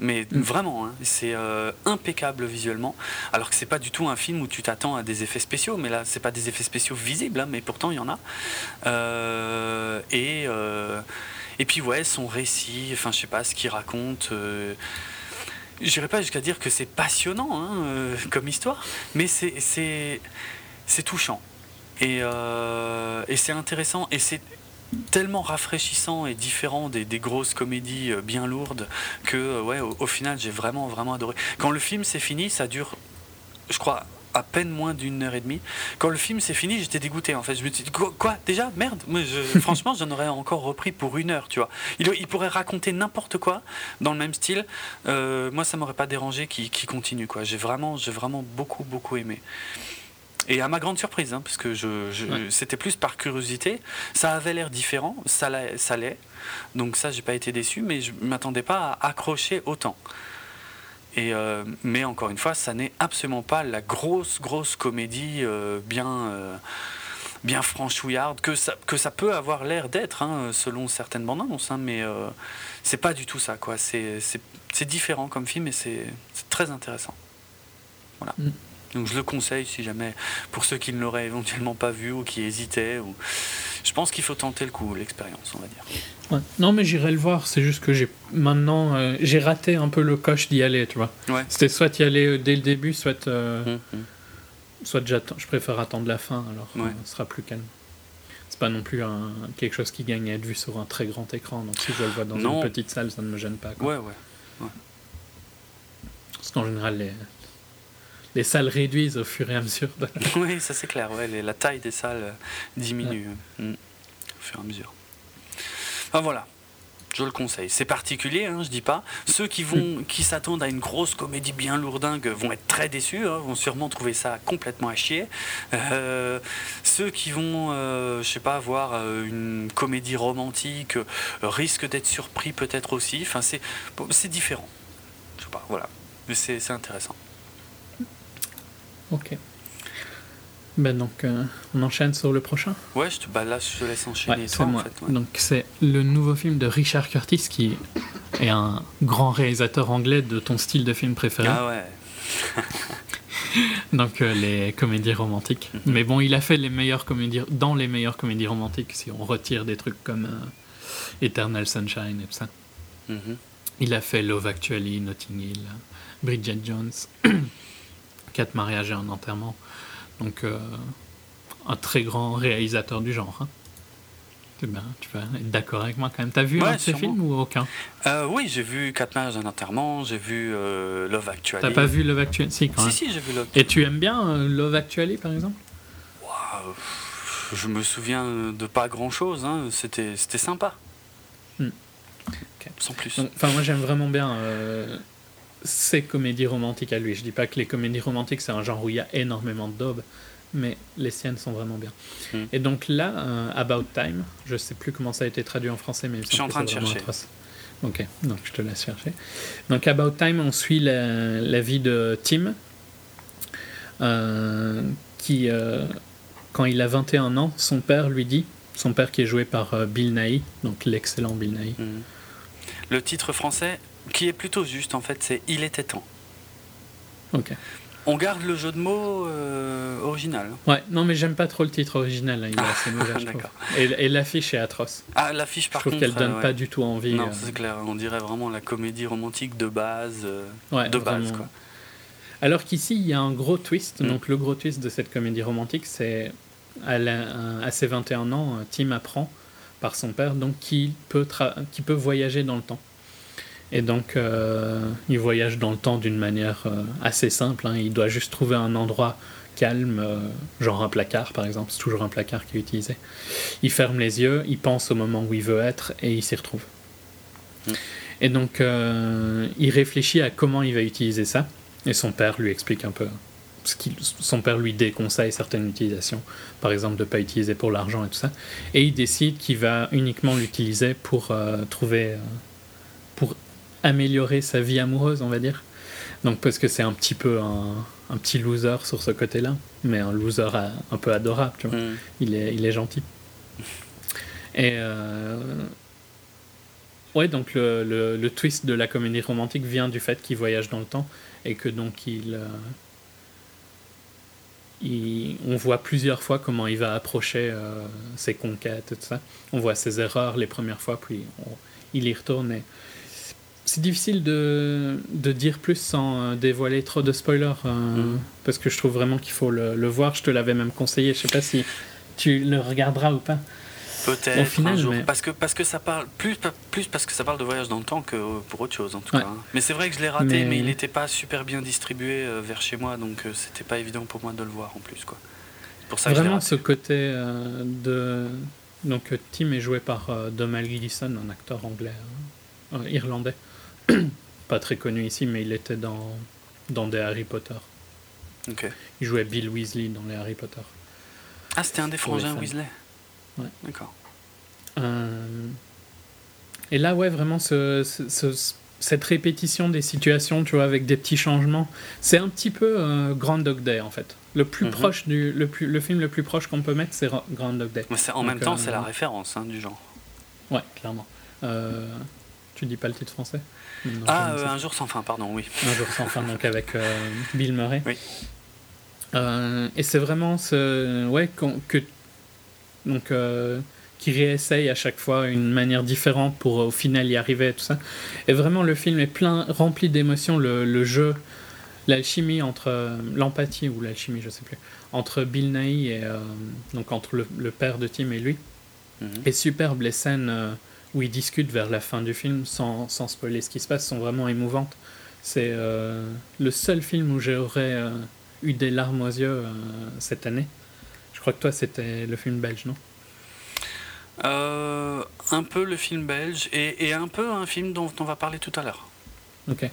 Mais mm. vraiment, hein, c'est euh, impeccable visuellement. Alors que c'est pas du tout un film où tu t'attends à des effets spéciaux, mais là, c'est pas des effets spéciaux visibles, hein, mais pourtant il y en a. Euh, et, euh, et puis, ouais, son récit, enfin, je sais pas, ce qu'il raconte. J'irai pas jusqu'à dire que c'est passionnant hein, comme histoire, mais c'est touchant. Et, et c'est intéressant. Et c'est tellement rafraîchissant et différent des, grosses comédies euh, bien lourdes que euh, ouais au, final j'ai vraiment vraiment adoré quand le film s'est fini ça dure je crois à peine moins d'une heure et demie. Quand le film s'est fini, j'étais dégoûté en fait. Je me suis dit quoi, déjà merde. Franchement, j'en aurais encore repris pour une heure, tu vois. Il, pourrait raconter n'importe quoi dans le même style. Euh, moi, ça m'aurait pas dérangé qu'il continue quoi. J'ai vraiment, j'ai vraiment beaucoup beaucoup aimé. Et à ma grande surprise, hein, parce que je, c'était plus par curiosité, ça avait l'air différent, ça l'est. Donc ça, j'ai pas été déçu, mais je m'attendais pas à accrocher autant. Et euh, mais encore une fois, ça n'est absolument pas la grosse, grosse comédie euh, bien, euh, bien franchouillarde que ça, que ça peut avoir l'air d'être, hein, selon certaines bandes annonces. Hein, mais c'est pas du tout ça. Quoi. C'est, différent comme film et c'est, très intéressant. Voilà. Mm. Donc je le conseille si jamais, pour ceux qui ne l'auraient éventuellement pas vu ou qui hésitaient. Ou... Je pense qu'il faut tenter le coup, l'expérience, on va dire. Non, mais j'irai le voir. C'est juste que j'ai maintenant euh, j'ai raté un peu le coche d'y aller, tu vois. C'était soit y aller euh, dès le début, soit euh, hum, hum. soit j'attends. Je préfère attendre la fin, alors ce sera plus calme. C'est pas non plus un, quelque chose qui gagne à être vu sur un très grand écran. Donc si je le vois dans une petite salle, ça ne me gêne pas. Ouais, ouais. ouais. Parce qu'en général, les, les salles réduisent au fur et à mesure. oui, ça c'est clair. Ouais, la taille des salles euh, diminue mm, au fur et à mesure. Enfin voilà, je le conseille. C'est particulier, hein, je dis pas. Ceux qui vont, qui s'attendent à une grosse comédie bien lourdingue vont être très déçus, hein, vont sûrement trouver ça complètement à chier. Euh, ceux qui vont, euh, je sais pas, voir une comédie romantique risquent d'être surpris peut-être aussi. Enfin, c'est, c'est différent. Je sais pas, voilà. Mais c'est intéressant. Ok. Ben donc, euh, on enchaîne sur le prochain Ouais, je te, bah là, je te laisse enchaîner. c'est moi. Donc, c'est le nouveau film de Richard Curtis, qui est un grand réalisateur anglais de ton style de film préféré. Ah ouais. donc, euh, les comédies romantiques. Mhm. Mais bon, il a fait les meilleures comédies, dans les meilleures comédies romantiques, si on retire des trucs comme euh, Eternal Sunshine et tout ça. Mhm. Il a fait Love Actually, Notting Hill, Bridget Jones. quatre mariages et un enterrement. Donc, euh, un très grand réalisateur du genre. Hein. Bien, tu vas être d'accord avec moi quand même. T'as vu un de ces films ou aucun? Euh, Oui, j'ai vu Quatre mariages et un enterrement, j'ai vu euh, Love Actually. T'as pas vu Love Actually? Si, quand Si, j'ai vu Love Et tu aimes bien Love Actually par exemple? Je me souviens de pas grand chose, hein. c'était sympa. Hmm. Sans plus. Enfin, moi j'aime vraiment bien ces comédies romantiques à lui. Je dis pas que les comédies romantiques c'est un genre où il y a énormément de daubes, mais les siennes sont vraiment bien. Hmm. Et donc là, euh, About Time, je sais plus comment ça a été traduit en français, mais je suis en train de chercher. Ok, donc je te laisse chercher. Donc About Time, on suit la, vie de Tim, euh, qui, euh, quand il a 21 ans, son père lui dit, son père qui est joué par Bill Nighy, donc l'excellent Bill Nighy. Hmm. Le titre français, qui est plutôt juste en fait, c'est Il était temps. Ok. On garde le jeu de mots euh, original. Ouais, non mais j'aime pas trop le titre original, hein, il est ah, assez mauvais, Et, et l'affiche est atroce. Ah, l'affiche par je trouve qu'elle donne pas du tout envie. Non, euh. c'est clair, on dirait vraiment la comédie romantique de base. Euh, de base, quoi. Alors qu'ici, il y a un gros twist. Mm. Donc le gros twist de cette comédie romantique, c'est à, à, ses 21 ans, Tim apprend par son père donc qu'il peut, qu'il peut voyager dans le temps. Et donc, euh, il voyage dans le temps d'une manière euh, assez simple. Hein. Il doit juste trouver un endroit calme, euh, genre un placard par exemple. C'est toujours un placard qui est utilisé. Il ferme les yeux, il pense au moment où il veut être et il s'y retrouve. Mm. Et donc, il réfléchit à comment il va utiliser ça. Et son père lui explique un peu. Ce son père lui déconseille certaines utilisations, par exemple de ne pas utiliser pour l'argent et tout ça. Et il décide qu'il va uniquement l'utiliser pour trouver améliorer sa vie amoureuse, on va dire. Donc parce que c'est un petit peu un, un, petit loser sur ce côté-là, mais un loser un peu adorable, tu vois. Mm. Il, est, il est gentil. Et euh, ouais, donc le, le, twist de la comédie romantique vient du fait qu'il voyage dans le temps et que donc il, euh, il on voit plusieurs fois comment il va approcher euh, ses conquêtes et tout ça. On voit ses erreurs les premières fois, puis il y retourne et c'est difficile de, de, dire plus sans euh, dévoiler trop de spoilers, euh, mm. parce que je trouve vraiment qu'il faut le, le, voir. Je te l'avais même conseillé, je sais pas si tu le regarderas ou pas. Peut-être. Au final, parce que parce que ça parle plus plus parce que ça parle de voyage dans le temps que pour autre chose en tout cas. Hein. Mais c'est vrai que je l'ai raté, mais, il n'était pas super bien distribué euh, vers chez moi, donc euh, c'était pas évident pour moi de le voir en plus quoi. Pour ça Vraiment ce côté euh, de donc Tim est joué par Donald Gleeson, un acteur anglais, hein, irlandais, pas très connu ici, mais il était dans dans des Harry Potter. Il jouait Bill Weasley dans les Harry Potter. Ah, c'était un des frangins Weasley. Ouais. D'accord. Euh, et là, ouais, vraiment, ce, cette répétition des situations, tu vois, avec des petits changements, c'est un petit peu euh, Grand Dog Day, en fait. Le plus mhm. proche du, le, plus, le film le plus proche qu'on peut mettre, c'est Grand Dog Day. Mais en même temps, c'est la euh, référence hein, du genre. Ouais, clairement. tu dis pas le titre français? Ah, Un jour sans fin, pardon, oui. Un jour sans fin, donc avec Bill Murray. Oui. et c'est vraiment ce, ouais, que donc euh, qui réessaye à chaque fois une manière différente pour au final y arriver et tout ça. Et vraiment le film est plein, rempli d'émotions, le, jeu, l'alchimie entre euh, l'empathie ou l'alchimie, je sais plus, entre Bill Nighy et euh, donc entre le, père de Tim et lui, mhm. est superbe. Les scènes où ils discutent vers la fin du film, sans, sans spoiler ce qui se passe, sont vraiment émouvantes. C'est le seul film où j'aurais eu des larmes aux yeux cette année. Je crois que toi, c'était le film belge, non? Euh, Un peu le film belge et, un peu un film dont on va parler tout à l'heure. Ok.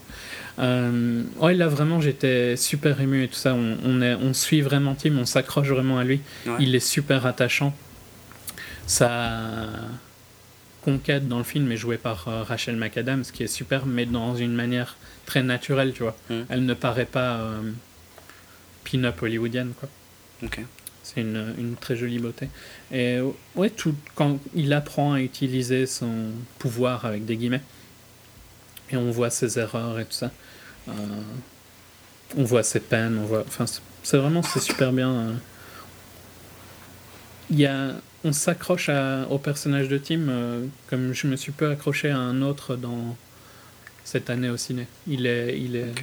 Euh, ouais, là vraiment j'étais super ému et tout ça. On, est, on suit vraiment Tim, on s'accroche vraiment à lui. Il est super attachant. Sa conquête dans le film est jouée par euh, Rachel McAdams, qui est super, mais dans une manière très naturelle, tu vois. Mm. Elle ne paraît pas euh, pin-up hollywoodienne, quoi. Ok. C'est une, une, très jolie beauté. Et ouais, tout, quand il apprend à utiliser son pouvoir avec des guillemets, et on voit ses erreurs et tout ça, euh, on voit ses peines, on voit. Enfin, c'est vraiment c'est super bien. Euh. Il y a, on s'accroche au personnage de Tim euh, comme je me suis peu accroché à un autre dans cette année au ciné. Il est, il est.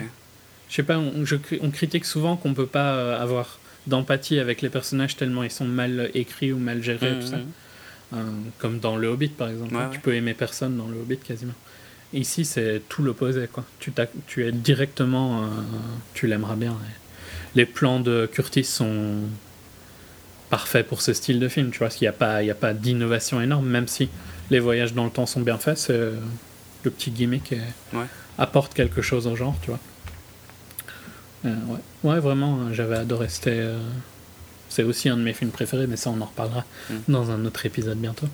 Je sais pas, on, je, on critique souvent qu'on peut pas avoir d'empathie avec les personnages tellement ils sont mal écrits ou mal gérés, tout ça. Mmh, mmh. Euh, comme dans Le Hobbit, par exemple. tu peux aimer personne dans Le Hobbit quasiment. ici, c'est tout l'opposé. quoi. Tu, tu es directement. Euh, tu l'aimeras bien. Les plans de Curtis sont parfaits pour ce style de film. Tu vois, qu'il n'y a pas, il a pas d'innovation énorme, même si les voyages dans le temps sont bien faits. C'est le petit gimmick apporte quelque chose au genre, tu vois. Euh, ouais. ouais, vraiment, hein, j'avais adoré. C'était, euh, c'est aussi un de mes films préférés, mais ça, on en reparlera mm. dans un autre épisode bientôt.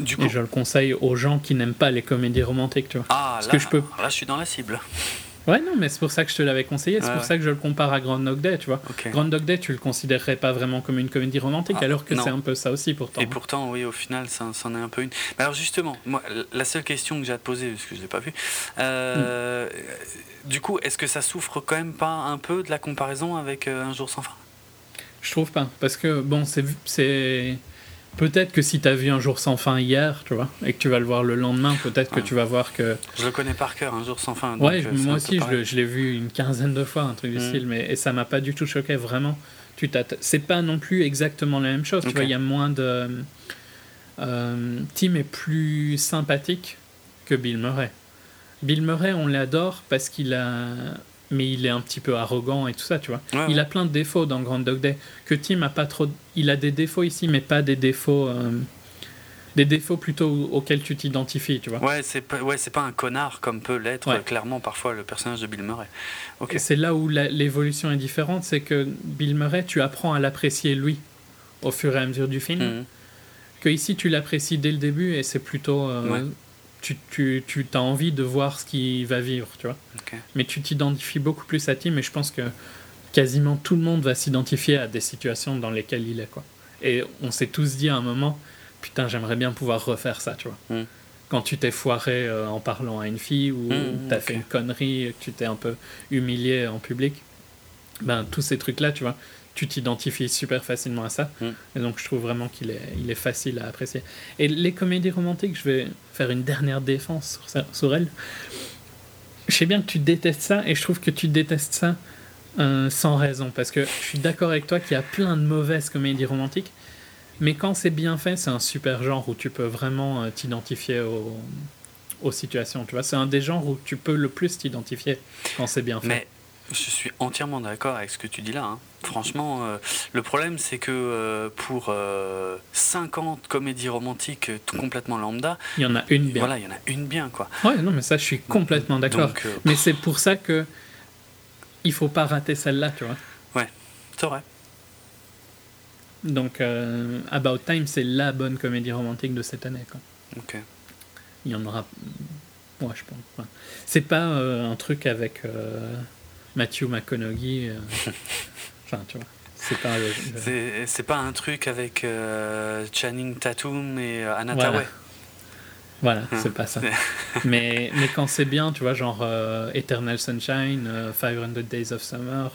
Du coup... Et je le conseille aux gens qui n'aiment pas les comédies romantiques, tu vois. Ah, là, que je peux... là, je suis dans la cible. Ouais, non, mais c'est pour ça que je te l'avais conseillé. C'est pour ça que je le compare à Grand Dog Day, tu vois. Grand Dog Day, tu le considérerais pas vraiment comme une comédie romantique, ah, alors que c'est un peu ça aussi pourtant. Et pourtant, oui, au final, ça, en est un peu une. Mais alors justement, moi, la seule question que j'ai à te poser, parce que je l'ai pas vu, euh, mm. du coup, est-ce que ça souffre quand même pas un peu de la comparaison avec euh, Un jour sans fin? Je trouve pas, parce que bon, c'est Peut-être que si tu as vu Un jour sans fin hier, tu vois, et que tu vas le voir le lendemain, peut-être que tu vas voir que. Je le connais par cœur, Un jour sans fin. ouais, euh, moi aussi, je l'ai vu une quinzaine de fois, un truc du mm. style, mais et ça m'a pas du tout choqué, vraiment. Tu C'est pas non plus exactement la même chose, tu vois, il y a moins de. Euh, Tim est plus sympathique que Bill Murray. Bill Murray, on l'adore parce qu'il a mais il est un petit peu arrogant et tout ça, tu vois. il a plein de défauts dans Grand Dog Day que Tim a pas trop. Il a des défauts ici, mais pas des défauts. Euh, des défauts plutôt auxquels tu t'identifies, tu vois. Ouais, c'est pas, ouais, pas un connard comme peut l'être clairement parfois le personnage de Bill Murray. Okay. C'est là où l'évolution est différente, c'est que Bill Murray, tu apprends à l'apprécier lui au fur et à mesure du film. Mhm. Que ici, tu l'apprécies dès le début et c'est plutôt. Euh, tu, tu, tu as envie de voir ce qu'il va vivre, tu vois. Mais tu t'identifies beaucoup plus à Tim et je pense que quasiment tout le monde va s'identifier à des situations dans lesquelles il est, quoi. Et on s'est tous dit à un moment, putain, j'aimerais bien pouvoir refaire ça, tu vois. Hmm. Quand tu t'es foiré euh, en parlant à une fille ou hmm, tu as fait une connerie, que tu t'es un peu humilié en public, ben tous ces trucs-là, tu vois, tu t'identifies super facilement à ça. Mm. Et donc, je trouve vraiment qu'il est, il est facile à apprécier. Et les comédies romantiques, je vais faire une dernière défense sur, sur elles. Je sais bien que tu détestes ça, et je trouve que tu détestes ça euh, sans raison. Parce que je suis d'accord avec toi qu'il y a plein de mauvaises comédies romantiques. Mais quand c'est bien fait, c'est un super genre où tu peux vraiment t'identifier aux, aux situations. Tu vois, c'est un des genres où tu peux le plus t'identifier quand c'est bien fait. Mais je suis entièrement d'accord avec ce que tu dis là. Hein. Franchement, euh, le problème, c'est que euh, pour 50 euh, comédies romantiques tout complètement lambda, il y en a une bien. Voilà, il y en a une bien, quoi. Ouais, non, mais ça, je suis complètement d'accord. mais c'est pour ça que il faut pas rater celle-là, tu vois. Ouais, c'est vrai. Donc, About Time, c'est la bonne comédie romantique de cette année, quoi. Ok. Il y en aura. Moi, je pense. C'est pas un truc avec Matthew McConaughey. Euh, enfin, tu vois. C'est pas, c'est, pas un truc avec euh, Channing Tatum et euh, Anna voilà. Voilà, hein. c'est pas ça. mais, mais quand c'est bien, tu vois, genre Eternal Sunshine, 500 Days of Summer.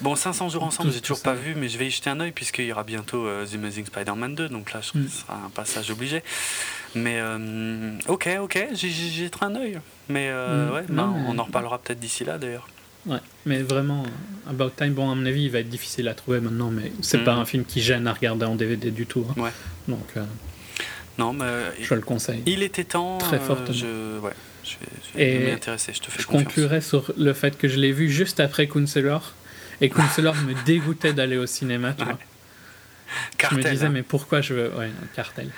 Bon, 500 jours ensemble, j'ai toujours pas vu, mais je vais y jeter un oeil puisqu'il y aura bientôt The Amazing Spider-Man 2, donc là, je, mm. ce sera un passage obligé. Mais ok, ok, j'y jetterai un oeil. Mais mm. ouais, ben, on en reparlera peut-être d'ici là d'ailleurs. Ouais, mais vraiment, About Time, bon, à mon avis, il va être difficile à trouver maintenant, mais c'est pas mm. un film qui gêne à regarder en DVD du tout. Hein. Ouais. Donc, euh, non, mais je le conseille. Il était temps. Très fortement. je, ouais, je vais, m'y intéresser, je te fais Je conclurai sur le fait que je l'ai vu juste après Counselor, et Counselor me dégoûtait d'aller au cinéma, tu vois. je me disais, hein. mais pourquoi je veux. Ouais, cartel.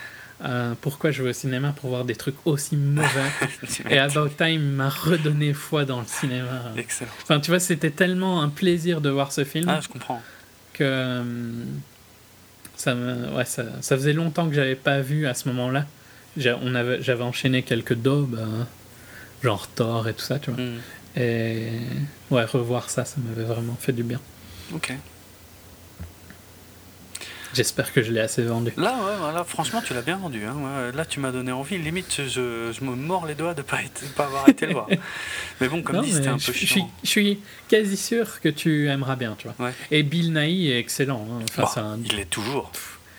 Euh, pourquoi je vais au cinéma pour voir des trucs aussi mauvais? et About Time m'a redonné foi dans le cinéma. Excellent. Enfin, tu vois, c'était tellement un plaisir de voir ce film. Ah, je comprends. Que euh, ça, me, ouais, ça, ça, faisait longtemps que j'avais pas vu à ce moment-là. J'avais enchaîné quelques daubes, euh, genre Thor et tout ça, tu vois. Hmm. Et ouais, revoir ça, ça m'avait vraiment fait du bien. Ok. J'espère que je l'ai assez vendu. Là, ouais, voilà, franchement, tu l'as bien vendu. Hein. Là, tu m'as donné envie. Limite, je, je, me mords les doigts de ne pas, pas avoir été le voir. Mais bon, comme dit, c'était un peu chiant. Je suis, quasi sûr que tu aimeras bien, tu vois. Et Bill Nighy est excellent. Hein. Bah, Il est toujours,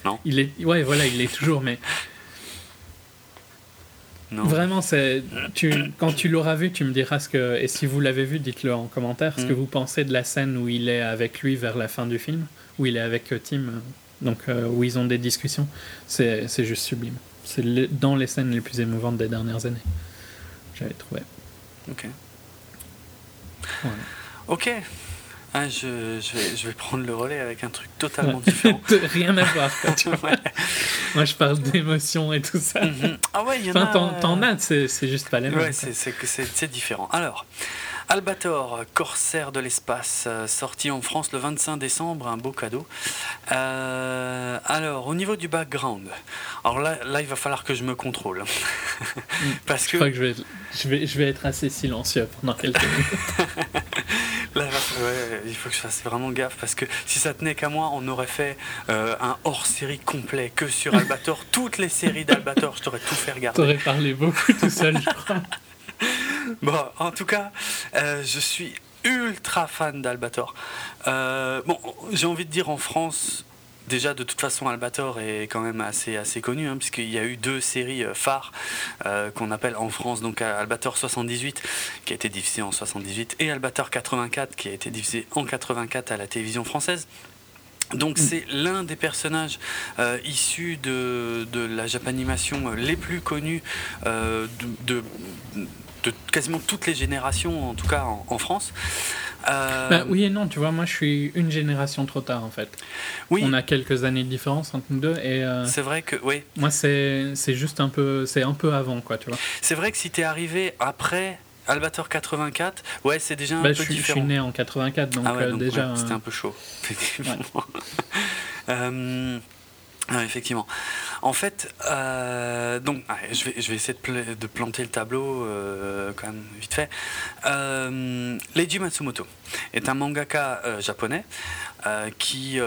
non il est, Ouais, voilà, il est toujours, mais... Non. Vraiment, c'est tu, quand tu l'auras vu, tu me diras ce que. Et si vous l'avez vu, dites-le en commentaire. Ce que mm. vous pensez de la scène où il est avec lui vers la fin du film, où il est avec Tim donc euh, où ils ont des discussions, c'est juste sublime. C'est dans les scènes les plus émouvantes des dernières années. J'avais trouvé. Ok. Ok. Ah, je, je, vais, je, vais, prendre le relais avec un truc totalement différent. Rien à voir. Moi, je parle d'émotion et tout ça. Mm-hmm. Ah ouais, il y en enfin, T'en as, c'est juste pas les mêmes. Ouais, c'est différent. Alors, Albator, corsaire de l'espace, euh, sorti en France le 25 décembre, un beau cadeau. Euh, alors, au niveau du background, alors là, là, il va falloir que je me contrôle. Parce je que... crois que je vais, je, vais, je vais être assez silencieux pendant quelques minutes. là, il faut que je fasse vraiment gaffe parce que si ça tenait qu'à moi, on aurait fait euh, un hors-série complet que sur Albator. Toutes les séries d'Albator, je t'aurais tout fait regarder. T'aurais parlé beaucoup tout seul, je crois. bon, en tout cas, euh, je suis ultra fan d'Albator. Euh, bon, j'ai envie de dire en France, déjà de toute façon Albator est quand même assez, assez connu, hein, puisqu'il y a eu deux séries euh, phares qu'on appelle en France, donc Albator 78, qui a été diffusé en 78, et Albator 84, qui a été diffusé en 84 à la télévision française. Donc mm. c'est l'un des personnages issus de, de, la japanimation les plus connus de, de quasiment toutes les générations, en tout cas en, France. Euh, bah, oui et non, tu vois, moi je suis une génération trop tard en fait. Oui. On a quelques années de différence entre nous deux et. Euh, c'est vrai que oui. Moi c'est juste un peu c'est un peu avant quoi, tu vois. C'est vrai que si t'es arrivé après Albator 84, ouais c'est déjà un bah, peu je suis, différent. Je suis né en 84 donc, ah euh, déjà. C'était un peu chaud. Ah, effectivement. En fait, euh, donc, je, vais, je vais essayer de, planter le tableau euh, quand même vite fait. Euh, Leiji Matsumoto est un mangaka euh, japonais qui,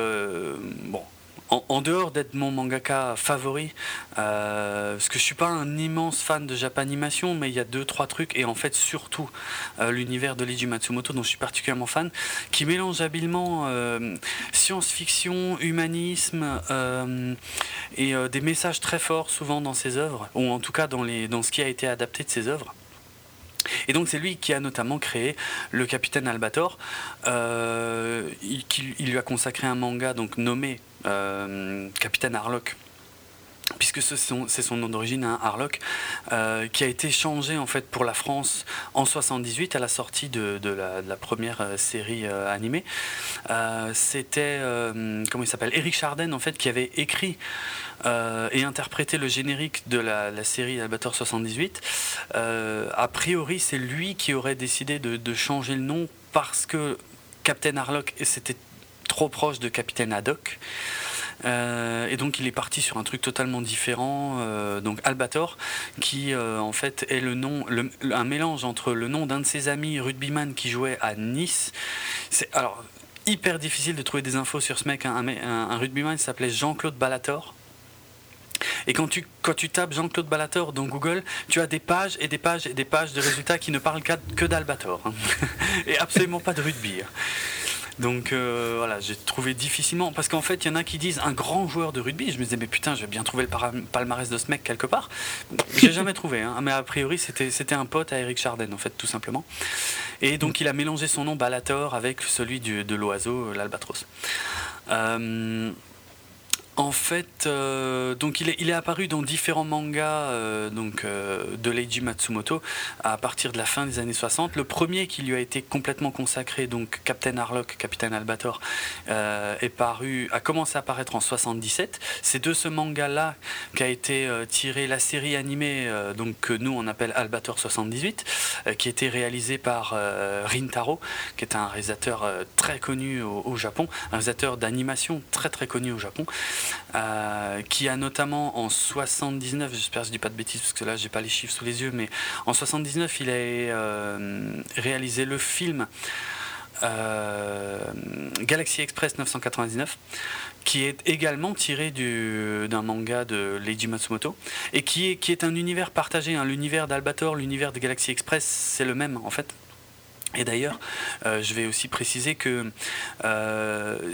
bon, en, dehors d'être mon mangaka favori, euh, parce que je suis pas un immense fan de Japanimation, mais il y a deux trois trucs et en fait surtout euh, l'univers de Leiji Matsumoto dont je suis particulièrement fan, qui mélange habilement euh, science-fiction, humanisme et des messages très forts souvent dans ses œuvres, ou en tout cas dans les dans ce qui a été adapté de ses œuvres. Et donc c'est lui qui a notamment créé le Capitaine Albator. il, lui a consacré un manga donc nommé Capitaine Harlock puisque c'est son, nom d'origine, hein, Harlock, euh, qui a été changé en fait pour la France en 78 à la sortie de, la, première euh, série euh, animée. C'était comment il s'appelle Eric Charden en fait qui avait écrit et interprété le générique de la, série Albator 78. a priori, c'est lui qui aurait décidé de, de changer le nom parce que Captain Harlock c'était trop proche de Capitaine Haddock. Euh, et donc il est parti sur un truc totalement différent, euh, donc Albator, qui euh, en fait est le nom, un mélange entre le nom d'un de ses amis rugbyman qui jouait à Nice. C'est alors hyper difficile de trouver des infos sur ce mec. Un, un, rugbyman s'appelait Jean-Claude Ballator. Et quand tu, tapes Jean-Claude Ballator dans Google, tu as des pages et des pages et des pages de résultats qui ne parlent que d'Albator. Hein. et absolument pas de rugby. Donc euh, voilà, j'ai trouvé difficilement. Parce qu'en fait, il y en a qui disent un grand joueur de rugby. Je me disais, mais putain, je vais bien trouver le palmarès de ce mec quelque part. J'ai jamais trouvé, hein. mais a priori, c'était un pote à Eric Charden, en fait, tout simplement. Et donc, il a mélangé son nom Balator avec celui de l'oiseau, l'albatros. Euh, en fait, euh, donc il est, apparu dans différents mangas euh, donc, euh, de Leiji Matsumoto à partir de la fin des années 60. Le premier qui lui a été complètement consacré, donc Captain Harlock, Capitaine Albator, est paru, a commencé à apparaître en 77. C'est de ce manga-là qu'a été tirée la série animée donc, que nous on appelle Albator 78, qui a été réalisée par Rintaro, qui est un réalisateur très connu au, au Japon, un réalisateur d'animation très très connu au Japon. Euh, qui a notamment en 79, j'espère que je dis pas de bêtises parce que là j'ai pas les chiffres sous les yeux, mais en 79 il a euh, réalisé le film euh, Galaxy Express 999 qui est également tiré d'un manga de Leiji Matsumoto et qui est, qui est un univers partagé. Hein. L'univers d'Albator, l'univers de Galaxy Express, c'est le même en fait. Et d'ailleurs, je vais aussi préciser que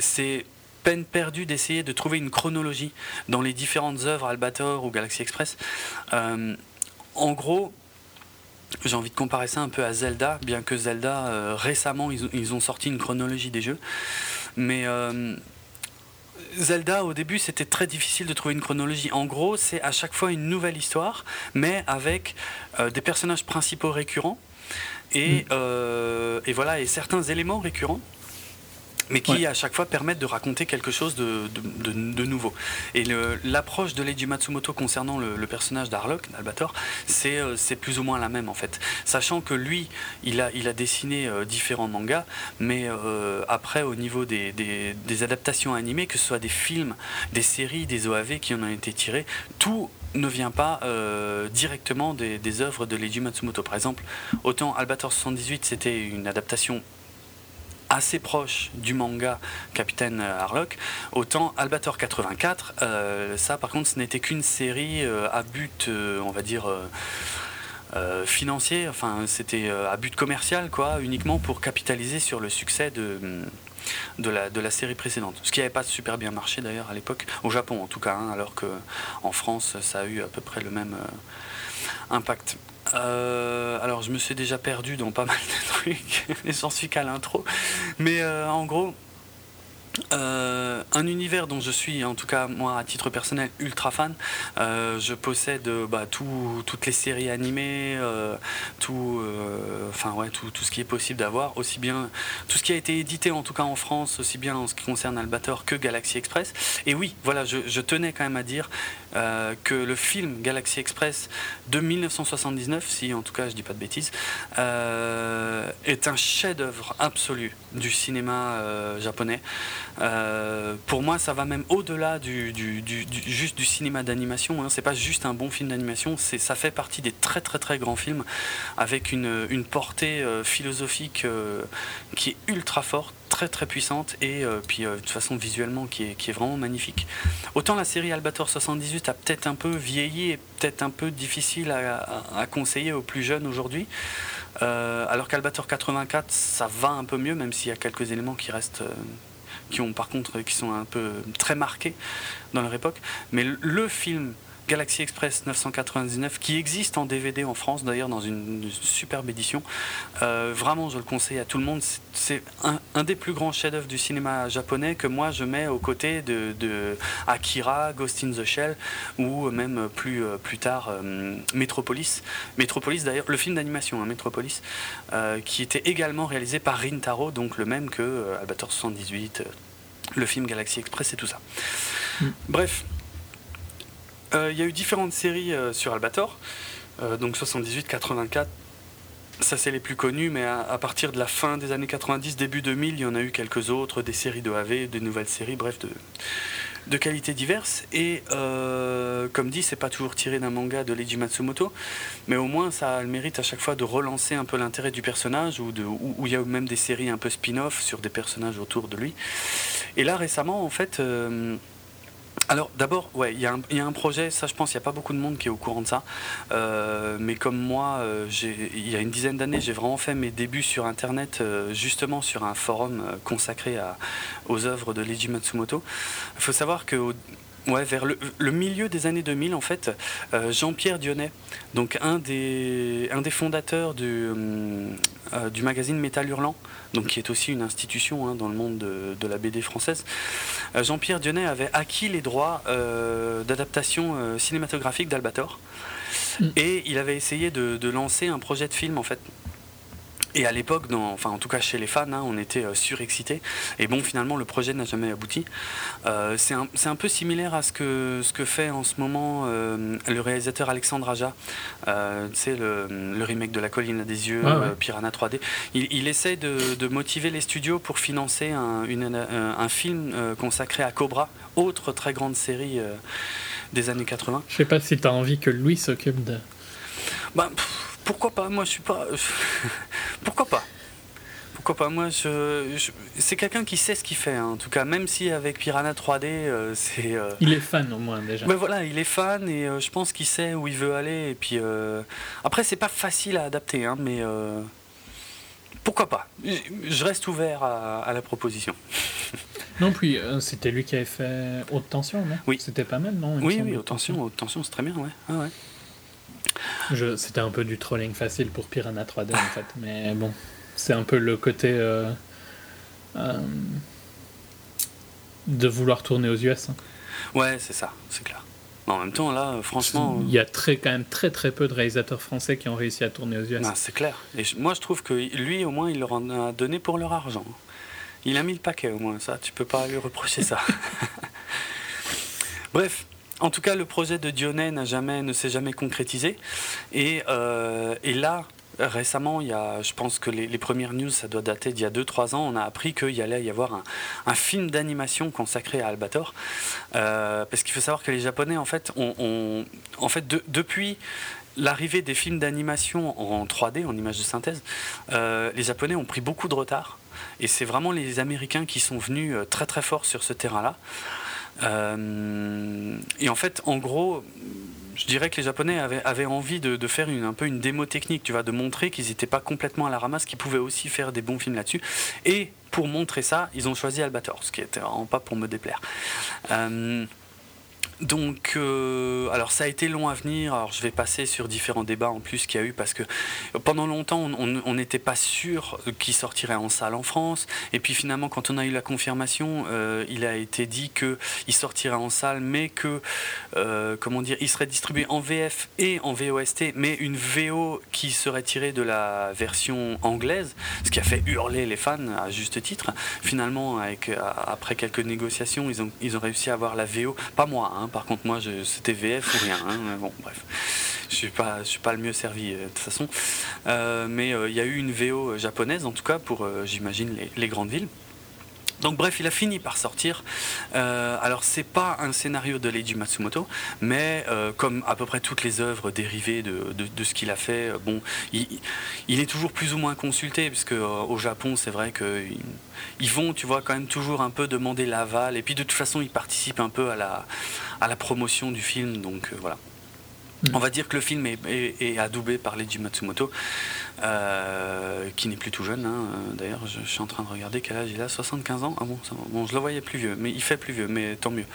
c'est peine perdue d'essayer de trouver une chronologie dans les différentes œuvres Albator ou Galaxy Express. Euh, en gros, j'ai envie de comparer ça un peu à Zelda, bien que Zelda, euh, récemment, ils, ont sorti une chronologie des jeux. Mais euh, Zelda, au début, c'était très difficile de trouver une chronologie. En gros, c'est à chaque fois une nouvelle histoire, mais avec des personnages principaux récurrents. Et, mm. et voilà, et certains éléments récurrents mais qui à chaque fois permettent de raconter quelque chose de, de, nouveau. Et l'approche de Leiji Matsumoto concernant le, personnage d'Arlok, d'Albator, euh, c'est plus ou moins la même en fait. Sachant que lui, il a, il a dessiné euh, différents mangas, mais euh, après au niveau des, des, adaptations animées, que ce soit des films, des séries, des OAV qui en ont été tirés, tout ne vient pas directement des, des, œuvres de Leiji Matsumoto. Par exemple, autant Albator 78, c'était une adaptation assez proche du manga Capitaine Harlock, autant Albator 84, euh, ça par contre ce n'était qu'une série euh, à but, euh, on va dire, financier, enfin c'était à but commercial, quoi, uniquement pour capitaliser sur le succès de, de, la, de la série précédente. Ce qui n'avait pas super bien marché d'ailleurs à l'époque, au Japon en tout cas, hein, alors qu'en France ça a eu à peu près le même impact. Euh, alors je me suis déjà perdu dans pas mal de trucs et j'en suis qu'à l'intro. Mais euh, en gros, euh, un univers dont je suis, en tout cas moi à titre personnel, ultra fan. Je possède bah, toutes les séries animées, tout, ouais, tout, tout, ce qui est possible d'avoir, aussi bien tout ce qui a été édité en tout cas en France, aussi bien en ce qui concerne Albator que Galaxy Express. Et oui, voilà, je tenais quand même à dire que le film Galaxy Express de 1979, si en tout cas je dis pas de bêtises, est un chef-d'œuvre absolu du cinéma japonais. Euh, pour moi, ça va même au-delà du, juste du cinéma d'animation. Hein. C'est pas juste un bon film d'animation, c'est ça fait partie des très très très grands films avec une, portée euh, philosophique euh, qui est ultra forte, très très puissante et puis de toute façon visuellement qui est, qui est vraiment magnifique. Autant la série Albator 78 a peut-être un peu vieilli et peut-être un peu difficile à, à conseiller aux plus jeunes aujourd'hui. alors qu'Albator 84, ça va un peu mieux, même s'il y a quelques éléments qui restent, qui ont par contre qui sont un peu très marqués dans leur époque. Mais le film Galaxy Express 999, qui existe en DVD en France d'ailleurs dans une, superbe édition. Euh, vraiment, je le conseille à tout le monde. C'est un, des plus grands chefs-d'œuvre du cinéma japonais que moi je mets aux côtés de, Akira, Ghost in the Shell ou même plus, plus tard Metropolis. Metropolis d'ailleurs, le film d'animation, hein, Metropolis, qui était également réalisé par Rintaro, donc le même que Albator 78 le film Galaxy Express et tout ça. Mm. Bref, euh, il y a eu différentes séries euh, sur Albator, euh, donc 78, 84. Ça, c'est les plus connus, mais à, partir de la fin des années 90, début 2000, il y en a eu quelques autres, des séries de AV, de nouvelles séries, bref, de, de qualités diverses. Et euh, comme dit, c'est pas toujours tiré d'un manga de Leiji Matsumoto, mais au moins ça a le mérite à chaque fois de relancer un peu l'intérêt du personnage, ou où il y a même des séries un peu spin-off sur des personnages autour de lui. Et là récemment, en fait. Euh, alors d'abord, ouais, il y, a un projet, ça je pense, il n'y a pas beaucoup de monde qui est au courant de ça. Euh, mais comme moi, euh, il y a une dizaine d'années, j'ai vraiment fait mes débuts sur Internet, euh, justement sur un forum consacré aux œuvres de Leiji Matsumoto. Il faut savoir que Ouais, vers le, milieu des années 2000, en fait, Jean-Pierre Dionnet, donc un des, un des fondateurs du, du magazine Métal Hurlant, donc qui est aussi une institution hein, dans le monde de, la BD française. Euh, Jean-Pierre Dionnet avait acquis les droits euh, d'adaptation euh, cinématographique d'Albator. Mm. Et il avait essayé de, de, lancer un projet de film en fait et à l'époque, enfin en tout cas chez les fans, hein, on était euh, surexcités. Et bon, finalement, le projet n'a jamais abouti. Euh, c'est un, peu similaire à ce que, ce que fait en ce moment euh, le réalisateur Alexandre Aja. c'est le, le, remake de La colline des yeux, Piranha 3D. Il, il essaie de, motiver les studios pour financer un, un film consacré à Cobra, autre très grande série des années 80. Je sais pas si tu as envie que Louis s'occupe de... Bah, pourquoi pas Moi, je suis pas. pourquoi pas pourquoi pas Moi, je, c'est quelqu'un qui sait ce qu'il fait. Hein. En tout cas, même si avec Piranha 3D, euh, c'est. Euh, il est fan au moins déjà. Mais voilà, il est fan et euh, je pense qu'il sait où il veut aller. Et puis après, c'est pas facile à adapter, hein, mais pourquoi pas Je reste ouvert à, la proposition. non, puis c'était lui qui avait fait Haute Tension, non? Oui. C'était pas mal, non? Oui, oui, Haute Tension, Haute Tension, c'est très bien, ouais. Ah, ouais. C'était un peu du trolling facile pour Piranha 3D en fait, mais bon, c'est un peu le côté euh, euh, de vouloir tourner aux US. Hein. Ouais, c'est ça, c'est clair. En même temps, là, franchement. Il y a très, quand même très très peu de réalisateurs français qui ont réussi à tourner aux US. c'est clair. Et moi, je trouve que lui, au moins, il leur en a donné pour leur argent. Il a mis le paquet, au moins, ça, tu peux pas lui reprocher ça. Bref, en tout cas, le projet de Dionnet n'a jamais, ne s'est jamais concrétisé. Et, euh, et, là, récemment, il y a, je pense que les, premières news, ça doit dater d'il y a 2-3 ans, on a appris qu'il allait y avoir un, film d'animation consacré à Albator. Euh, parce qu'il faut savoir que les Japonais, en fait, depuis l'arrivée des films d'animation en 3D, en image de synthèse, euh, les Japonais ont pris beaucoup de retard. Et c'est vraiment les Américains qui sont venus très très fort sur ce terrain-là. Euh, et en fait, en gros, je dirais que les Japonais avaient, envie de, faire une, un peu une démo technique, tu vois, de montrer qu'ils n'étaient pas complètement à la ramasse, qu'ils pouvaient aussi faire des bons films là-dessus. Et pour montrer ça, ils ont choisi Albator, ce qui était vraiment pas pour me déplaire. Euh, donc, euh, alors ça a été long à venir. Alors, je vais passer sur différents débats en plus qu'il y a eu parce que pendant longtemps, on n'était pas sûr qu'il sortirait en salle en France. Et puis finalement, quand on a eu la confirmation, euh, il a été dit qu'il sortirait en salle, mais que, euh, comment dire, il serait distribué en VF et en VOST, mais une VO qui serait tirée de la version anglaise, ce qui a fait hurler les fans à juste titre. Finalement, avec, après quelques négociations, ils ont, ils ont réussi à avoir la VO, pas moi, hein, par contre, moi, c'était VF ou rien. Hein, bon, bref. Je suis pas, je suis pas le mieux servi euh, de toute façon. Euh, mais euh, il y a eu une VO japonaise, en tout cas, pour, j'imagine, les, grandes villes. Donc bref, il a fini par sortir. Euh, alors c'est pas un scénario de Leiji Matsumoto, mais comme à peu près toutes les œuvres dérivées de, ce qu'il a fait, bon, il, est toujours plus ou moins consulté, puisque au Japon, c'est vrai que ils vont, tu vois, quand même toujours un peu demander l'aval. Et puis de toute façon, ils participent un peu à la, à la promotion du film. Donc euh, voilà. Mm. On va dire que le film est, est, adoubé par Leiji Matsumoto. Qui n'est plus tout jeune. Hein. D'ailleurs, je, suis en train de regarder quel âge il a, 75 ans. Ah bon, bon, je le voyais plus vieux, mais il fait plus vieux, mais tant mieux.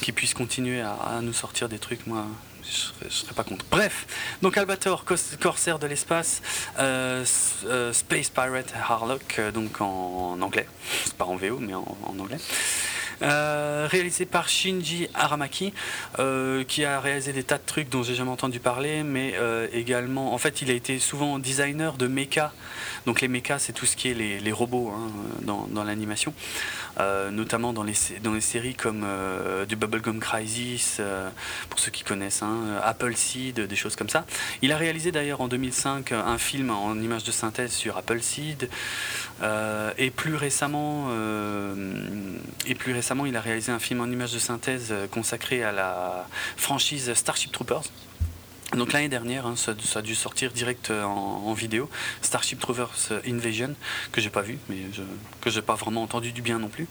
Qu'il puisse continuer à, nous sortir des trucs, moi, je ne serais pas contre. Bref, donc Albator, corsaire de l'espace, euh, euh, Space Pirate Harlock, euh, donc en, anglais, pas en VO, mais en, anglais. Réalisé par Shinji Aramaki, qui a réalisé des tas de trucs dont j'ai jamais entendu parler, mais également, en fait, il a été souvent designer de mecha. Donc les mechas, c'est tout ce qui est les, robots hein, dans, l'animation. Euh, notamment dans les, dans les séries comme euh, du Bubblegum Crisis, euh, pour ceux qui connaissent, hein, Apple Seed, des choses comme ça. Il a réalisé d'ailleurs en 2005 un film en image de synthèse sur Apple Seed, et plus récemment, et plus récemment, il a réalisé un film en image de synthèse consacré à la franchise Starship Troopers. Donc l'année dernière, hein, ça, a dû sortir direct euh, en, vidéo, Starship Troopers Invasion, que j'ai pas vu, mais je, que j'ai pas vraiment entendu du bien non plus.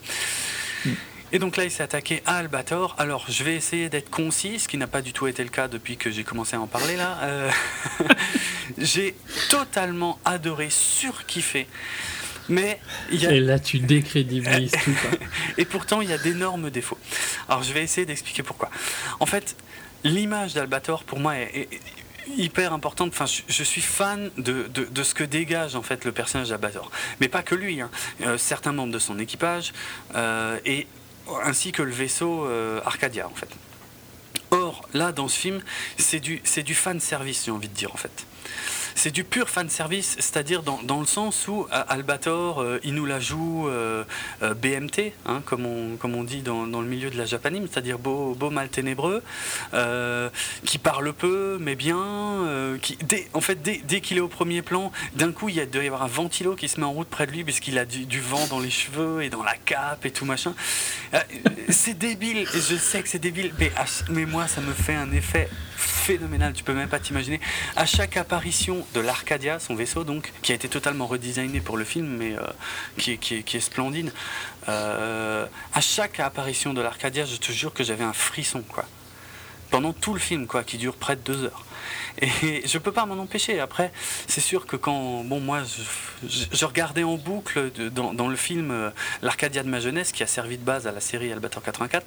Et donc là, il s'est attaqué à Albator. Alors, je vais essayer d'être concis, ce qui n'a pas du tout été le cas depuis que j'ai commencé à en parler là. Euh, j'ai totalement adoré, surkiffé. Mais il y a... Et là, tu décrédibilises tout. Et pourtant, il y a d'énormes défauts. Alors, je vais essayer d'expliquer pourquoi. En fait, l'image d'Albator pour moi est, hyper importante. Enfin, je, suis fan de, de, ce que dégage en fait le personnage d'Albator, mais pas que lui. Hein. Euh, certains membres de son équipage euh, et ainsi que le vaisseau euh, Arcadia en fait. Or, là, dans ce film, c'est du, c'est du fan service, j'ai envie de dire en fait. C'est du pur fan service, c'est-à-dire dans, dans, le sens où euh, Albator, euh, il nous la joue euh, BMT, hein, comme, on, comme on dit dans, dans, le milieu de la japanime, c'est-à-dire beau, mal ténébreux, qui parle peu mais bien, qui, dès, en fait dès, dès qu'il est au premier plan, d'un coup il, a, doit y avoir un ventilo qui se met en route près de lui parce qu'il a du, du, vent dans les cheveux et dans la cape et tout machin. c'est débile, je sais que c'est débile, mais, mais moi ça me fait un effet phénoménal, tu peux même pas t'imaginer. À chaque apparition de l'Arcadia, son vaisseau donc, qui a été totalement redesigné pour le film, mais euh, qui, est splendide, euh, à chaque apparition de l'Arcadia, je te jure que j'avais un frisson, quoi. Pendant tout le film, quoi, qui dure près de deux heures. Et je peux pas m'en empêcher. Après, c'est sûr que quand, bon, moi, je, regardais en boucle dans, le film euh, L'Arcadia de ma jeunesse, qui a servi de base à la série Albator 84,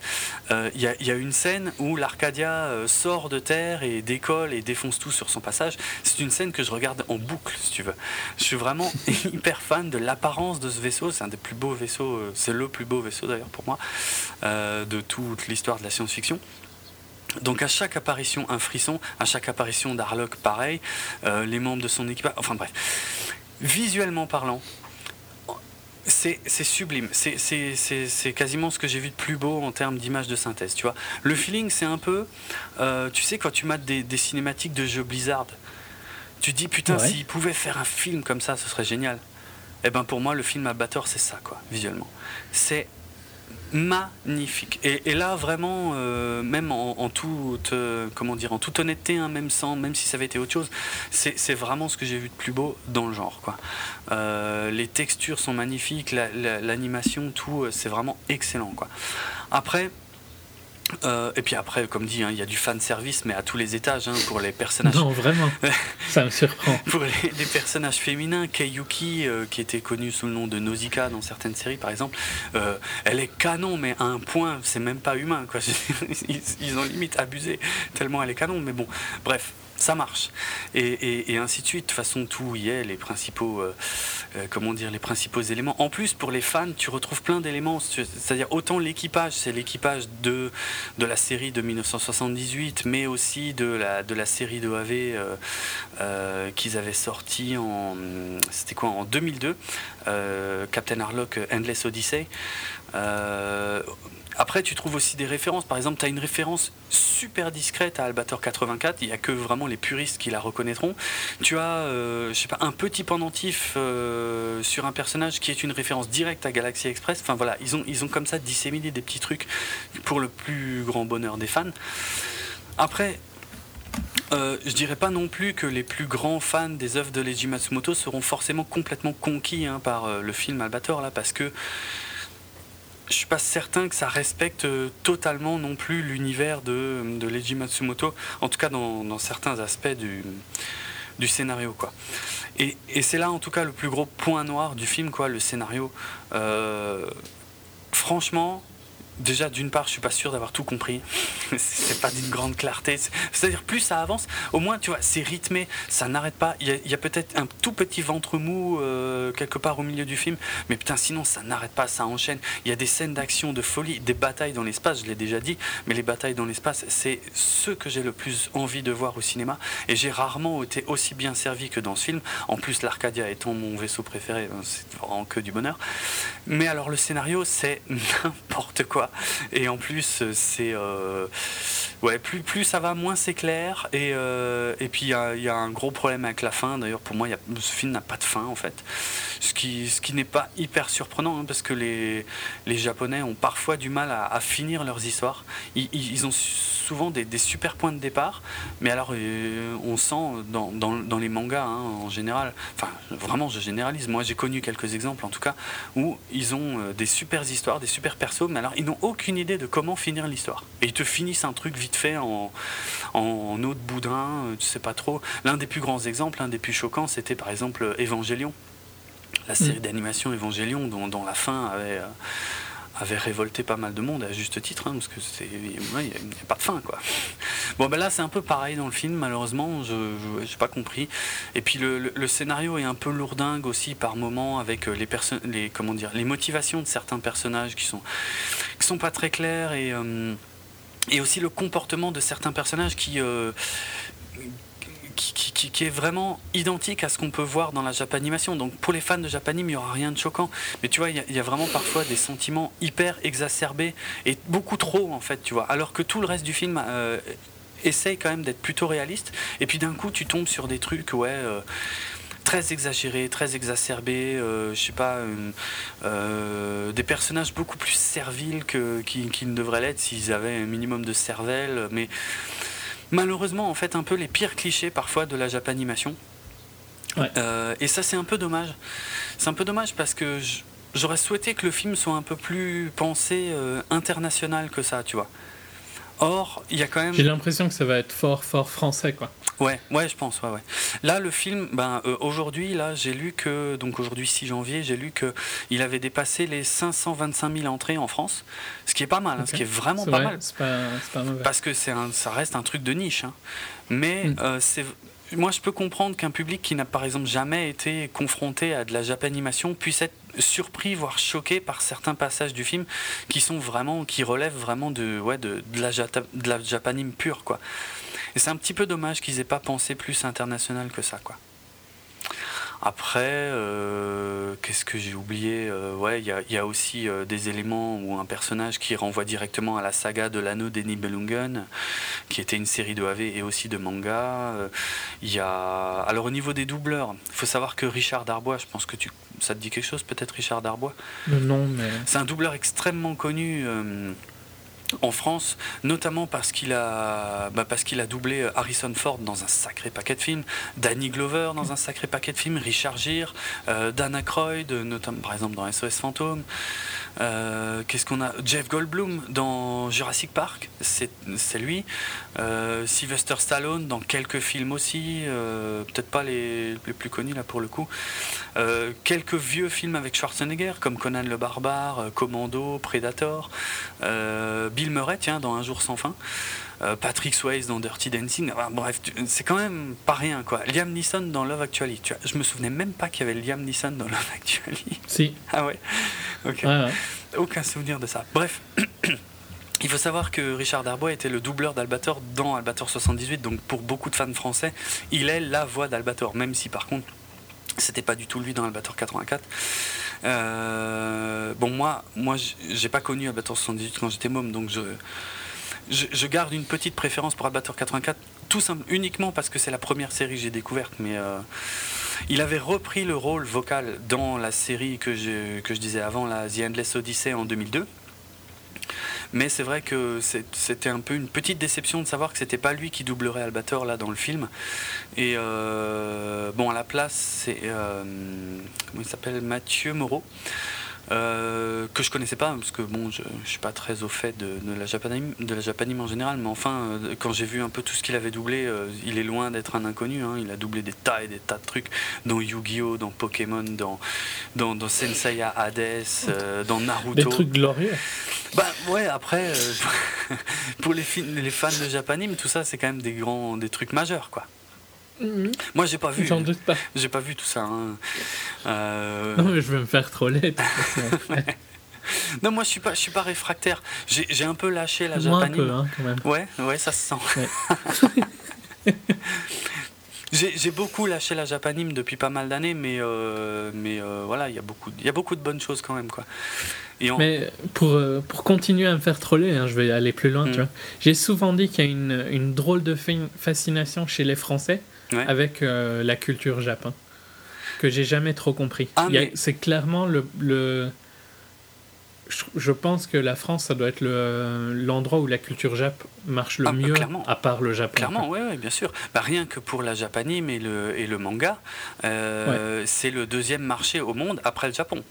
euh, il y, a une scène où l'Arcadia euh, sort de terre et décolle et défonce tout sur son passage. C'est une scène que je regarde en boucle, si tu veux. Je suis vraiment hyper fan de l'apparence de ce vaisseau. C'est un des plus beaux vaisseaux, c'est le plus beau vaisseau d'ailleurs pour moi, de toute l'histoire de la science-fiction. Donc à chaque apparition, un frisson, à chaque apparition d'Arlock, pareil, euh, les membres de son équipage, enfin bref. Visuellement parlant, c'est sublime. C'est quasiment ce que j'ai vu de plus beau en termes d'image de synthèse. Tu vois, le feeling, c'est un peu, euh, tu sais, quand tu mates des, cinématiques de jeux Blizzard, tu te dis putain, s'il pouvait faire un film comme ça, ce serait génial. Eh ben pour moi, le film Abattoir, c'est ça, quoi, visuellement. C'est magnifique. Et, là, vraiment, euh, même en, toute, euh, comment dire, en toute honnêteté, hein, même sans, même si ça avait été autre chose, c'est vraiment ce que j'ai vu de plus beau dans le genre. Quoi. Euh, les textures sont magnifiques, l'animation, tout, c'est vraiment excellent. Quoi. Après, euh, et puis après, comme dit, hein, il y a du fan service, mais à tous les étages, hein, pour les personnages. Non, vraiment. ça me surprend. pour les, personnages féminins, Keiyuki, euh, qui était connue sous le nom de Nausicaa dans certaines séries, par exemple, euh, elle est canon, mais à un point, c'est même pas humain. Quoi. ils, ils ont limite abusé, tellement elle est canon. Mais bon, bref, ça marche. Et, ainsi de suite. De toute façon, tout y est, les principaux, euh, euh, comment dire, les principaux éléments. En plus, pour les fans, tu retrouves plein d'éléments. C'est-à-dire, autant l'équipage, c'est l'équipage de, de la série de 1978, mais aussi de la, de la série de AV euh, qu'ils avaient sorti en, c'était quoi, en 2002, Captain Harlock Endless Odyssey. Après, tu trouves aussi des références. Par exemple, tu as une référence super discrète à Albator 84. Il n'y a que vraiment les puristes qui la reconnaîtront. Tu as, euh, je sais pas, un petit pendentif euh, sur un personnage qui est une référence directe à Galaxy Express. Enfin voilà, ils ont, ils comme ça disséminé des petits trucs pour le plus grand bonheur des fans. Après, euh, je dirais pas non plus que les plus grands fans des œuvres de Leiji Matsumoto seront forcément complètement conquis hein, par euh, le film Albator là, parce que je suis pas certain que ça respecte euh, totalement non plus l'univers de, de Leiji Matsumoto, en tout cas dans, certains aspects du, scénario. Et, et c'est là en tout cas le plus gros point noir du film, quoi, le scénario. franchement, Déjà, d'une part, je suis pas sûr d'avoir tout compris. c'est pas d'une grande clarté. C'est-à-dire, plus ça avance, au moins, tu vois, c'est rythmé, ça n'arrête pas. Il y a, peut-être un tout petit ventre mou euh, quelque part au milieu du film, mais putain, sinon, ça n'arrête pas, ça enchaîne. Il y a des scènes d'action, de folie, des batailles dans l'espace, je l'ai déjà dit, mais les batailles dans l'espace, c'est ce que j'ai le plus envie de voir au cinéma. Et j'ai rarement été aussi bien servi que dans ce film. En plus, l'Arcadia étant mon vaisseau préféré, hein, c'est vraiment que du bonheur. Mais alors, le scénario, c'est n'importe quoi. Et en plus, c'est. Euh, ouais, plus, plus ça va, moins c'est clair. Et, euh, et puis, il y, a un gros problème avec la fin. D'ailleurs, pour moi, ce film n'a pas de fin, en fait. Ce qui, n'est pas hyper surprenant, hein, parce que les, Japonais ont parfois du mal à, finir leurs histoires. Ils, ont souvent des, super points de départ, mais alors euh, on sent dans, les mangas hein, en général, enfin vraiment je généralise, moi j'ai connu quelques exemples en tout cas, où ils ont euh, des super histoires, des super persos, mais alors ils n'ont aucune idée de comment finir l'histoire. Et ils te finissent un truc vite fait en, en, eau de boudin, euh, tu sais pas trop. L'un des plus grands exemples, l'un des plus choquants, c'était par exemple Evangelion la série mm. d'animation Evangelion dont, dont, la fin avait, avait révolté pas mal de monde à juste titre, hein, parce que c'est il n'y a, pas de fin quoi. Bon ben là c'est un peu pareil dans le film, malheureusement, je n'ai pas compris. Et puis le, le, scénario est un peu lourdingue aussi par moments avec euh, les personnes, les comment dire, les motivations de certains personnages qui sont qui sont pas très claires et euh, et aussi le comportement de certains personnages qui euh, qui, est vraiment identique à ce qu'on peut voir dans la Japanimation. Donc pour les fans de Japanim, il n'y aura rien de choquant. Mais tu vois, il y, a vraiment parfois des sentiments hyper exacerbés et beaucoup trop en fait, tu vois. Alors que tout le reste du film euh, essaye quand même d'être plutôt réaliste. Et puis d'un coup, tu tombes sur des trucs, ouais. Euh, très exagérés, très exacerbés, euh, je sais pas, des personnages beaucoup plus serviles qu'ils qui ne devraient l'être s'ils avaient un minimum de cervelle, mais malheureusement en fait un peu les pires clichés parfois de la Japanimation. Euh, et ça c'est un peu dommage. C'est un peu dommage parce que j'aurais souhaité que le film soit un peu plus pensé euh, international que ça, tu vois. Or, il y a quand même. J'ai l'impression que ça va être fort, fort français, quoi. Ouais, ouais, je pense, ouais, ouais. Là, le film, ben, euh, aujourd'hui, là, j'ai lu que, donc aujourd'hui 6 janvier, j'ai lu que il avait dépassé les 525 000 entrées en France, ce qui est pas mal, hein, ce qui est vraiment pas mal. C'est pas. Parce que c'est ça reste un truc de niche, hein. mais mm. euh, c'est moi, je peux comprendre qu'un public qui n'a par exemple jamais été confronté à de la japanimation puisse être surpris, voire choqué par certains passages du film qui sont vraiment, qui relèvent vraiment de, la, japanime pure. Et c'est un petit peu dommage qu'ils aient pas pensé plus international que ça. Après, euh, qu'est-ce que j'ai oublié euh, Ouais, il y, a aussi euh, des éléments ou un personnage qui renvoie directement à la saga de l'anneau des Nibelungen, qui était une série de AV et aussi de manga. Il y a... Alors au niveau des doubleurs, il faut savoir que Richard Darbois, je pense que tu... ça te dit quelque chose peut-être Richard Darbois? Non, mais... C'est un doubleur extrêmement connu en France, notamment parce qu'il a, bah, parce qu'il a doublé euh, Harrison Ford dans un sacré paquet de films, Danny Glover dans un sacré paquet de films, Richard Gere, euh, Dana Croyd, notamment par exemple dans SOS Fantôme. Euh, qu'est-ce qu'on a Jeff Goldblum dans Jurassic Park, c'est lui. Euh, Sylvester Stallone dans quelques films aussi, euh, peut-être pas les, les, plus connus là pour le coup. quelques vieux films avec Schwarzenegger comme Conan le Barbare, Commando, Predator. Bill Murray, tiens, dans Un jour sans fin. Patrick Swayze dans Dirty Dancing. bref, c'est quand même pas rien quoi. Liam Neeson dans Love Actually. Tu vois, je me souvenais même pas qu'il y avait Liam Neeson dans Love Actually. Si. Ah ouais. Ok. Aucun souvenir de ça. Bref. Il faut savoir que Richard Darbois était le doubleur d'Albator dans Albator 78, donc pour beaucoup de fans français, il est la voix d'Albator, même si par contre, c'était pas du tout lui dans Albator 84. Euh, bon, moi, moi j'ai pas connu Albator 78 quand j'étais môme, donc je, je, garde une petite préférence pour Albator 84, tout simple, uniquement parce que c'est la première série que j'ai découverte, mais. Euh, il avait repris le rôle vocal dans la série que je, disais avant, la The Endless Odyssey en 2002. Mais c'est vrai que c'était un peu une petite déception de savoir que c'était pas lui qui doublerait Albator là dans le film. Et euh, bon, à la place, c'est. Euh, comment il s'appelle? Mathieu Moreau. Euh, que je connaissais pas, parce que bon, je, je suis pas très au fait de, de la japanime, de la japanime en général, mais enfin, quand j'ai vu un peu tout ce qu'il avait doublé, il est loin d'être un inconnu. Hein. il a doublé des tas et des tas de trucs, dans Yu-Gi-Oh, dans Pokémon, dans dans, dans Senseiya Hades, dans Naruto. Des trucs glorieux. Bah ouais, après, pour les, les fans de japanime, tout ça, c'est quand même des grands, des trucs majeurs, quoi. Moi, j'ai pas vu. J'en doute pas. J'ai pas vu tout ça. Hein. Euh, non, mais je vais me faire troller. Non, moi, je suis pas, je suis pas réfractaire. J'ai un peu lâché la Moi japanime. Un peu, hein, quand même. Ouais, ouais, ça se sent. J'ai beaucoup lâché la japanime depuis pas mal d'années, mais, euh, mais euh, voilà, il y, a beaucoup, y a beaucoup de bonnes choses quand même. Quoi. Mais pour, pour continuer à me faire troller, hein, je vais aller plus loin. Mm. J'ai souvent dit qu'il y a une, une, drôle de fascination chez les Français avec la culture japon, que j'ai jamais trop compris. Ah, c'est clairement le, le je pense que la France, ça doit être l'endroit où la culture jap marche le ah, mieux, à part le Japon. Clairement, oui, ouais, bien sûr. Bah, rien que pour la japanime et le, et le manga, euh, c'est le deuxième marché au monde après le Japon.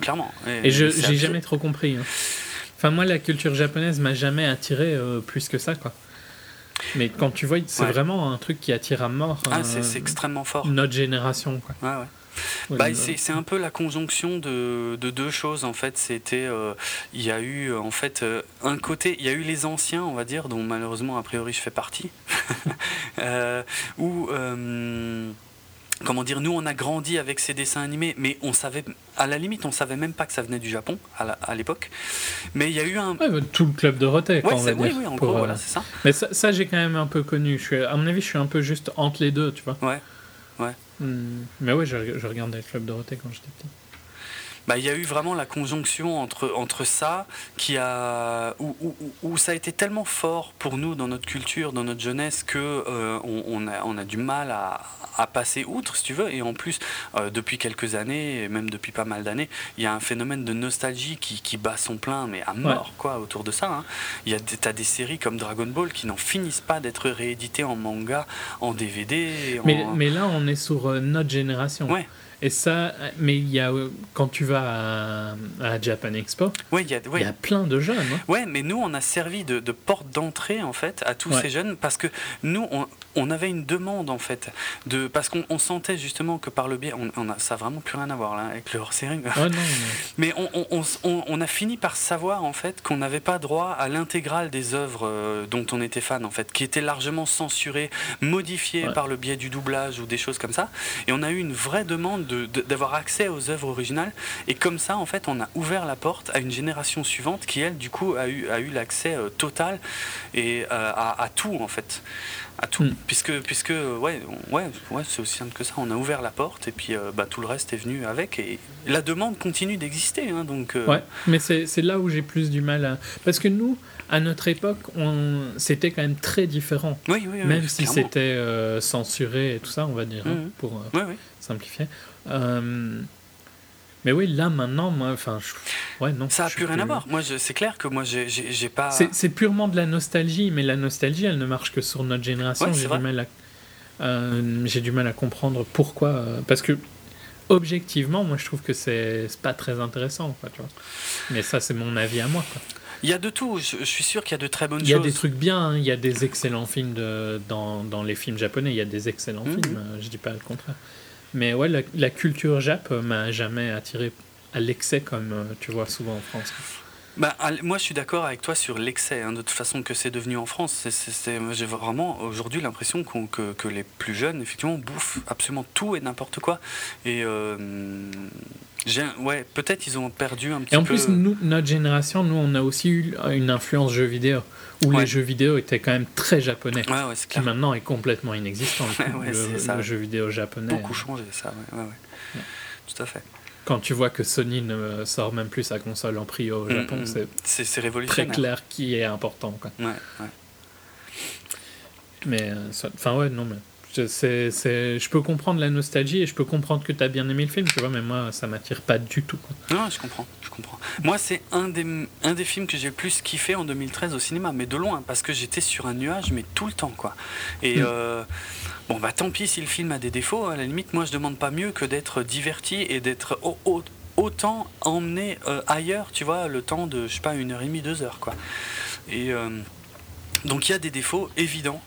Clairement. Et, je j'ai jamais trop compris. Hein. Enfin, moi, la culture japonaise m'a jamais attiré euh, plus que ça, quoi. Mais quand tu vois, c'est vraiment un truc qui attire à mort. Ah, c'est euh, extrêmement fort. Notre génération, quoi. Ouais, ouais. Bah, c'est un peu la conjonction de, de deux choses en fait. C'était, euh, il y a eu en fait euh, un côté, il y a eu les anciens, on va dire, dont malheureusement a priori je fais partie, euh, où comment dire, nous on a grandi avec ces dessins animés, mais on savait, à la limite, on savait même pas que ça venait du Japon à l'époque. Mais il y a eu un. tout le club de Roté, ouais, on Oui, oui, en gros, voilà, c'est ça. Mais ça, ça j'ai quand même un peu connu. Je suis, à mon avis, je suis un peu juste entre les deux, tu vois. Ouais. Ouais. Hmm. Mais ouais, je, je regardais le Club Dorothée quand j'étais petit. Bah, il y a eu vraiment la conjonction entre, entre ça, qui a, où, où, où, ça a été tellement fort pour nous dans notre culture, dans notre jeunesse, que euh, on, on, a, on, a, du mal à, à, passer outre, si tu veux. Et en plus, euh, depuis quelques années, et même depuis pas mal d'années, il y a un phénomène de nostalgie qui, qui bat son plein, mais à mort, quoi, autour de ça. Hein. Il y a des, as des séries comme Dragon Ball qui n'en finissent pas d'être rééditées en manga, en DVD. Mais, mais là, on est sur euh, notre génération. Ouais. Et ça, mais il y a, quand tu vas à, Japan Expo, il y, a, y a plein de jeunes. Hein. Ouais, mais nous, on a servi de, porte d'entrée, en fait, à tous ces jeunes, parce que nous, on, on, avait une demande, en fait, de, parce qu'on sentait justement que par le biais, on, a, ça n'a vraiment plus rien à voir là, avec le hors-série. mais on, on, a fini par savoir, en fait, qu'on n'avait pas droit à l'intégrale des œuvres euh, dont on était fan, en fait, qui étaient largement censurées, modifiées par le biais du doublage ou des choses comme ça. Et on a eu une vraie demande d'avoir accès aux œuvres originales. Et comme ça, en fait, on a ouvert la porte à une génération suivante qui, elle, du coup, a eu, a eu l'accès euh, total et euh, à, tout, en fait. À tout. Hmm. Puisque, puisque ouais, ouais, ouais c'est aussi simple que ça. On a ouvert la porte et puis euh, bah, tout le reste est venu avec. Et la demande continue d'exister. Hein, donc, Ouais, mais c'est là où j'ai plus du mal à. Parce que nous, à notre époque, on... c'était quand même très différent. Oui, oui, même si c'était censuré et tout ça, on va dire, hein, mmh. pour simplifier. Euh, mais oui, là maintenant, moi, enfin, ouais, non. Ça a plus rien à voir. Moi, c'est clair que moi, j'ai pas. C'est purement de la nostalgie, mais la nostalgie, elle ne marche que sur notre génération. j'ai du mal à, euh, j'ai du mal à comprendre pourquoi. Euh, parce que objectivement, moi, je trouve que c'est pas très intéressant, quoi, tu vois. Mais ça, c'est mon avis à moi. Quoi. Il y a de tout. Je, suis sûr qu'il y a de très bonnes choses. Il y a des trucs bien. Hein. Il y a des excellents films de, dans, dans, les films japonais. Il y a des excellents mhm. films. Je dis pas le contraire. Mais ouais, la, culture jap euh, m'a jamais attiré à l'excès comme euh, tu vois souvent en France. Bah, moi, je suis d'accord avec toi sur l'excès, hein, de toute façon que c'est devenu en France. J'ai vraiment aujourd'hui l'impression que, que, les plus jeunes, effectivement, bouffent absolument tout et n'importe quoi. Et euh, ouais, peut-être ils ont perdu un petit peu. Et en plus, nous, notre génération, nous, on a aussi eu une influence jeux vidéo où les jeux vidéo étaient quand même très japonais, ouais, qui maintenant est complètement inexistant. le, jeu vidéo japonais. Beaucoup changé, ça, tout à fait. Quand tu vois que Sony ne sort même plus sa console en prix au mm, Japon, mm. c'est très clair qui est important. Quoi. Ouais, ouais. Mais, euh, enfin, ouais, non, mais c'est, je peux comprendre la nostalgie et je peux comprendre que tu as bien aimé le film, tu vois, mais moi, ça m'attire pas du tout. Non, je comprends, je comprends. Moi, c'est un des, un des films que j'ai le plus kiffé en 2013 au cinéma, mais de loin, parce que j'étais sur un nuage, mais tout le temps, quoi. Et mm. euh, bon, bah tant pis si le film a des défauts, à la limite, moi, je demande pas mieux que d'être diverti et d'être autant emmener ailleurs, tu vois, le temps de, je sais pas, une heure et demie, deux heures, quoi. Et donc il y a des défauts évidents.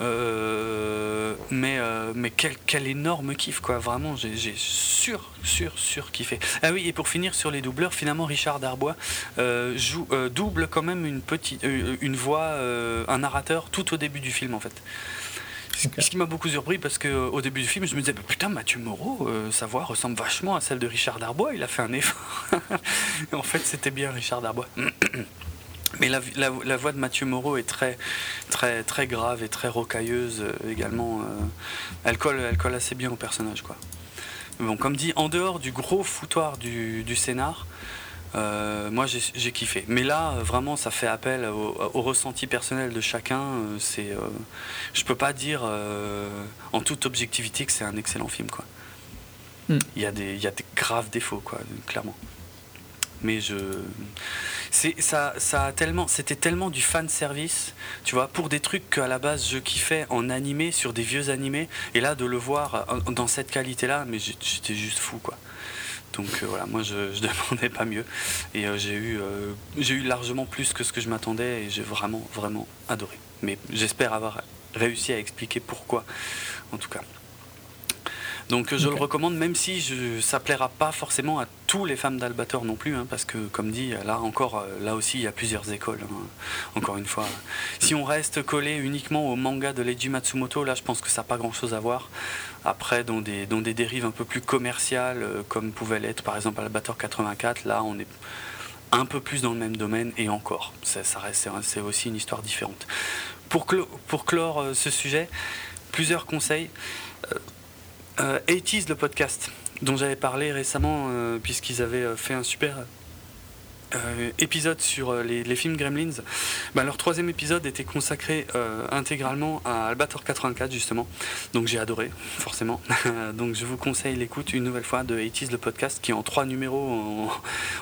Euh, mais euh, mais quel, quel, énorme kiff quoi vraiment j'ai sur sur sur kiffé ah oui et pour finir sur les doubleurs finalement Richard Darbois euh, joue double quand même une petite une voix un narrateur tout au début du film en fait ce qui m'a beaucoup surpris parce qu'au début du film, je me disais putain, Mathieu Moreau, sa voix ressemble vachement à celle de Richard Darbois. Il a fait un effort. en fait, c'était bien Richard Darbois. Mais la, la, voix de Mathieu Moreau est très, très, très grave et très rocailleuse euh, également. Euh, elle, colle, elle colle assez bien au personnage. Quoi. Bon, comme dit, en dehors du gros foutoir du, du scénar, euh, moi j'ai kiffé. Mais là, vraiment, ça fait appel au, ressenti personnel de chacun. C'est, je peux pas dire en toute objectivité que c'est un excellent film. Quoi. Hmm. Il, y a des, il y a des graves défauts, quoi, clairement. Mais je c'est c'était tellement du fan service, tu vois, pour des trucs qu'à la base je kiffais en animé sur des vieux animés, et là de le voir dans cette qualité-là, mais j'étais juste fou, quoi. Donc euh, voilà, moi je, je, demandais pas mieux, et euh, j'ai eu, euh, j'ai eu largement plus que ce que je m'attendais, et j'ai vraiment, vraiment adoré. Mais j'espère avoir réussi à expliquer pourquoi, en tout cas. Donc je le recommande, même si je, ça plaira pas forcément à tous les femmes d'Albator non plus, hein, parce que comme dit, là encore, euh, là aussi, il y a plusieurs écoles. Hein, encore une fois, si on reste collé uniquement au manga de Leiji Matsumoto, là, je pense que ça n'a pas grand-chose à voir. Après, dans des, dans des dérives un peu plus commerciales, euh, comme pouvait l'être par exemple Albator 84, là, on est un peu plus dans le même domaine et encore, ça, ça reste, c'est aussi une histoire différente. Pour, pour clore euh, ce sujet, plusieurs conseils. Euh, 80 le podcast, dont j'avais parlé récemment, euh, puisqu'ils avaient euh, fait un super euh, épisode sur les, films Gremlins. Ben, leur troisième épisode était consacré intégralement à Albator 84, justement. Donc j'ai adoré, forcément. Donc je vous conseille l'écoute une nouvelle fois de 80 le podcast, qui en trois numéros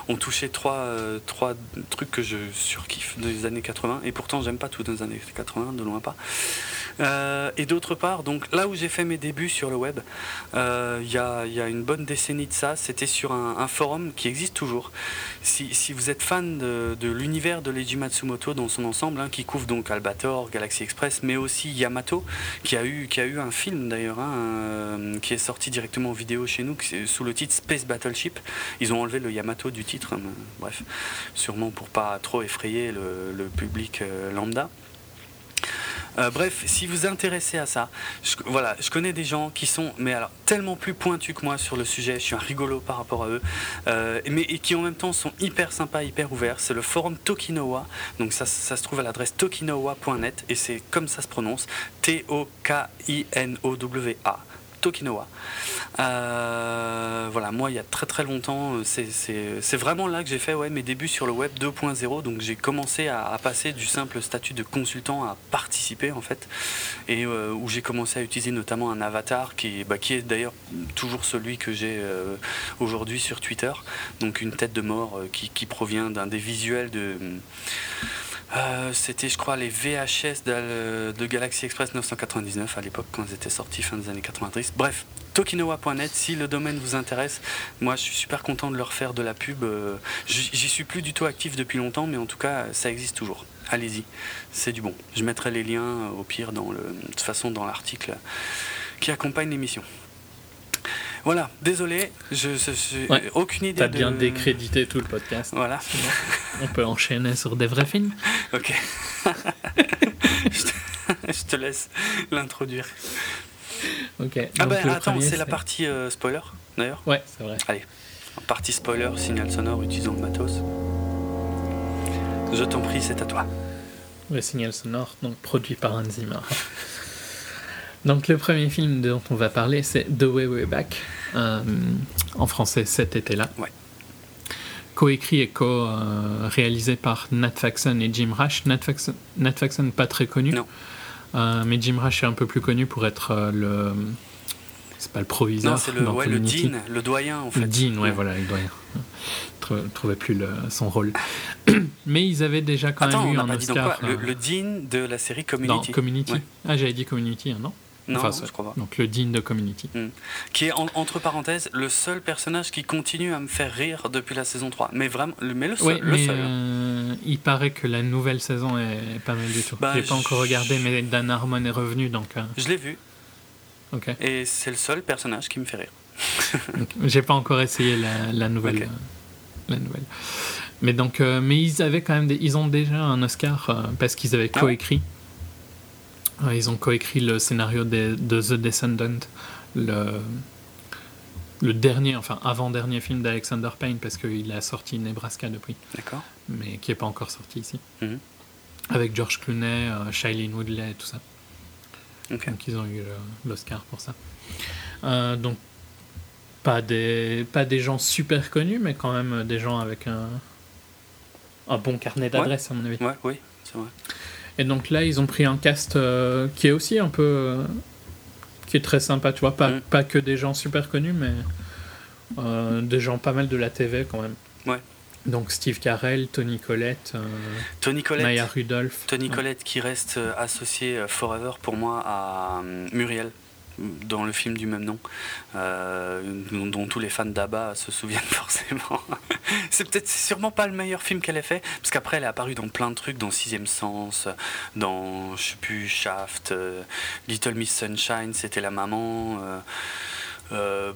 ont, touché trois, trois trucs que je surkiffe des années 80. Et pourtant, j'aime pas tout dans les années 80, de loin pas. Euh, et d'autre part, donc là où j'ai fait mes débuts sur le web, euh, il y, a, une bonne décennie de ça, c'était sur un, forum qui existe toujours. Si, vous êtes fan de, l'univers de Leiji Matsumoto dans son ensemble, hein, qui couvre donc Albator, Galaxy Express, mais aussi Yamato, qui a eu, qui a eu un film d'ailleurs, hein, euh, qui est sorti directement en vidéo chez nous, sous le titre Space Battleship. Ils ont enlevé le Yamato du titre, hein, bref, sûrement pour pas trop effrayer le public lambda. Euh, bref, si vous intéressez à ça, je, voilà, je connais des gens qui sont, mais alors tellement plus pointus que moi sur le sujet. Je suis un rigolo par rapport à eux, euh, mais qui en même temps sont hyper sympas, hyper ouverts. C'est le forum Tokinowa, donc ça, ça se trouve à l'adresse tokinowa.net et c'est comme ça se prononce, T-O-K-I-N-O-W-A. Tokinowa. Euh, voilà, moi il y a très très longtemps, c'est vraiment là que j'ai fait mes débuts sur le web 2.0. Donc j'ai commencé à, passer du simple statut de consultant à participer en fait, et euh, où j'ai commencé à utiliser notamment un avatar qui, bah, est d'ailleurs toujours celui que j'ai euh, aujourd'hui sur Twitter. Donc une tête de mort qui, provient d'un des visuels de euh, c'était, je crois, les VHS de, Galaxy Express 999 à l'époque, quand ils étaient sortis fin des années 90. Bref, tokinowa.net, si le domaine vous intéresse, moi je suis super content de leur faire de la pub. Euh, j'y suis plus du tout actif depuis longtemps, mais en tout cas, ça existe toujours. Allez-y, c'est du bon. Je mettrai les liens au pire, dans le, de toute façon, dans l'article qui accompagne l'émission. Voilà, désolé, je, n'ai aucune idée. T'as bien décrédité tout le podcast. Voilà. on peut enchaîner sur des vrais films. Ok. je, te, laisse l'introduire. Ok. Ah ben attends, c'est la partie euh, spoiler d'ailleurs Ouais, c'est vrai. Allez, partie spoiler, signal sonore, utilisant le matos. Je t'en prie, c'est à toi. Le signal sonore, donc produit par Hans Zimmer. Donc le premier film dont on va parler, c'est The Way Way Back, euh, en français cet été-là. Ouais. Co-écrit et co-réalisé par Nat Faxon et Jim Rash. Nat Faxon, Nat Faxon pas très connu, non. Euh, mais Jim Rash est un peu plus connu pour être euh, le... C'est pas le proviseur. Non, c'est le, ouais, le dean, le doyen en fait. Le dean, ouais, voilà, le doyen. Je ne trouvais plus le, son rôle. mais ils avaient déjà quand même eu un Oscar. Le, le, dean de la série Community. Non, Community. Ah, j'avais dit Community, hein, non? Non, je crois pas. Donc le digne de Community. Hmm. Qui est, entre parenthèses, le seul personnage qui continue à me faire rire depuis la saison 3. Mais vraiment, mais le seul. le seul. Euh, il paraît que la nouvelle saison est pas mal du tout. Bah, je l'ai pas encore regardé, mais Dan Harmon est revenu, donc... Euh. Je l'ai vu. Ok. Et c'est le seul personnage qui me fait rire. J'ai pas encore essayé la, la nouvelle. Euh, la nouvelle. Mais donc, mais ils avaient quand même, ils ont déjà un Oscar parce qu'ils avaient ah coécrit. Ils ont coécrit le scénario de, The Descendant, le, le dernier, enfin avant-dernier film d'Alexander Payne, parce qu'il a sorti Nebraska depuis. D'accord. Mais qui n'est pas encore sorti ici. Mhm. Avec George Clooney, euh, Shailene Woodley et tout ça. Donc ils ont eu l'Oscar pour ça. Euh, donc pas des, pas des gens super connus, mais quand même des gens avec un, un bon carnet d'adresses, à mon avis. Ouais, oui, c'est vrai. Et donc là, ils ont pris un cast euh, qui est aussi un peu. Euh, qui est très sympa, tu vois. Pas, pas que des gens super connus, mais euh, des gens pas mal de la TV quand même. Ouais. Donc Steve Carell, Tony Collette, Tony Collette Maya Rudolph. Tony Collette qui reste associé forever pour moi à Muriel dans le film du même nom, euh, dont tous les fans d'Abba se souviennent forcément. c'est peut-être sûrement pas le meilleur film qu'elle ait fait, parce qu'après elle est apparue dans plein de trucs, dans Sixième Sens, dans, je sais plus, Shaft, euh, Little Miss Sunshine, c'était la maman. Euh,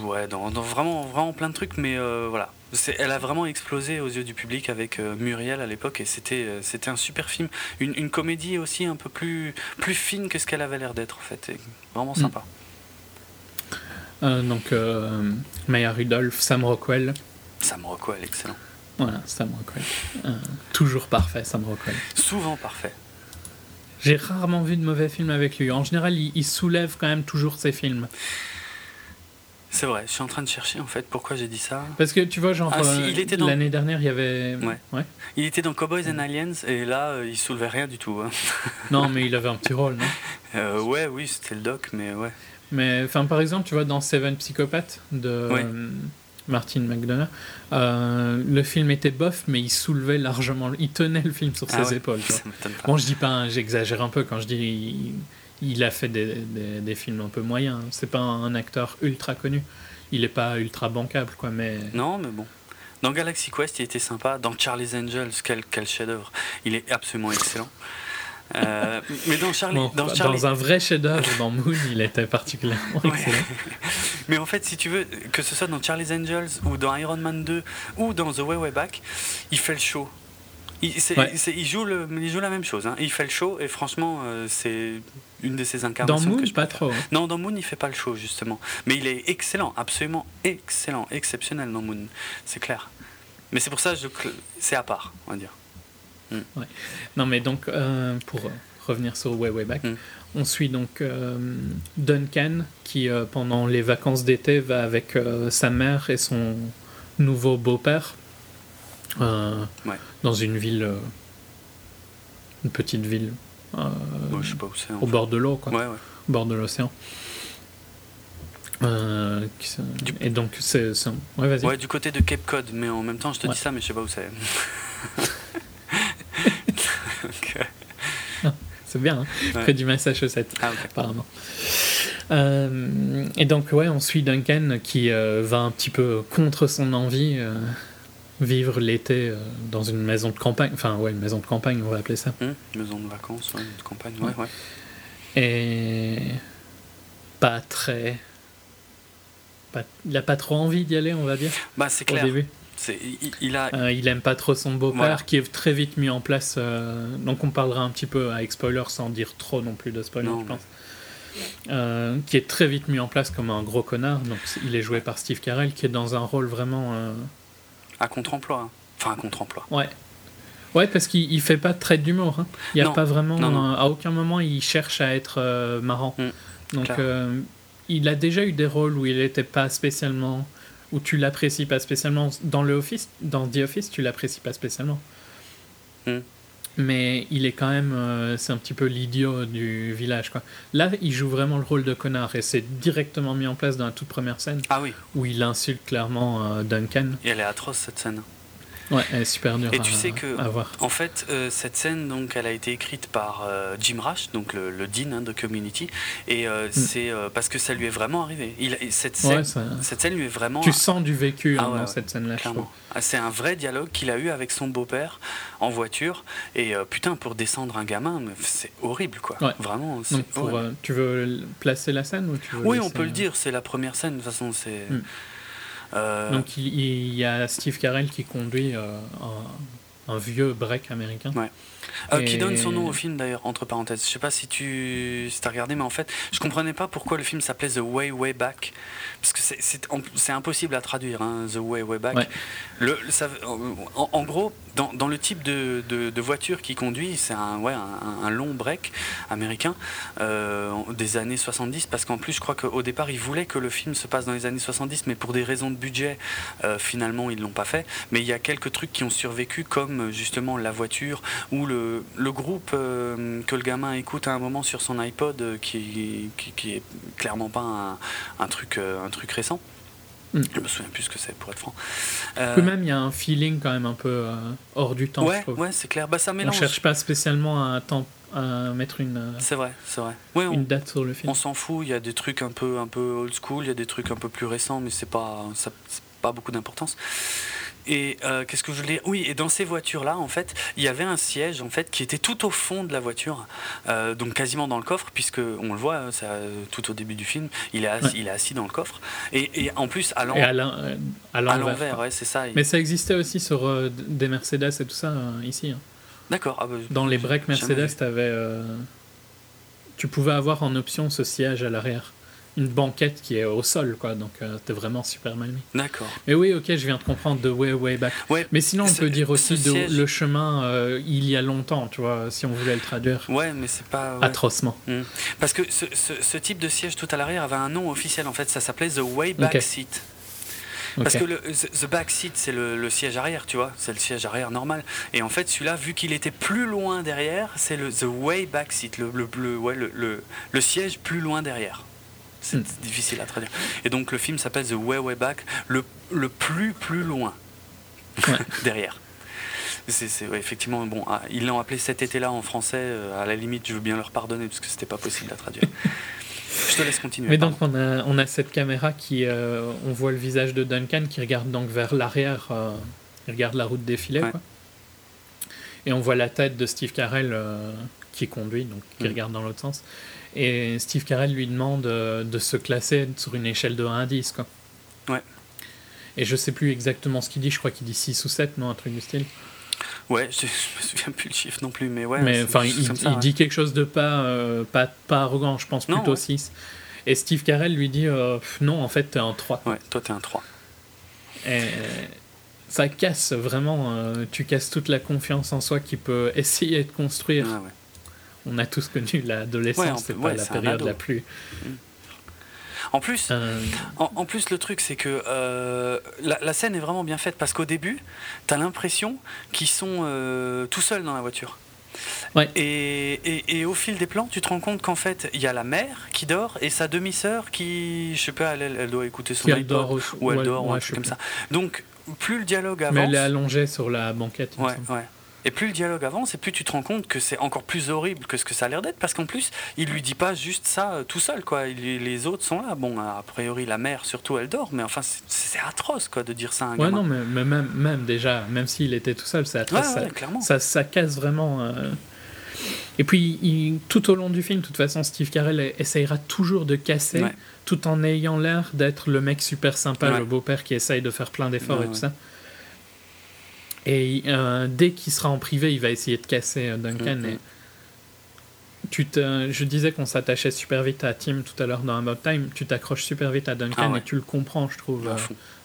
ouais, dans, vraiment, vraiment plein de trucs, mais voilà. Elle a vraiment explosé aux yeux du public avec euh, Muriel à l'époque et c'était euh, c'était un super film, une, une, comédie aussi un peu plus plus fine que ce qu'elle avait l'air d'être en fait, vraiment mm. sympa. Euh, donc Maya Rudolph, Sam Rockwell. Sam Rockwell, excellent. Voilà, Sam Rockwell. toujours parfait, Sam Rockwell. Souvent parfait. J'ai rarement vu de mauvais films avec lui. En général, il soulève quand même toujours ses films. C'est vrai, je suis en train de chercher en fait pourquoi j'ai dit ça. Parce que tu vois, genre, ah, euh, dans... l'année dernière, il y avait. Ouais. Il était dans Cowboys and Aliens et là, euh, il soulevait rien du tout. Hein. non, mais il avait un petit rôle, non? Euh, Ouais, oui, c'était le doc, mais ouais. Mais enfin, par exemple, tu vois, dans Seven Psychopathes de Martin McDonough, le film était bof, mais il soulevait largement. Il tenait le film sur ah ses épaules. Bon, je dis pas, hein, j'exagère un peu quand je dis il a fait des, des, films un peu moyens. C'est pas un, acteur ultra connu. Il est pas ultra bancable, quoi. Mais non, mais bon. Dans Galaxy Quest, il était sympa. Dans Charlie's Angels, quel, quel chef-d'œuvre. Il est absolument excellent. Euh, mais dans Charlie, dans, dans, un vrai chef-d'œuvre, dans Moon, il était particulièrement excellent. mais en fait, si tu veux, que ce soit dans Charlie's Angels ou dans Iron Man 2 ou dans The Way Way Back, il fait le show. Il, il, joue le, il joue la même chose. Hein. Il fait le show et franchement, euh, c'est une de ses incarnations. Dans Moon, pas trop. Hein. Non, dans Moon, il fait pas le show justement. Mais il est excellent, absolument excellent, exceptionnel dans Moon, c'est clair. Mais c'est pour ça c'est à part, on va dire. Hmm. Ouais. Non, mais donc, euh, pour revenir sur Way Way Back, hmm. on suit donc euh, Duncan qui, pendant les vacances d'été, va avec sa mère et son nouveau beau-père euh, dans une ville, euh, une petite ville, euh, au bord de l'eau, quoi, au bord de l'océan. et donc, c'est. Ouais, vas-y. Ouais, du côté de Cape Cod, mais en même temps, je te dis ça, mais je sais pas où c'est. Ah, c'est bien, hein près du Massachusetts, ah, apparemment. et donc, ouais, on suit Duncan qui va un petit peu contre son envie vivre l'été euh, dans une maison de campagne, enfin ouais, une maison de campagne, on va appeler ça. Hum, maison de vacances, ouais, de campagne, ouais, ouais. Et pas très. Pas... Il n'a pas trop envie d'y aller, on va dire. Bah, c'est clair. Au début. Il, il, a... Euh, il aime pas trop son beau-père qui est très vite mis en place. Euh, donc on parlera un petit peu avec spoiler sans dire trop non plus de spoiler, je pense. qui est très vite mis en place comme un gros connard. Donc il est joué par Steve Carell, qui est dans un rôle vraiment à contre-emploi. Hein. Enfin, à contre-emploi. Ouais. Ouais, parce qu'il fait pas de trait d'humour. Hein. Il y a pas vraiment. à aucun moment, il cherche à être euh, marrant. Mm. Donc, euh, il a déjà eu des rôles où il n'était pas spécialement. où tu l'apprécies pas spécialement. Dans, le office, dans The Office, tu l'apprécies pas spécialement. Mm. Mais il est quand même. Euh, c'est un petit peu l'idiot du village. Quoi. Là, il joue vraiment le rôle de connard et c'est directement mis en place dans la toute première scène. Ah oui. Où il insulte clairement Duncan. Et elle est atroce cette scène. Ouais, elle est super dure. Et tu sais que, en fait, euh, cette scène, donc, elle a été écrite par euh, Jim Rash, donc le, le dean hein, de Community, et euh, mm. c'est parce que ça lui est vraiment arrivé. Il, cette, scène, cette scène lui est vraiment. Tu sens du vécu hein, ah dans cette scène-là. Ah, c'est un vrai dialogue qu'il a eu avec son beau-père en voiture, et putain, pour descendre un gamin, c'est horrible, quoi. Vraiment. Pour, tu veux placer la scène ou tu veux Oui, on peut le dire. C'est la première scène. De toute façon, c'est. Mm. Euh, Donc il, y a Steve Carell qui conduit euh, un, vieux break américain. Euh, qui donne son nom au film d'ailleurs, entre parenthèses. Je sais pas si tu si as regardé, mais en fait, je comprenais pas pourquoi le film s'appelait The Way Way Back. Parce que c'est impossible à traduire, hein, The Way Way Back. Le, ça, en, gros, dans, dans, le type de, de, voiture qu'il conduit, c'est un, ouais, un, long break américain euh, des années 70. Parce qu'en plus, je crois qu'au départ, il voulait que le film se passe dans les années 70, mais pour des raisons de budget, euh, finalement, ils l'ont pas fait. Mais il y a quelques trucs qui ont survécu, comme justement la voiture ou le le, groupe euh, que le gamin écoute à un moment sur son iPod, euh, qui, qui, est clairement pas un, truc, euh, un truc récent. Mm. Je me souviens plus ce que c'est pour être franc. Euh, même il y a un feeling quand même un peu hors du temps. Ouais, ouais, c'est clair. Bah ça mélange. On cherche pas spécialement à, à mettre une. C'est vrai, c'est vrai. une date sur le film. On s'en fout. Il y a des trucs un peu, un peu old school. Il y a des trucs un peu plus récents, mais c'est pas, ça, pas beaucoup d'importance. Et euh, qu'est-ce que je voulais Oui, et dans ces voitures-là, en fait, il y avait un siège en fait qui était tout au fond de la voiture, euh, donc quasiment dans le coffre, puisque on le voit, ça, tout au début du film, il est assis, il est assis dans le coffre. Et, en plus, à l'envers, ouais, c'est ça. Mais ça existait aussi sur euh, des Mercedes et tout ça ici. Hein. D'accord. Ah bah, dans les breaks Mercedes, avais, tu pouvais avoir en option ce siège à l'arrière une banquette qui est au sol, quoi. Donc, euh, c'était vraiment super mal mis. D'accord. Mais oui, ok, je viens de comprendre The Way Way Back. Ouais, mais sinon, on peut dire aussi le chemin euh, il y a longtemps, tu vois, si on voulait le traduire. Ouais, mais c'est pas. Atrocement. Hmm. Parce que ce, ce, type de siège tout à l'arrière avait un nom officiel, en fait, ça s'appelait The Way Back Seat. Parce que le, the back seat, c'est le, siège arrière, tu vois, c'est le siège arrière normal. Et en fait, celui-là, vu qu'il était plus loin derrière, c'est le the way back seat, le, le, ouais, le, le, siège plus loin derrière. C'est difficile à traduire. Et donc le film s'appelle The Way Way Back, le, le plus plus loin derrière. C'est, effectivement bon. Ah, ils l'ont appelé cet été-là en français. Euh, à la limite, je veux bien leur pardonner parce que c'était pas possible à traduire. je te laisse continuer. Mais donc on a, on a cette caméra qui, euh, on voit le visage de Duncan qui regarde donc vers l'arrière, euh, il regarde la route défilée, quoi. Et on voit la tête de Steve Carell qui conduit, donc qui mm. regarde dans l'autre sens. Et Steve Carell lui demande euh, de se classer sur une échelle de 1 à 10. Quoi. Ouais. Et je sais plus exactement ce qu'il dit, je crois qu'il dit 6 ou 7, non Un truc du style. Ouais, je, me souviens plus le chiffre non plus, mais ouais. Mais enfin, il, dit quelque chose de pas, euh, pas, pas arrogant, je pense plutôt 6. Et Steve Carell lui dit euh, non, en fait, t'es un 3. Ouais, toi, t'es un 3. Et ça casse vraiment, tu casses toute la confiance en soi qu'il peut essayer de construire. Ah, ouais on a tous connu l'adolescence, c'est pas la période la plus. Mm. En plus, euh. en, plus, le truc, c'est que euh, la, scène est vraiment bien faite parce qu'au début, tu as l'impression qu'ils sont euh, tout seuls dans la voiture. Ouais. Et, et, au fil des plans, tu te rends compte qu'en fait, il y a la mère qui dort et sa demi-sœur qui, je sais pas, elle, doit écouter son iPod ou elle dort ou un truc comme ça. Donc, plus le dialogue avance. Mais elle est allongée sur la banquette. Ouais, ouais. Et plus le dialogue avance, et plus tu te rends compte que c'est encore plus horrible que ce que ça a l'air d'être, parce qu'en plus, il lui dit pas juste ça euh, tout seul, quoi. les autres sont là. Bon, a priori, la mère, surtout, elle dort, mais enfin, c'est atroce, quoi, de dire ça à un ouais, non, mais, même, même déjà, même s'il était tout seul, c'est atroce. ça, ça, casse vraiment. Euh. Et puis, tout au long du film, de toute façon, Steve Carell essayera toujours de casser, tout en ayant l'air d'être le mec super sympa, le beau-père qui essaye de faire plein d'efforts et tout ça. Et euh, dès qu'il sera en privé, il va essayer de casser euh, Duncan. Et tu te, je disais qu'on s'attachait super vite à Tim tout à l'heure dans About Time. Tu t'accroches super vite à Duncan ah et tu le comprends, je trouve, euh,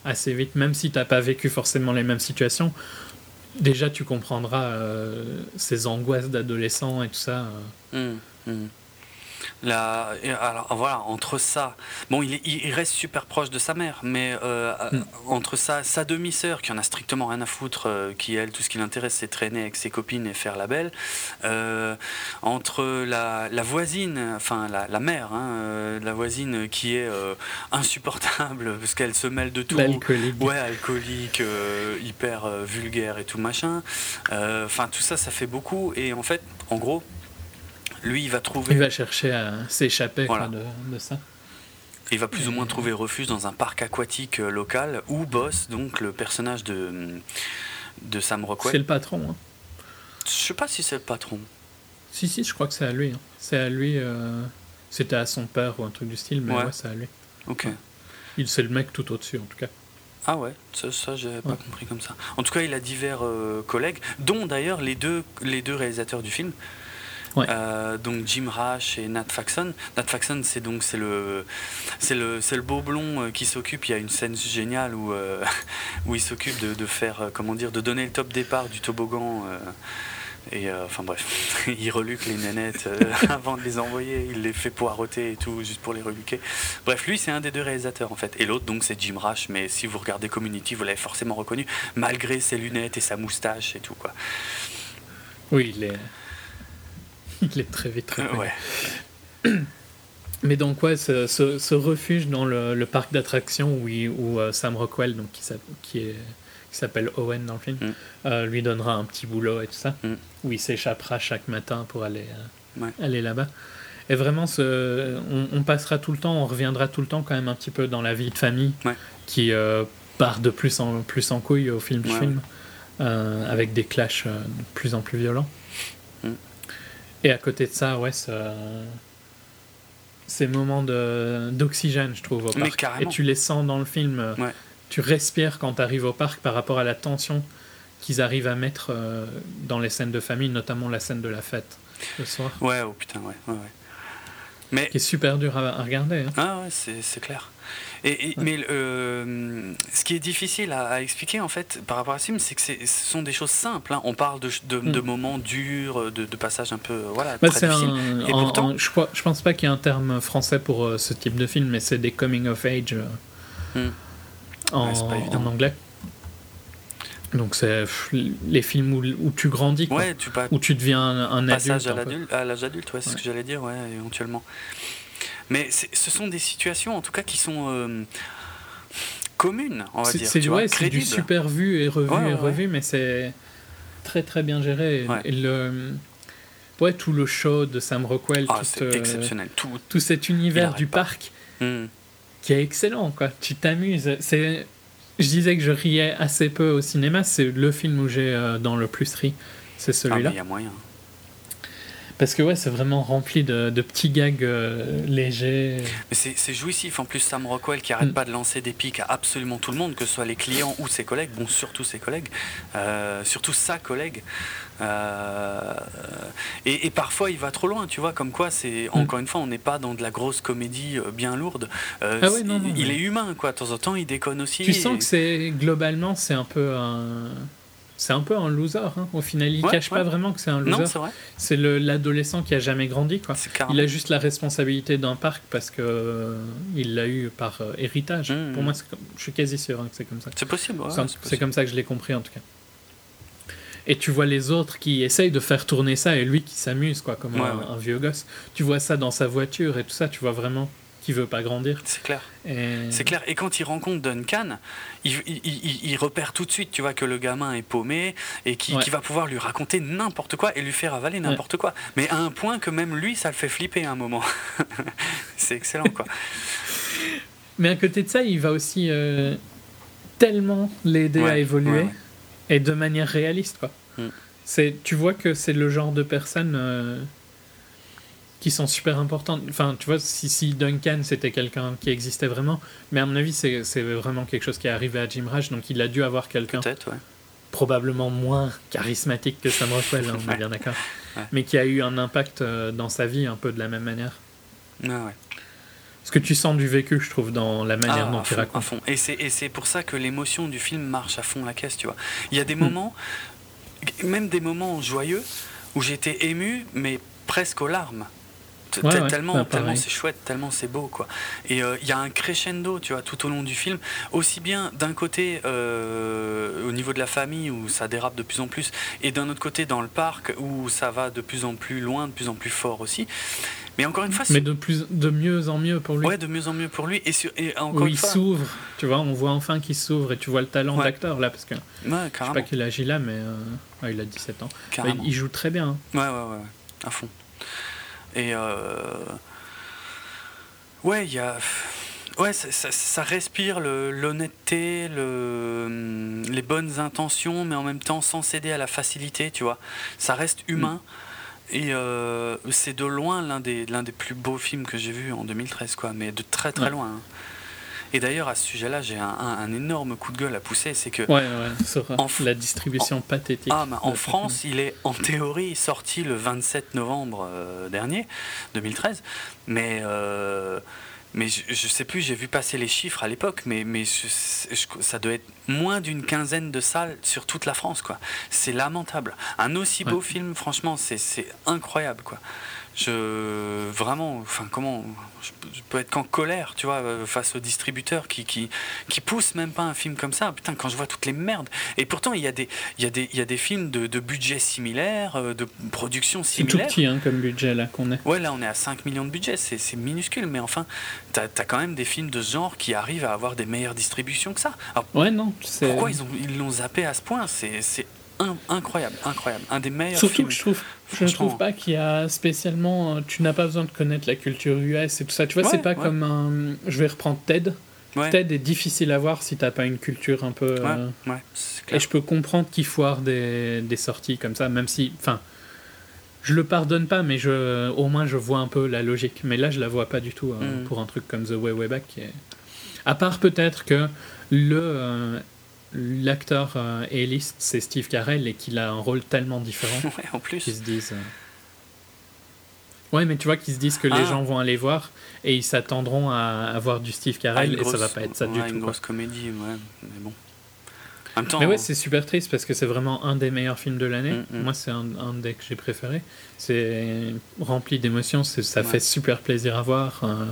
assez vite. Même si tu n'as pas vécu forcément les mêmes situations, déjà tu comprendras ses angoisses d'adolescent et tout ça. Hum. La, alors voilà, entre ça, bon, il, il, reste super proche de sa mère, mais euh, mm. entre ça, sa demi-sœur, qui en a strictement rien à foutre, euh, qui elle, tout ce qui l'intéresse, c'est traîner avec ses copines et faire la belle, euh, entre la, la, voisine, enfin la, la mère, hein, la voisine qui est insupportable parce qu'elle se mêle de tout, alcoolique, ouais, alcoolique, hyper vulgaire et tout machin, enfin tout ça, ça fait beaucoup, et en fait, en gros, lui, il va trouver. Il va chercher à s'échapper de, ça. Il va plus ou moins trouver refuge dans un parc aquatique euh, local où bosse donc le personnage de, de Sam Rockwell. C'est le patron. Hein. Je sais pas si c'est le patron. Si, si, je crois que c'est à lui. Hein. C'est à lui. Euh, c'était à son père ou un truc du style, mais ouais, c'est à lui. Ok. Il C'est le mec tout au-dessus, en tout cas. Ah ouais, ça, ça j'avais pas compris comme ça. En tout cas, il a divers euh, collègues, dont d'ailleurs les deux, les deux réalisateurs du film. Euh, donc Jim Rash et Nat Faxon. Nat Faxon, c'est donc c'est le c'est le c'est le beau blond euh, qui s'occupe. Il y a une scène géniale où euh, où il s'occupe de, de, faire comment dire de donner le top départ du toboggan. Et enfin bref, il reluque les nanettes avant de les envoyer, il les fait poireauter et tout, juste pour les reluquer. Bref, lui c'est un des deux réalisateurs en fait. Et l'autre donc c'est Jim Rash, mais si vous regardez Community, vous l'avez forcément reconnu, malgré ses lunettes et sa moustache et tout quoi. Oui, il est, il est très vite. Très ouais. Mais donc, ouais, ce, ce, refuge dans le, parc d'attractions où, où euh, Sam Rockwell, donc, qui, qui, s'appelle Owen dans le film, mm. euh, lui donnera un petit boulot et tout ça, mm. où il s'échappera chaque matin pour aller, euh, aller là-bas. Et vraiment, ce, on, passera tout le temps, on reviendra tout le temps quand même un petit peu dans la vie de famille qui part de plus en plus en couille au film film, avec des clashs de plus en plus violents. Et à côté de ça, ouais, ça... ces moments d'oxygène, je trouve, au parc. Et tu les sens dans le film. Tu respires quand tu arrives au parc par rapport à la tension qu'ils arrivent à mettre euh, dans les scènes de famille, notamment la scène de la fête le soir. Ouais, oh putain, ouais. ouais, Mais... Qui est super dur à, regarder. Hein. Ah ouais, c'est clair. Et, Mais euh, ce qui est difficile à, expliquer en fait par rapport à ce film, c'est que ce sont des choses simples. Hein. On parle de, de, mm. moments durs, de, de, passages un peu voilà, bah, très difficiles. et pourtant, je, crois, je pense pas qu'il y ait un terme français pour euh, ce type de film, mais c'est des coming of age euh, mm. en, en, anglais. Donc c'est les films où, où, tu grandis, quoi, ouais, tu où tu deviens un, un passage adulte. à l'âge adulte, ouais, c'est ce que j'allais dire, ouais, éventuellement. Mais ce sont des situations, en tout cas, qui sont euh, communes, on va dire. C'est du super vu et revu et revu, mais c'est très très bien géré. Et le, ouais, tout le show de Sam Rockwell, ah, tout, exceptionnel. Tout, tout, cet univers du parc hmm. qui est excellent, quoi. Tu t'amuses. C'est je disais que je riais assez peu au cinéma, c'est le film où j'ai euh, dans le plus ri, c'est celui-là. Ah, il y a moyen. Parce que ouais, c'est vraiment rempli de, petits gags euh, légers. C'est jouissif. En plus, Sam Rockwell qui arrête mm. pas de lancer des pics à absolument tout le monde, que ce soit les clients ou ses collègues. Bon, surtout ses collègues. Euh, surtout sa collègue. Euh, et, parfois, il va trop loin, tu vois. Comme quoi, c'est mm. encore une fois, on n'est pas dans de la grosse comédie bien lourde. ah ouais, non, non, il est humain, quoi. De temps en temps, il déconne aussi. Tu sens que c'est globalement, c'est un peu un c'est un peu un loser. Hein. Au final, il cache pas vraiment que c'est un loser. c'est l'adolescent qui a jamais grandi. Quoi. Il a juste la responsabilité d'un parc parce que euh, il l'a eu par euh, héritage. Mmh, Pour mmh. moi, je suis quasi sûr hein, que c'est comme ça. C'est possible. c'est comme ça que je l'ai compris en tout cas. Et tu vois les autres qui essayent de faire tourner ça et lui qui s'amuse quoi comme un, vieux gosse. Tu vois ça dans sa voiture et tout ça. Tu vois vraiment qui veut pas grandir. C'est clair. C'est clair. Et quand il rencontre Duncan, il, il, repère tout de suite, tu vois, que le gamin est paumé et qui, va pouvoir lui raconter n'importe quoi et lui faire avaler n'importe quoi. Mais à un point que même lui, ça le fait flipper à un moment. c'est excellent, quoi. Mais à côté de ça, il va aussi euh, tellement l'aider à évoluer et de manière réaliste, quoi. Mm. C'est, tu vois que c'est le genre de personne. Euh, qui sont super importantes. Enfin, tu vois, si, si Duncan c'était quelqu'un qui existait vraiment, mais à mon avis, c'est vraiment quelque chose qui est arrivé à Jim Rash, donc il a dû avoir quelqu'un. Probablement moins charismatique que Sam Rockwell, hein, on est bien d'accord. Mais qui a eu un impact euh, dans sa vie un peu de la même manière. Ah ouais. Ce que tu sens du vécu, je trouve, dans la manière ah, dont il raconte. À fond. Et c'est pour ça que l'émotion du film marche à fond la caisse, tu vois. Il y a des hmm. moments, même des moments joyeux, où j'étais ému, mais presque aux larmes tellement, bah, tellement c'est chouette, tellement c'est beau, quoi. Et il y a un crescendo, tu vois, tout au long du film, aussi bien d'un côté au niveau de la famille où ça dérape de plus en plus, et d'un autre côté dans le parc où ça va de plus en plus loin, de plus en plus fort aussi. Mais encore une fois, mais de plus, de mieux en mieux pour lui. Ouais, de mieux en mieux pour lui. Et, sur, et encore il s'ouvre, tu vois, on voit enfin qu'il s'ouvre et tu vois le talent d'acteur là, parce que ouais, je sais pas quel âge il a, mais euh, il a 17 ans. il joue très bien. Hein. Ouais, ouais, ouais, à fond. Et euh... ouais, il y a. Ouais, ça, ça, respire l'honnêteté, le, les bonnes intentions, mais en même temps sans céder à la facilité, tu vois. Ça reste humain. Mm. Et euh, c'est de loin l'un des, l'un des plus beaux films que j'ai vu en 2013, quoi, mais de très très loin. Hein. Et d'ailleurs, à ce sujet-là, j'ai un, un, énorme coup de gueule à pousser, c'est que... Ouais, ouais, en, la distribution pathétique. Ah, en France, il est en théorie sorti le 27 novembre euh, dernier, 2013, mais... Euh, mais je, ne sais plus, j'ai vu passer les chiffres à l'époque, mais, mais ça doit être moins d'une quinzaine de salles sur toute la France, quoi. C'est lamentable. Un aussi beau film, franchement, c'est incroyable, quoi je vraiment enfin comment je, peux être qu'en colère tu vois euh, face aux distributeurs qui, qui qui poussent même pas un film comme ça. Putain quand je vois toutes les merdes. Et pourtant il y a des il y a des il y a des films de, de budget similaire euh, de production similaire c'est tout petit hein, comme budget là qu'on est. Ouais là on est à 5 millions de budget c'est minuscule mais enfin t'as as quand même des films de ce genre qui arrivent à avoir des meilleures distributions que ça. Ouais non pourquoi ils ont ils l'ont zappé à ce point? C'est incroyable, incroyable. Un des meilleurs Surtout films. que je trouve, je ne trouve pas qu'il y a spécialement. Euh, tu n'as pas besoin de connaître la culture US et tout ça. Tu vois, c'est pas comme un. Je vais reprendre Ted. Ted est difficile à voir si t'as pas une culture un peu. Euh, et je peux comprendre qu'il foire des, des sorties comme ça, même si. Enfin. Je le pardonne pas, mais je, au moins je vois un peu la logique. Mais là, je la vois pas du tout euh, mm. pour un truc comme The Way Way Back. À part peut-être que le l'acteur euh, A-list, c'est Steve Carell et qu'il a un rôle tellement différent. ouais, en plus. Qu'ils se disent. Euh, ouais, mais tu vois qu'ils se disent que les ah. gens vont aller voir et ils s'attendront à avoir du Steve Carell ah, et ça va pas être ça du tout. une grosse comédie, ouais, mais bon. En même temps, mais ouais, c'est super triste parce que c'est vraiment un des meilleurs films de l'année. Mm, mm. Moi, c'est un, un, des que j'ai préféré. C'est rempli d'émotions, ça fait super plaisir à voir. Euh,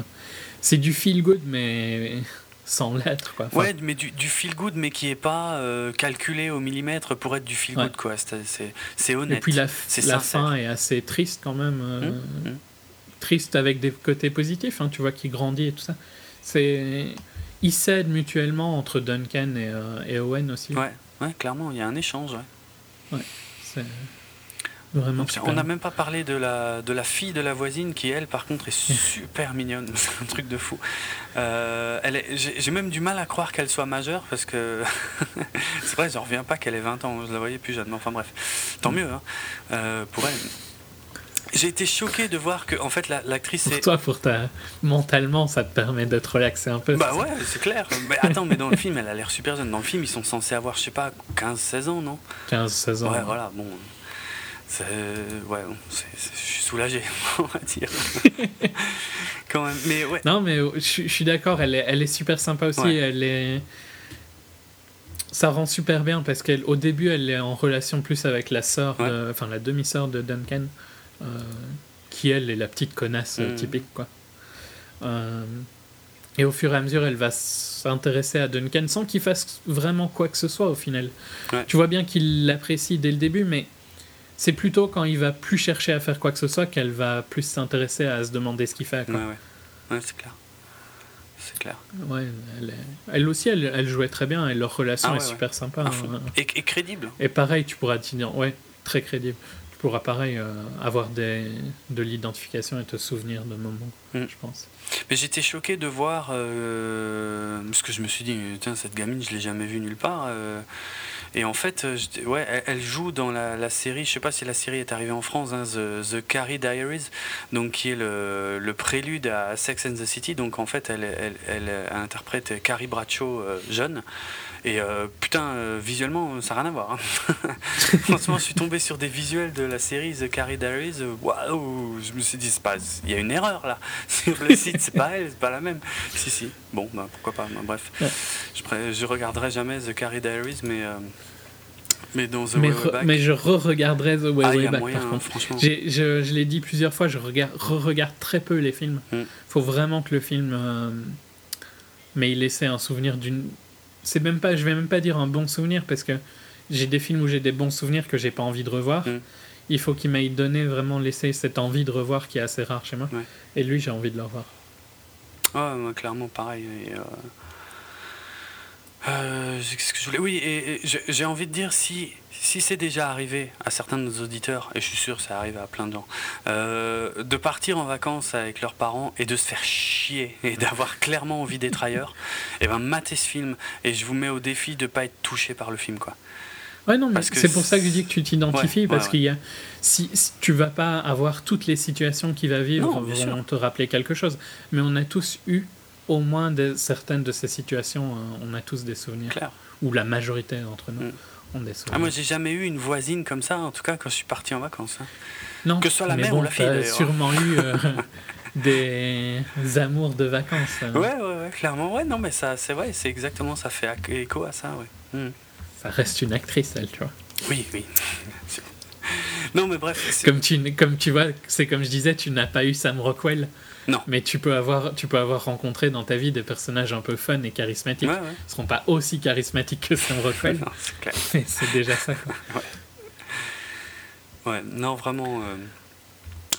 c'est du feel good, mais sans l'être. Quoi. ouais, mais du, du, feel good, mais qui est pas euh, calculé au millimètre pour être du feel good, quoi. C'est honnête. Et puis la, la fin est assez triste quand même. Euh, hum, hum. Triste avec des côtés positifs, hein, tu vois, qui grandit et tout ça. C'est. Ils s'aident mutuellement entre Duncan et, euh, et, Owen aussi. Ouais, ouais, clairement, il y a un échange, ouais. Ouais, c'est. Vraiment on n'a même pas parlé de la, de la fille de la voisine qui, elle, par contre, est super mignonne. C'est un truc de fou. Euh, J'ai même du mal à croire qu'elle soit majeure parce que c'est vrai, je ne reviens pas qu'elle ait 20 ans. Je la voyais plus jeune. Enfin bref, tant mieux hein, euh, pour elle. J'ai été choqué de voir que en fait l'actrice pour toi pour ta mentalement ça te permet de te relaxer un peu bah ouais c'est clair mais attends mais dans le film elle a l'air super jeune dans le film ils sont censés avoir je sais pas 15-16 ans non? 15-16 ans ouais voilà bon ouais, je suis soulagé, on va dire. Quand même, mais ouais. Non, mais je, suis d'accord, elle est, elle est super sympa aussi. Elle est. Ça rend super bien parce qu'au début, elle est en relation plus avec la sœur, enfin la demi-sœur de Duncan, euh, qui elle est la petite connasse euh, mm. typique, quoi. Euh, et au fur et à mesure, elle va s'intéresser à Duncan sans qu'il fasse vraiment quoi que ce soit au final. Tu vois bien qu'il l'apprécie dès le début, mais c'est plutôt quand il va plus chercher à faire quoi que ce soit qu'elle va plus s'intéresser à se demander ce qu'il fait. Quoi. Ouais, ouais. c'est clair. C'est clair. Ouais, elle, elle aussi, elle, elle, jouait très bien et leur relation ah est super sympa. Hein. Et, crédible. Et pareil, tu pourras dire, ouais, très crédible. Tu pourras pareil euh, avoir des, de l'identification et te souvenir de moments, mm. je pense. Mais j'étais choqué de voir, euh, parce que je me suis dit, tiens, cette gamine, je l'ai jamais vue nulle part. Euh, et en fait, euh, ouais, elle, joue dans la, série, je sais pas si la série est arrivée en France, hein, The, Carrie Diaries, donc qui est le, prélude à Sex and the City. Donc en fait, elle interprète Carrie Bradshaw euh, jeune. Et euh, putain, visuellement, ça n'a rien à voir. Hein. Franchement, je suis tombé sur des visuels de la série The Carrie Diaries. Waouh, je me suis dit, il y a une erreur là. Sur le site, c'est pas elle, c'est pas la même. Si, si. Bon, bah, pourquoi pas. bref, je, je regarderai jamais The Carrie Diaries, mais Mais dans The mais, Way, mais je re-regarderai The Way, ah, Way Back par contre. Je, je l'ai dit plusieurs fois, je re-regarde très peu les films. Il mm. faut vraiment que le film euh, m'ait laissé un souvenir d'une. C'est même pas, je vais même pas dire un bon souvenir parce que j'ai des films où j'ai des bons souvenirs que j'ai pas envie de revoir. Mm. Il faut qu'il m'ait donné vraiment laissé cette envie de revoir qui est assez rare chez moi. Et lui, j'ai envie de le revoir. Ouais, clairement pareil. Euh, euh, ce que je voulais. Oui, et, j'ai envie de dire si, si c'est déjà arrivé à certains de nos auditeurs, et je suis sûr que ça arrive à plein de gens, euh, de partir en vacances avec leurs parents et de se faire chier et d'avoir clairement envie d'être ailleurs, et eh ben matez ce film et je vous mets au défi de pas être touché par le film, quoi. Ouais, non, mais c'est pour ça que je dis que tu t'identifies, parce qu'il y a. Si, tu vas pas avoir toutes les situations qu'il va vivre, vont te rappeler quelque chose. Mais on a tous eu au moins de, certaines de ces situations, hein, on a tous des souvenirs. Ou la majorité d'entre nous mm. Ont des souvenirs. Ah, moi, j'ai jamais eu une voisine comme ça, en tout cas, quand je suis parti en vacances. Hein. Non, que ce soit la mère ou la fille. Sûrement eu euh, des amours de vacances. Hein. Ouais, ouais, ouais, clairement. Ouais, non, mais ça, c'est vrai, c'est exactement, ça fait écho à ça, ouais. Mm. Ça reste une actrice, elle, tu vois. Oui, oui. non, mais bref. Comme tu, comme tu vois, c'est comme je disais, tu n'as pas eu Sam Rockwell. Non. Mais tu peux, avoir, tu peux avoir rencontré dans ta vie des personnages un peu fun et charismatiques. Ils ne seront pas aussi charismatiques que Sam Rockwell. c'est clair. Mais c'est déjà ça. Quoi. ouais. ouais. non, vraiment. Euh,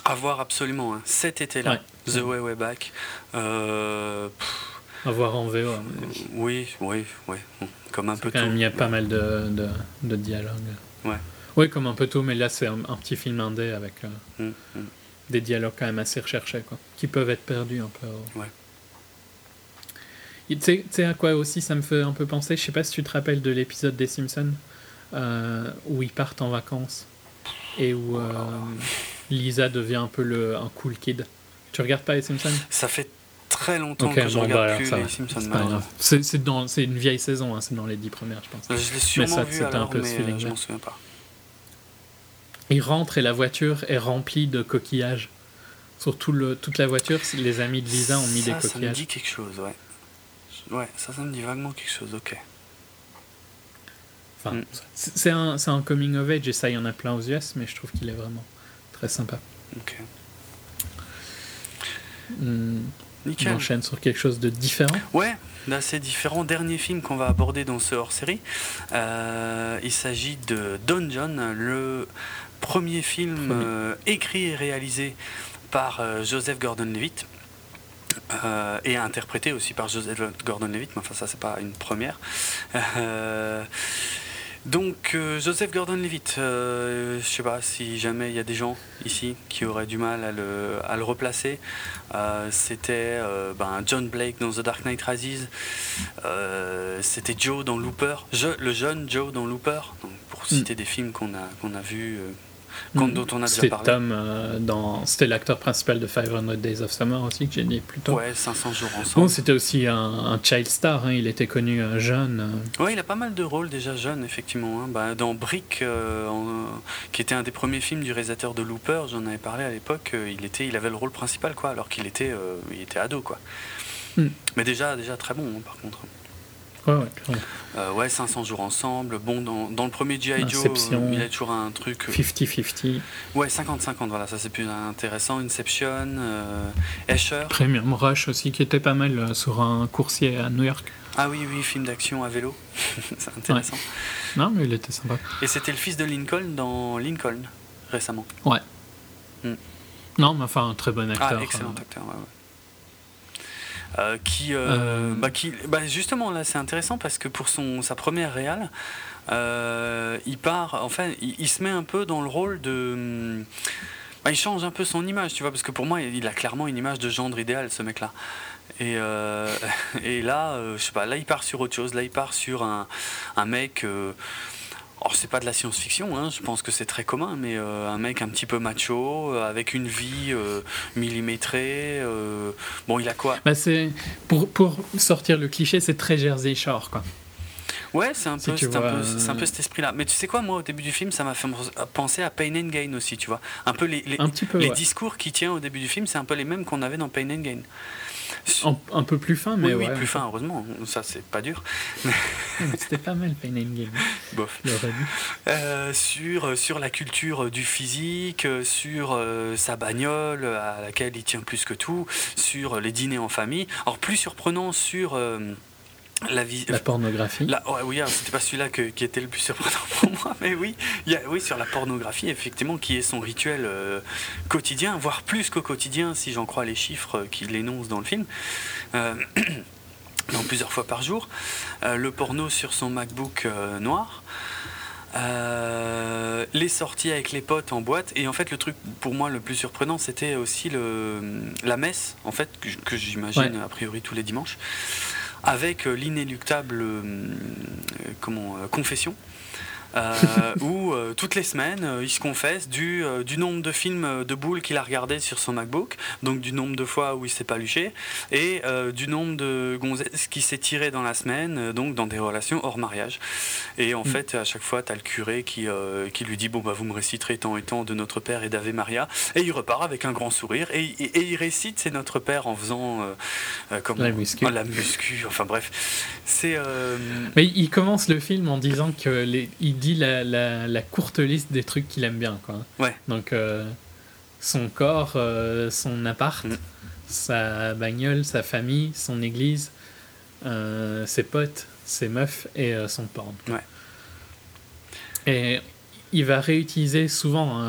à voir absolument. Hein. Cet été-là, The Way Way Back. Euh, à voir en VO. Oui, oui, oui. Comme un peu tout. il y a pas mal de, de, de dialogues. Ouais. Oui, comme un peu tout, mais là c'est un, petit film indé avec. Euh, mm, mm des dialogues quand même assez recherchés, quoi, qui peuvent être perdus un peu. Ouais. Tu sais à quoi aussi ça me fait un peu penser Je sais pas si tu te rappelles de l'épisode des Simpsons euh, où ils partent en vacances et où euh, Lisa devient un peu le, un cool kid. Tu regardes pas les Simpsons? Ça fait très longtemps que je bon, regarde bah, plus les Simpsons. C'est une vieille saison, hein, c'est dans les dix premières, je pense. Je l'ai sûrement mais ça, vu alors, un peu mais euh, je m'en souviens pas. Il rentre et la voiture est remplie de coquillages. Sur le, toute la voiture, les amis de Lisa ont mis des coquillages. Ça me dit quelque chose, ouais. Ouais, ça, ça me dit vaguement quelque chose, ok. Enfin, mm. c'est un, un, coming of age et ça, il y en a plein aux US, mais je trouve qu'il est vraiment très sympa. Ok. Hmm. On enchaîne sur quelque chose de différent. Ouais, d'assez différent. Dernier film qu'on va aborder dans ce hors-série. Euh, il s'agit de Don John, le premier film euh, écrit et réalisé par euh, Joseph Gordon-Levitt. Euh, et interprété aussi par Joseph Gordon-Levitt, mais enfin ça c'est pas une première. donc Joseph Gordon-Levitt, je sais pas si jamais il y a des gens ici qui auraient du mal à le, à le replacer. c'était ben, John Blake dans The Dark Knight Rises, c'était Joe dans Looper, le jeune Joe dans Looper, donc pour hmm. citer des films qu'on a, qu'on a vus dont on a déjà parlé. Tom, euh, dans... c'était l'acteur principal de 500 Days of Summer aussi, que j'ai dit plus tôt. Ouais, 500 jours ensemble. Bon, c'était aussi un, child star, hein. il était connu euh, jeune. Euh. Ouais, il a pas mal de rôles déjà jeune, effectivement. Hein. Bah, dans Brick, qui était un des premiers films du réalisateur de Looper, j'en avais parlé à l'époque, il, était, il avait le rôle principal, quoi, alors qu'il était, il était ado. Quoi. Hmm. Mais déjà, déjà très bon, hein, par contre. Ouais, ouais, 500 euh, jours ensemble. Bon, dans, dans le premier G.I. Joe, il y a toujours un truc. 50-50. Euh, ouais, 50-50, voilà, ça c'est plus intéressant. Inception, euh, Escher. Premium Rush aussi, qui était pas mal sur un coursier à New York. Ah oui, oui, film d'action à vélo. c'est intéressant. Non, mais il était sympa. Et c'était le fils de Lincoln dans Lincoln, récemment. Ouais. Hmm. Non, mais enfin, un très bon acteur. Ah, excellent acteur, ouais. ouais. Euh, qui, euh, euh. Bah, qui bah, justement là c'est intéressant parce que pour son sa première réale il part enfin il, se met un peu dans le rôle de bah, il change un peu son image tu vois parce que pour moi il a clairement une image de gendre idéal ce mec là et, et là je sais pas là il part sur autre chose là il part sur un, un mec alors c'est pas de la science-fiction, hein, je pense que c'est très commun, mais euh, un mec un petit peu macho, euh, avec une vie euh, millimétrée. bon, il a quoi? Bah pour, pour sortir le cliché, c'est très Jersey Shore, quoi. Ouais, c'est un, peu, un, peu, cet esprit-là. Mais tu sais quoi, moi, au début du film, ça m'a fait penser à Pain and Gain aussi, tu vois. Un peu les, les, les discours qui tient au début du film, c'est un peu les mêmes qu'on avait dans Pain and Gain. Un, peu plus fin, mais oui, plus fin, heureusement. Ça, c'est pas dur. C'était pas mal, Pain and Gain. bof. sur, sur la culture du physique, sur sa bagnole à laquelle il tient plus que tout, sur les dîners en famille. Alors plus surprenant sur la, vie, la pornographie. La, oui, c'était pas celui-là qui était le plus surprenant pour moi, mais oui, y a, oui, sur la pornographie, effectivement, qui est son rituel euh, quotidien, voire plus qu'au quotidien, si j'en crois les chiffres qu'il énonce dans le film. Euh, plusieurs fois par jour. Euh, le porno sur son MacBook noir. les sorties avec les potes en boîte et en fait le truc pour moi le plus surprenant c'était aussi le, la messe en fait que, j'imagine a priori tous les dimanches avec euh, l'inéluctable euh, comment, euh, confession où euh, toutes les semaines, euh, il se confesse du, du nombre de films de boules qu'il a regardé sur son MacBook, donc du nombre de fois où il s'est pas luché, et du nombre de gonzesses qui s'est tiré dans la semaine, donc dans des relations hors mariage. Et en mm. fait, à chaque fois, tu as le curé qui, qui lui dit Bon, bah, vous me réciterez tant et tant de Notre Père et d'Ave Maria, et il repart avec un grand sourire, et, et, il récite C'est Notre Père en faisant comme, la muscu. la muscu, enfin bref. C'est. Mais il commence le film en disant que les, dit la, la, courte liste des trucs qu'il aime bien. Quoi. Ouais. Donc, euh, son corps, euh, son appart, mm. sa bagnole, sa famille, son église, euh, ses potes, ses meufs et son porn. Ouais. Et il va réutiliser souvent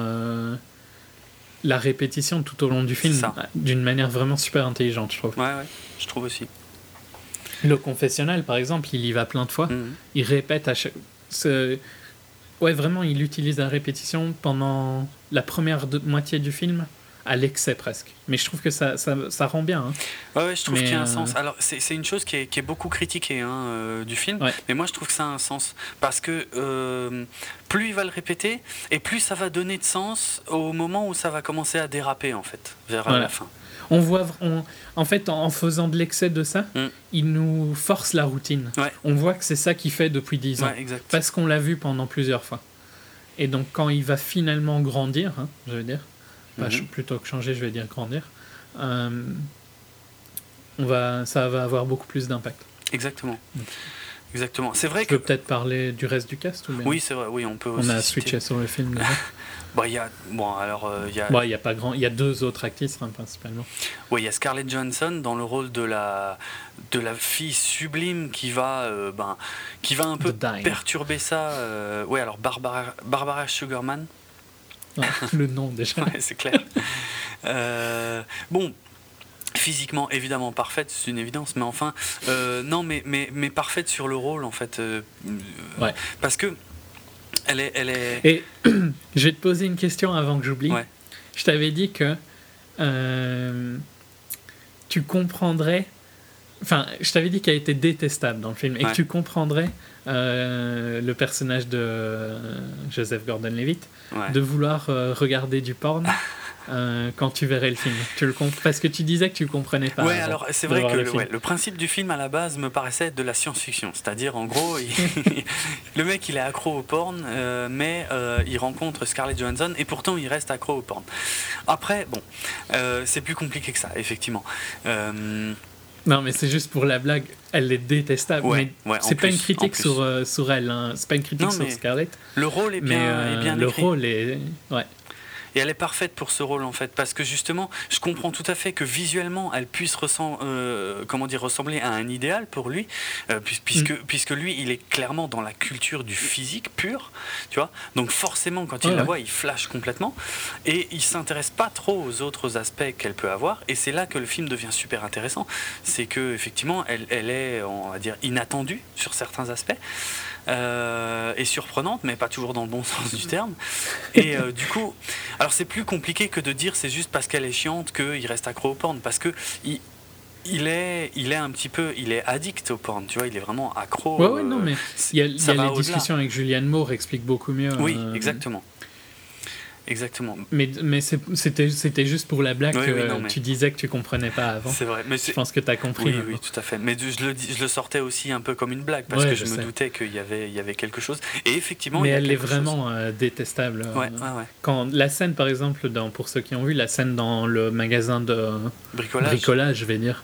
la répétition tout au long du film d'une manière vraiment super intelligente, je trouve. Ouais, ouais, je trouve aussi. Le confessionnal, par exemple, il y va plein de fois. Mm. Il répète à chaque. Ouais, vraiment, il utilise la répétition pendant la première moitié du film, à l'excès presque. Mais je trouve que ça, ça, ça rend bien. Hein. Ouais, je trouve qu'il y a un euh, sens. Alors, c'est une chose qui est, qui est beaucoup critiquée hein, euh, du film, mais moi je trouve que ça a un sens. Parce que euh, plus il va le répéter, et plus ça va donner de sens au moment où ça va commencer à déraper, en fait, vers la fin. On voit, en fait, en, faisant de l'excès de ça, mm. il nous force la routine. On voit que c'est ça qu'il fait depuis 10 ans. parce qu'on l'a vu pendant plusieurs fois. Et donc, quand il va finalement grandir, hein, je veux dire, mm-hmm. plutôt que changer, je vais dire grandir, euh, on va, ça va avoir beaucoup plus d'impact. Exactement. Exactement. C'est vrai tu que. peut-être parler du reste du cast ou Oui, c'est vrai. Oui, on peut. On a switché sur le film. Bah, y a, bon, alors, euh, il y a... Bah, y a pas grand... Il y a deux autres actrices, hein, principalement. Oui, il y a Scarlett Johansson dans le rôle de la, de la fille sublime qui va, euh, ben, qui va un peu perturber ça. Euh... Oui, alors Barbara, Barbara Sugarman. le nom, déjà. c'est clair. Euh, bon, physiquement évidemment parfaite, c'est une évidence, mais enfin, non, mais, mais, mais parfaite sur le rôle en fait. ouais. Parce que elle est, elle est... Et je vais te poser une question avant que j'oublie. Je t'avais dit que euh, tu comprendrais. Enfin, je t'avais dit qu'elle était détestable dans le film et que tu comprendrais euh, le personnage de Joseph Gordon-Levitt de vouloir euh, regarder du porn Euh, quand tu verrais le film tu le Parce que tu disais que tu comprenais pas. Ouais, alors c'est vrai que le, le, principe du film à la base me paraissait être de la science-fiction. C'est-à-dire, en gros, le mec il est accro au porn, euh, mais euh, il rencontre Scarlett Johansson et pourtant il reste accro au porn. Après, bon, c'est plus compliqué que ça, effectivement. Non, mais c'est juste pour la blague. Elle est détestable. Ouais, mais c'est pas, une critique sur, sur elle. Hein. C'est pas une critique sur Scarlett. Le rôle est bien, est bien Le rôle est. Ouais. Et elle est parfaite pour ce rôle en fait, parce que justement, je comprends tout à fait que visuellement, elle puisse euh, comment dire, ressembler à un idéal pour lui, euh, puisque, mm. puisque lui, il est clairement dans la culture du physique pur, tu vois. Donc forcément, quand il la voit, il flash complètement, et il s'intéresse pas trop aux autres aspects qu'elle peut avoir. Et c'est là que le film devient super intéressant, c'est que effectivement, elle, elle est, on va dire, inattendue sur certains aspects. Euh, et surprenante, mais pas toujours dans le bon sens du terme. Et euh, du coup, alors c'est plus compliqué que de dire c'est juste parce qu'elle est chiante qu'il reste accro au porn, parce que il, il est, il est un petit peu, il est addict au porn, tu vois, il est vraiment accro. Ouais, ouais, non, mais il y a, il y a les discussions avec Julianne Moore explique beaucoup mieux. Oui, euh, exactement. Mais, mais c'était, c'était juste pour la blague que tu disais que tu comprenais pas avant. C'est vrai. Mais je pense que tu as compris. Oui, oui, tout à fait. Mais je le, je le sortais aussi un peu comme une blague parce que je, me doutais qu'il y avait, il y avait quelque chose. Et effectivement, mais il elle est vraiment euh, détestable. Ouais, ouais, ouais. Quand la scène, par exemple, dans, pour ceux qui ont vu, la scène dans le magasin de bricolage, bricolage je vais dire.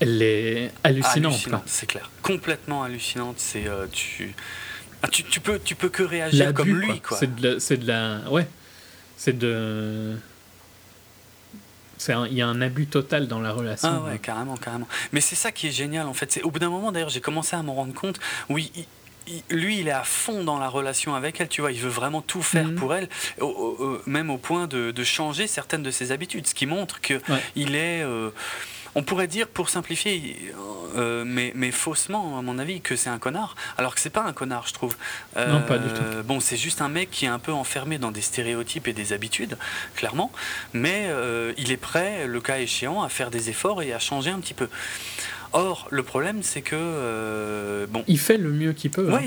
Elle est hallucinante. c'est clair. Complètement hallucinante. C'est, euh, tu Ah, tu, tu, peux, tu peux que réagir comme lui, quoi. C'est de, de, la. Ouais. C'est de. Il y a un abus total dans la relation. Ah ouais, carrément, carrément. Mais c'est ça qui est génial, en fait. Au bout d'un moment, d'ailleurs, j'ai commencé à m'en rendre compte. Oui, lui, il est à fond dans la relation avec elle, tu vois, il veut vraiment tout faire mhm. pour elle, même au point de, changer certaines de ses habitudes, ce qui montre qu'il il est... Euh, on pourrait dire, pour simplifier, euh, mais, mais, faussement, à mon avis, que c'est un connard, alors que c'est pas un connard, je trouve. non, pas du tout. Euh, bon, c'est juste un mec qui est un peu enfermé dans des stéréotypes et des habitudes, clairement, mais il est prêt, le cas échéant, à faire des efforts et à changer un petit peu. Or, le problème, c'est que. Euh, bon. Il fait le mieux qu'il peut. Hein,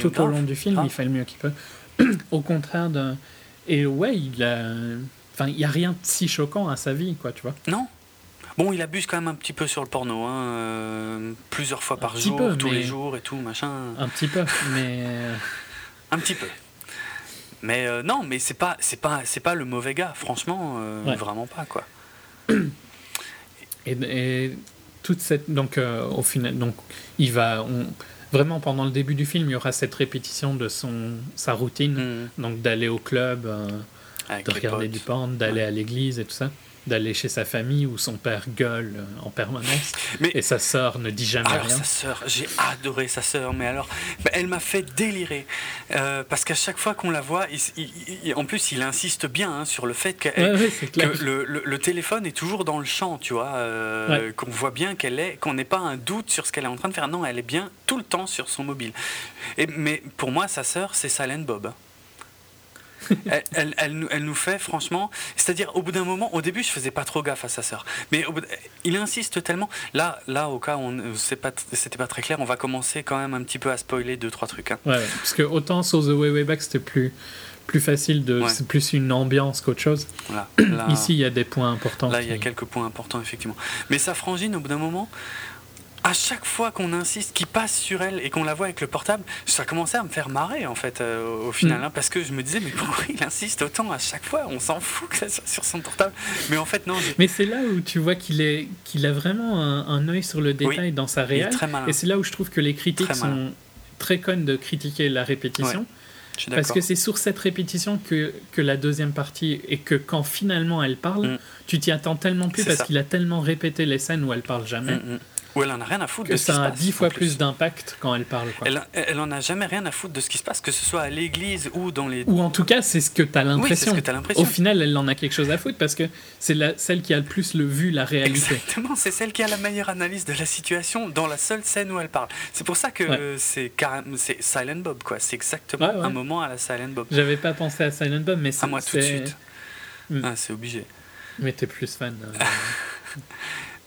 Tout au long du film, il fait le mieux qu'il peut. au contraire d'un. Et ouais, il a. Enfin, il n'y a rien de si choquant à sa vie, quoi, tu vois. Non. Bon, il abuse quand même un petit peu sur le porno, hein, euh, plusieurs fois par jour, tous les jours et tout, machin. Un petit peu, mais. un petit peu. Mais euh, non, mais c'est pas, c'est pas, c'est pas le mauvais gars, franchement, vraiment pas, quoi. Et, et toute cette donc euh, au final donc il va vraiment pendant le début du film il y aura cette répétition de son sa routine mm. donc d'aller au club euh, de regarder du porn d'aller à l'église et tout ça d'aller chez sa famille où son père gueule en permanence et sa sœur ne dit jamais alors, rien. Sa sœur, j'ai adoré sa sœur, mais alors bah, elle m'a fait délirer euh, parce qu'à chaque fois qu'on la voit, en plus il insiste bien hein, sur le fait que le, le, téléphone est toujours dans le champ, tu vois, euh, qu'on voit bien qu'elle est, qu'on n'ait pas un doute sur ce qu'elle est en train de faire. Non, elle est bien tout le temps sur son mobile. Et, mais pour moi, sa sœur, c'est Silent Bob elle, elle, nous fait, franchement, c'est-à-dire au bout d'un moment, au début, je faisais pas trop gaffe à sa sœur, mais il insiste tellement. Là, là, au cas où c'était pas, très clair, on va commencer quand même un petit peu à spoiler deux trois trucs. Hein. Ouais, parce que autant sur The Way Way Back, c'était plus plus facile de c'est plus une ambiance qu'autre chose. Ici, il y a des points importants. Là, il y a quelques points importants effectivement. Mais sa frangine, au bout d'un moment, à chaque fois qu'on insiste, qu'il passe sur elle et qu'on la voit avec le portable, ça commençait à me faire marrer en fait euh, au final, mm. hein, parce que je me disais mais pourquoi il insiste autant à chaque fois? On s'en fout que ça soit sur son portable. Mais en fait non. Mais c'est là où tu vois qu'il est qu'il a vraiment un, un, œil sur le détail dans sa réelle. Et c'est là où je trouve que les critiques sont très connes de critiquer la répétition. Parce que c'est sur cette répétition que, que la deuxième partie, et que quand finalement elle parle, mm. tu t'y attends tellement plus parce qu'il a tellement répété les scènes où elle parle jamais. Mm, où elle en a rien à foutre que de ce qui se passe. Ça a dix fois plus, d'impact quand elle parle. Elle, elle en a jamais rien à foutre de ce qui se passe, que ce soit à l'église ou dans les. Ou en tout cas, c'est ce que tu as l'impression. Au final, elle en a quelque chose à foutre parce que c'est celle qui a le plus le vu la réalité. Exactement, c'est celle qui a la meilleure analyse de la situation dans la seule scène où elle parle. C'est pour ça que c'est c'est Silent Bob, quoi. C'est exactement un moment à la Silent Bob. J'avais pas pensé à Silent Bob, mais c'est. À moi tout de suite. Hmm. Ah, c'est obligé. Mais t'es plus fan. Euh,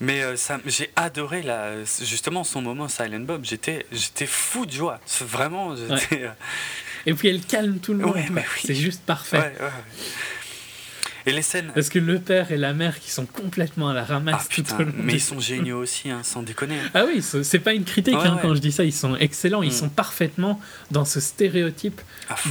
Mais euh, j'ai adoré la, justement son moment Silent Bob. J'étais, j'étais fou de joie. Vraiment, j'étais. Euh, Et puis elle calme tout le monde. C'est juste parfait. Et les scènes. Parce que le père et la mère qui sont complètement à la ramasse ah, tout le Mais ils sont géniaux aussi, hein, sans déconner. Ah oui, c'est pas une critique hein, quand je dis ça. Ils sont excellents. Ils mm. sont parfaitement dans ce stéréotype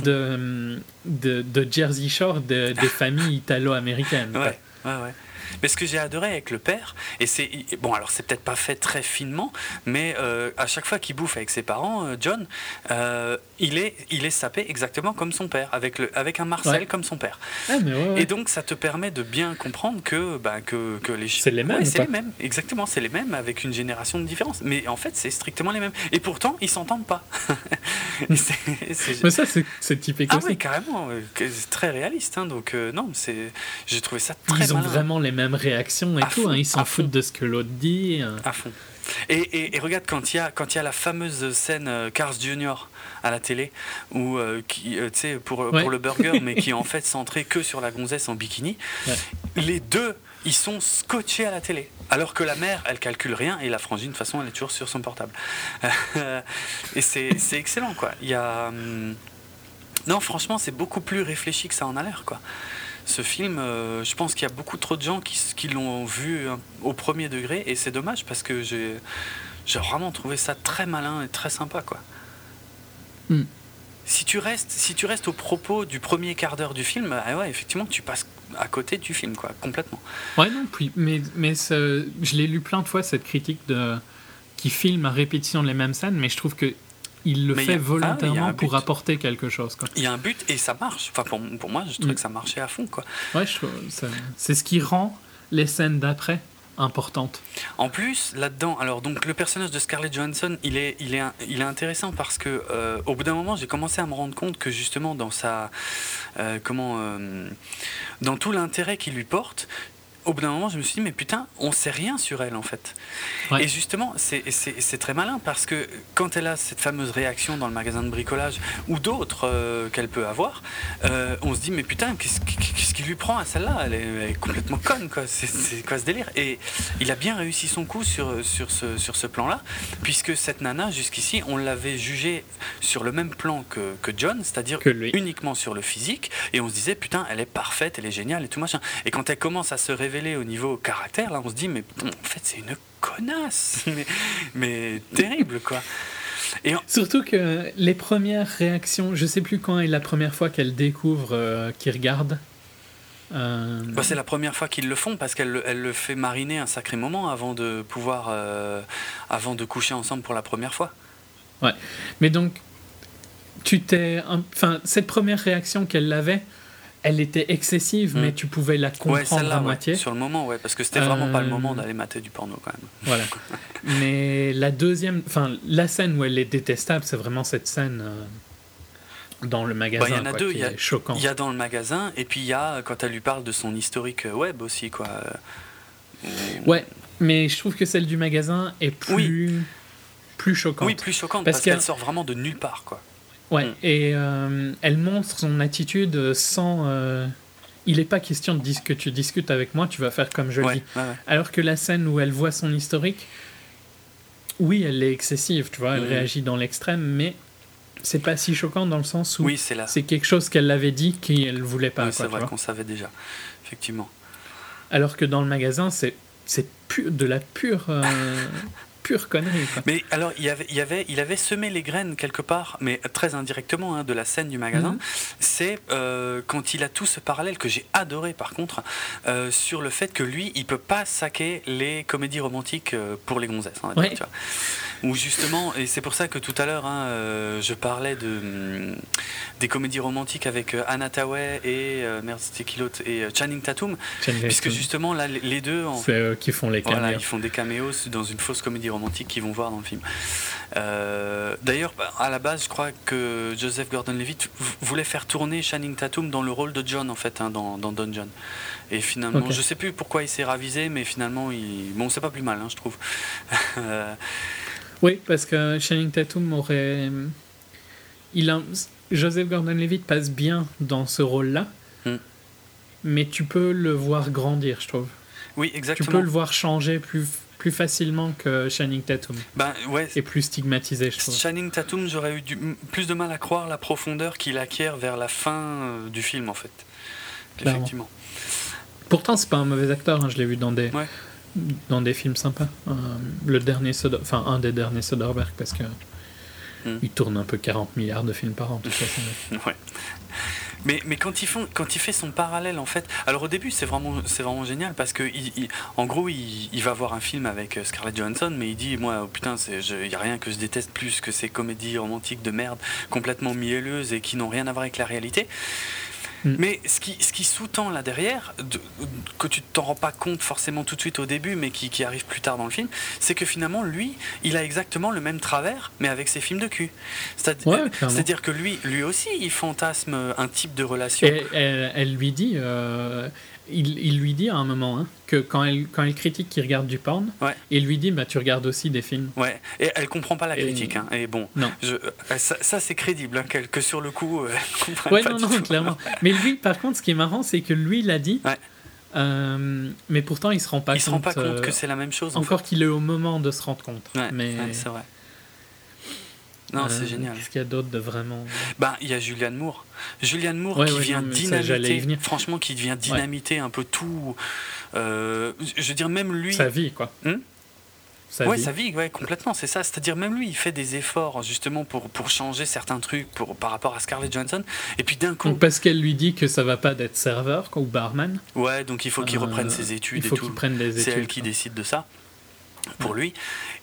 de, de, de, Jersey Shore des familles italo-américaines. Ouais, ouais, ouais. Mais ce que j'ai adoré avec le père, et c'est bon, alors c'est peut-être pas fait très finement, mais euh, à chaque fois qu'il bouffe avec ses parents, euh, John, euh, il est il est sapé exactement comme son père, avec le avec un Marcel comme son père. Ah, et donc ça te permet de bien comprendre que bah, que, que les c'est les mêmes, c'est les mêmes, exactement, c'est les mêmes avec une génération de différence. Mais en fait, c'est strictement les mêmes. Et pourtant, ils s'entendent pas. mais ça, c'est typique ah oui, carrément, c'est très réaliste. Hein, donc non, c'est j'ai trouvé ça très. Ils ont vraiment les mêmes réactions et tout. Hein, ils s'en foutent de ce que l'autre dit. Hein. À fond. Et, et, regarde, quand il y, a, quand y a la fameuse scène euh, Cars Junior à la télé, où, euh, qui, euh, tu sais, pour, pour le burger, mais qui est en fait centré que sur la gonzesse en bikini, les deux, ils sont scotchés à la télé. Alors que la mère, elle calcule rien, et la frangine, de toute façon, elle est toujours sur son portable. et c'est excellent, quoi. Il y a. Hum, non, franchement, c'est beaucoup plus réfléchi que ça en a l'air, quoi ce film, euh, je pense qu'il y a beaucoup trop de gens qui, qui l'ont vu hein, au premier degré et c'est dommage parce que j'ai vraiment trouvé ça très malin et très sympa quoi. Hmm. Si tu restes si tu restes au propos du premier quart d'heure du film, ouais, effectivement tu passes à côté du film quoi, complètement. Ouais non, puis, mais mais je l'ai lu plein de fois cette critique de qui filme à répétition les mêmes scènes, mais je trouve que il le fait volontairement pour apporter quelque chose. Quoi. Il y a un but et ça marche. Enfin, pour, pour moi, je trouve mm. que ça marchait à fond. Quoi. Ouais, c'est ce qui rend les scènes d'après importantes. En plus, là-dedans, alors donc le personnage de Scarlett Johansson, il est, il est, il est intéressant parce que euh, au bout d'un moment, j'ai commencé à me rendre compte que justement dans sa, euh, comment, euh, dans tout l'intérêt qu'il lui porte, au bout d'un moment, je me suis dit, mais putain, on sait rien sur elle en fait. Et justement, c'est très malin parce que quand elle a cette fameuse réaction dans le magasin de bricolage ou d'autres euh, qu'elle peut avoir, euh, on se dit, mais putain, qu'est-ce qui lui prend à celle-là? Elle, est complètement conne, quoi. C'est quoi ce délire? Et il a bien réussi son coup sur, sur ce, sur ce plan-là, puisque cette nana, jusqu'ici, on l'avait jugée sur le même plan que, que John, c'est-à-dire uniquement sur le physique, et on se disait, putain, elle est parfaite, elle est géniale et tout machin. Et quand elle commence à se révéler, au niveau caractère, là, on se dit, mais en fait, c'est une connasse, mais, terrible, quoi. Et Surtout que les premières réactions, je sais plus quand est la première fois qu'elle découvre euh, qu'il regarde. Euh, bah, c'est la première fois qu'ils le font parce qu'elle elle le fait mariner un sacré moment avant de pouvoir, euh, avant de coucher ensemble pour la première fois. Ouais, mais donc tu t'es, enfin cette première réaction qu'elle avait, elle était excessive, mais hmm. tu pouvais la comprendre à moitié. sur le moment, ouais, parce que c'était vraiment pas le moment euh, d'aller mater du porno quand même. Voilà. mais la deuxième, enfin, la scène où elle est détestable, c'est vraiment cette scène euh, dans le magasin. Bah, il y en a deux, il y a choquant. Il y a dans le magasin, et puis il y a quand elle lui parle de son historique web aussi, quoi. Ouais, mais je trouve que celle du magasin est plus, plus choquante. Oui, plus choquante parce, parce qu'elle sort vraiment de nulle part, quoi. Ouais, mm. et euh, elle montre son attitude sans. Euh, il n'est pas question de dire que tu discutes avec moi, tu vas faire comme je dis. Alors que la scène où elle voit son historique, oui, elle est excessive, tu vois, elle mm. réagit dans l'extrême, mais c'est pas si choquant dans le sens où oui, c'est quelque chose qu'elle avait dit qu'elle voulait pas. c'est vrai qu'on savait déjà, effectivement. Alors que dans le magasin, c'est de la pure. Euh, pure connerie. Mais alors, il, avait, il, avait, il avait semé les graines quelque part, mais très indirectement, hein, de la scène du magasin. Mhm. C'est euh, quand il a tout ce parallèle que j'ai adoré par contre, euh, sur le fait que lui, il peut pas saquer les comédies romantiques euh, pour les gonzesses. Hein, Ou justement, et c'est pour ça que tout à l'heure, hein, je parlais de, hum, des comédies romantiques avec Anna Tawai et, merde, et Channing Tatum, puisque justement, là, les deux. C'est eux qui font les caméos. ils font des caméos dans une fausse comédie romantique qu'ils vont voir dans le film. Euh, d'ailleurs, bah, à la base, je crois que Joseph Gordon-Levitt voulait faire tourner Channing Tatum dans le rôle de John, en fait, hein, dans, dans Don John. Et finalement, je sais plus pourquoi il s'est ravisé, mais finalement, il... bon, c'est pas plus mal, hein, je trouve. oui, parce que Channing Tatum aurait. Il a... Joseph Gordon-Levitt passe bien dans ce rôle-là, hmm. mais tu peux le voir grandir, je trouve. Oui, exactement. Tu peux le voir changer plus plus facilement que Shining Tatum. Ben, ouais. Et plus stigmatisé, je trouve. Shining Tatum, j'aurais eu du, plus de mal à croire la profondeur qu'il acquiert vers la fin euh, du film, en fait. Effectivement. Pourtant, c'est pas un mauvais acteur, hein, je l'ai vu dans des, dans des films sympas. Euh, le dernier enfin, un des derniers Soderbergh, parce que hmm. il tourne un peu 40 milliards de films par an, ouais. Mais, mais quand, ils font, quand il fait son parallèle, en fait. Alors au début, c'est vraiment, c'est vraiment génial parce que, il, en gros, il, il, va voir un film avec euh, Scarlett Johansson, mais il dit Moi, oh, putain, il n'y a rien que je déteste plus que ces comédies romantiques de merde complètement mielleuses et qui n'ont rien à voir avec la réalité. Mm. Mais ce qui, ce qui sous-tend là derrière, que tu t'en rends pas compte forcément tout de suite au début, mais qui, qui arrive plus tard dans le film, c'est que finalement, lui, il a exactement le même travers, mais avec ses films de cul. C'est-à-dire que lui, lui aussi, il fantasme un type de relation. Et elle, lui dit, euh, il, lui dit à un moment hein, que quand elle, quand elle critique qu'il regarde du porn, il lui dit bah, Tu regardes aussi des films. Ouais, et elle comprend pas la critique. Et, hein. et bon, non. Je, euh, ça, c'est crédible, hein, que, sur le coup, euh, elle comprend ouais, non, non, clairement. Mais lui, par contre, ce qui est marrant, c'est que lui, il a dit. Euh, mais pourtant, il se rend pas il compte. se rend pas compte que c'est la même chose. encore qu'il est au moment de se rendre compte. mais c'est vrai. Non, c'est génial. Qu'est-ce qu'il y a d'autre de vraiment Ben, il y a Julianne Moore. Julianne Moore qui vient dynamiter. Franchement, qui vient dynamiter un peu tout. Euh, je veux dire, même lui. Sa vie, quoi. Hmm sa ouais, vie. sa vie, ouais, complètement, c'est ça. C'est-à-dire, même lui, il fait des efforts justement pour, pour changer certains trucs pour, par rapport à Scarlett Johansson. Et puis d'un coup. parce qu'elle lui dit que ça va pas d'être serveur ou barman. Ouais, donc il faut qu'il reprenne euh, ses études il faut et tout. C'est elle qui décide de ça. pour lui.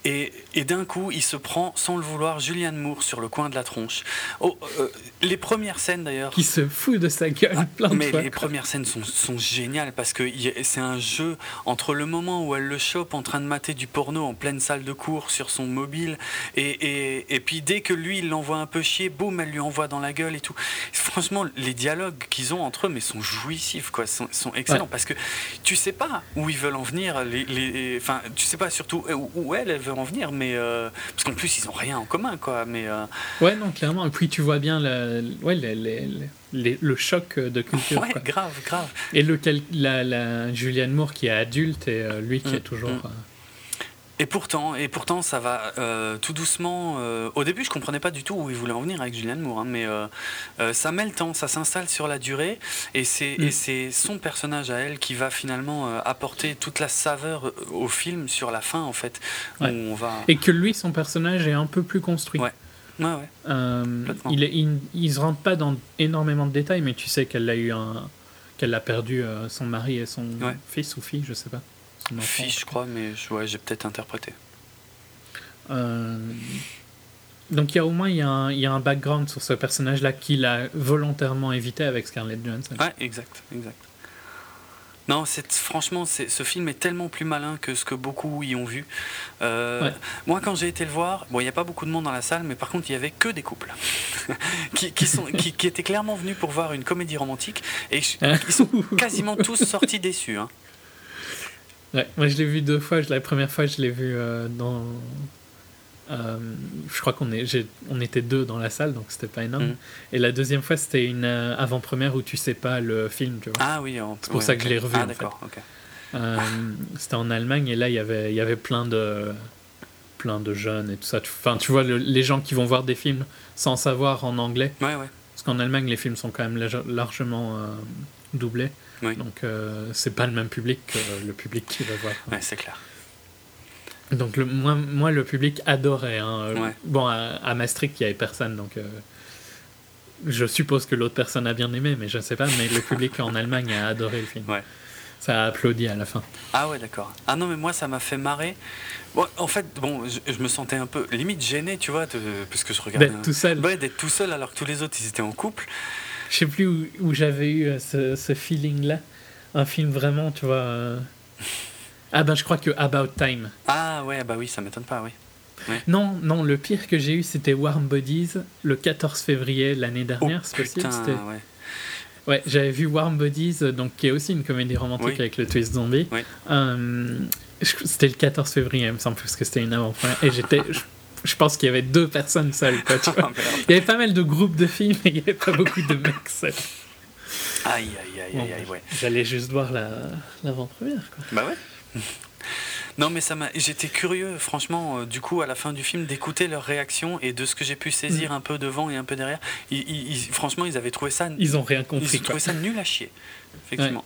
Et, et d'un coup, il se prend, sans le vouloir, Julianne Moore sur le coin de la tronche. Oh, euh, les premières scènes d'ailleurs. Qui se fout de sa gueule ah, plein de Mais les premières scènes sont, sont géniales parce que c'est un jeu entre le moment où elle le chope en train de mater du porno en pleine salle de cours sur son mobile et, et, et puis dès que lui il l'envoie un peu chier, boum, elle lui envoie dans la gueule et tout. Franchement, les dialogues qu'ils ont entre eux mais sont jouissifs, quoi, sont, sont excellents parce que tu sais pas où ils veulent en venir. Les, les, enfin, tu sais pas surtout où, elle, elle veut en venir, mais euh, parce qu'en plus ils ont rien en commun, quoi. Mais euh, ouais, non, clairement. Et puis tu vois bien le, ouais, le choc de culture. Ouais, grave, grave. Et lequel, la, la Julianne Moore qui est adulte et euh, lui qui mm, est toujours. Mm. Et pourtant, et pourtant, ça va euh, tout doucement. Euh, au début, je comprenais pas du tout où il voulait en venir avec Julianne Moore, hein, mais euh, ça met le temps, ça s'installe sur la durée, et c'est mm. son personnage à elle qui va finalement apporter toute la saveur au film sur la fin, en fait. Où on va... Et que lui, son personnage est un peu plus construit. Ouais. Ouais, ouais. il, il, il, se rentre pas dans énormément de détails, mais tu sais qu'elle a eu un, qu'elle a perdu son mari et son fils ou fille, je sais pas. Fiche, je crois, mais ouais, j'ai peut-être interprété. Euh, donc il y a au moins il y, a un, il y a un background sur ce personnage-là qu'il a volontairement évité avec Scarlett Johansson. Ouais, exact, exact. Non, franchement, ce film est tellement plus malin que ce que beaucoup y ont vu. Euh, moi, quand j'ai été le voir, bon, il n'y a pas beaucoup de monde dans la salle, mais par contre, il y avait que des couples qui, qui, sont, qui, qui, étaient clairement venus pour voir une comédie romantique et ils sont quasiment tous sortis déçus. Hein. Ouais, moi je l'ai vu deux fois. La première fois, je l'ai vu euh, dans. Euh, je crois qu'on est, on était deux dans la salle, donc c'était pas énorme. Mm. Et la deuxième fois, c'était une euh, avant-première où tu sais pas le film, tu vois. Ah oui, c'est pour ça que je l'ai revu. Ah d'accord, ok. c'était en Allemagne et là, il y avait, il y avait plein de, plein de jeunes et tout ça. Enfin, tu vois, les gens qui vont voir des films sans savoir en anglais. Ouais, ouais. Parce qu'en Allemagne, les films sont quand même largement doublés. Donc euh, c'est pas le même public que le public qui va voir. Ouais, c'est clair. Donc le, moi, moi, le public adorait. Hein. Bon, à, Maastricht, il n'y avait personne, donc euh, je suppose que l'autre personne a bien aimé, mais je ne sais pas. Mais le public en Allemagne a adoré le film. Ouais. Ça a applaudi à la fin. Ah ouais, d'accord. Ah non, mais moi, ça m'a fait marrer. Bon, en fait, bon, je, me sentais un peu limite gêné, tu vois, parce que je regardais. D'être tout seul. Ouais, d'être tout seul alors que tous les autres, ils étaient en couple. Je sais plus où, où j'avais eu euh, ce, ce feeling-là. Un film vraiment, tu vois. Euh, ah ben je crois que About Time. Ah ouais, bah oui, ça m'étonne pas, oui. Non, non, le pire que j'ai eu, c'était Warm Bodies le 14 février l'année dernière, oh, c'est possible. Ouais. Ouais, j'avais vu Warm Bodies, donc qui est aussi une comédie romantique avec le twist zombie. Euh, c'était le 14 février, il me semble, parce que c'était une avant-première. Et j'étais, je pense qu'il y avait deux personnes seules. Quoi, tu vois. il y avait pas mal de groupes de filles, mais il n'y avait pas beaucoup de mecs seuls. Aïe, aïe, aïe, aïe, aïe, ouais. J'allais juste voir l'avant-première. quoi. bah ouais. Non, mais ça m'a. J'étais curieux, franchement, euh, du coup, à la fin du film, d'écouter leurs réactions et de ce que j'ai pu saisir mm. un peu devant et un peu derrière. Ils, franchement, ils avaient trouvé ça. Ils ont rien compris. Ils ont trouvé ça nul à chier, effectivement.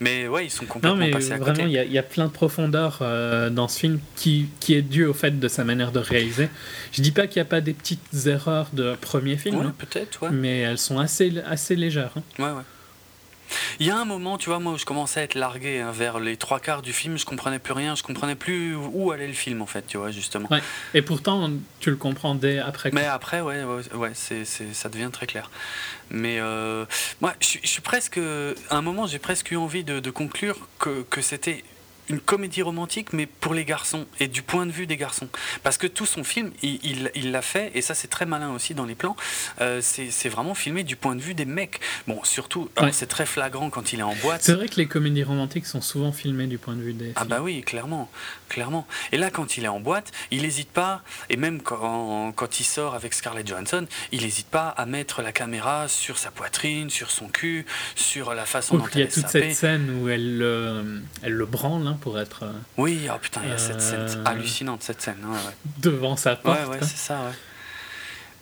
Mais ouais, ils sont complètement non, mais passés à vraiment, il y, y, a plein de profondeur euh, dans ce film qui, qui est dû au fait de sa manière de réaliser. Je dis pas qu'il n'y a pas des petites erreurs de premier film, ouais, hein, peut-être, ouais. mais elles sont assez, assez légères. Hein. Ouais, ouais. Il y a un moment, tu vois, moi, où je commençais à être largué hein, vers les trois quarts du film, je comprenais plus rien, je comprenais plus où allait le film, en fait, tu vois, justement. Ouais. Et pourtant, tu le comprends dès après. Mais après, ouais, ouais, ouais c'est, ça devient très clair. Mais euh, moi, je, suis presque. À un moment, j'ai presque eu envie de, de conclure que, que c'était une comédie romantique, mais pour les garçons et du point de vue des garçons. Parce que tout son film, il l'a fait, et ça c'est très malin aussi dans les plans, euh, c'est vraiment filmé du point de vue des mecs. Bon, surtout, c'est très flagrant quand il est en boîte. C'est vrai que les comédies romantiques sont souvent filmées du point de vue des. Ah bah oui, clairement, clairement. Et là, quand il est en boîte, il n'hésite pas, et même quand, quand il sort avec Scarlett Johansson, il n'hésite pas à mettre la caméra sur sa poitrine, sur son cul, sur la façon dont il y a toute cette scène où elle, elle le branle. Hein, pour être. Euh, oui, oh putain, il y a cette scène euh, hallucinante, cette scène. Devant sa porte. Ouais, ouais, c'est ça, ouais.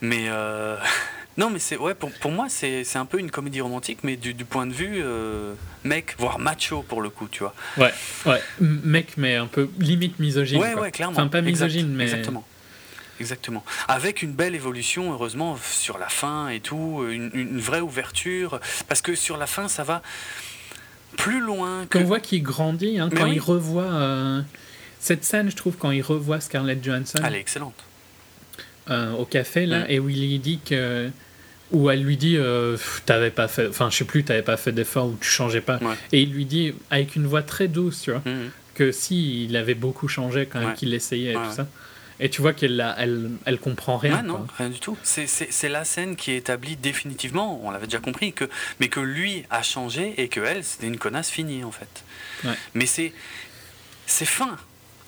Mais. Euh, non, mais c'est ouais, pour, pour moi, c'est un peu une comédie romantique, mais du, du point de vue mec, voire macho pour le coup, tu vois. Ouais, ouais, mec, mais un peu limite misogyne. Ouais, ouais, clairement. Enfin, pas misogyne, mais. Exactement. Exactement. Avec une belle évolution, heureusement, sur la fin et tout, une, une vraie ouverture. Parce que sur la fin, ça va plus loin. Que... On voit qu'il grandit hein, quand il revoit. Euh, Cette scène, je trouve, quand il revoit Scarlett Johansson. Elle est excellente. Euh, au café, là, mm. et où il lui dit que. Où elle lui dit, euh, t'avais pas fait, enfin, je sais plus, t'avais pas fait d'effort ou tu changeais pas. Et il lui dit, avec une voix très douce, tu vois, mm. que si il avait beaucoup changé quand même, qu'il essayait et tout ça. Et tu vois qu'elle elle, elle comprend rien. non, rien du tout. C'est la scène qui établit définitivement, on l'avait déjà compris, que, mais que lui a changé et que elle, c'était une connasse finie en fait. Mais c'est fin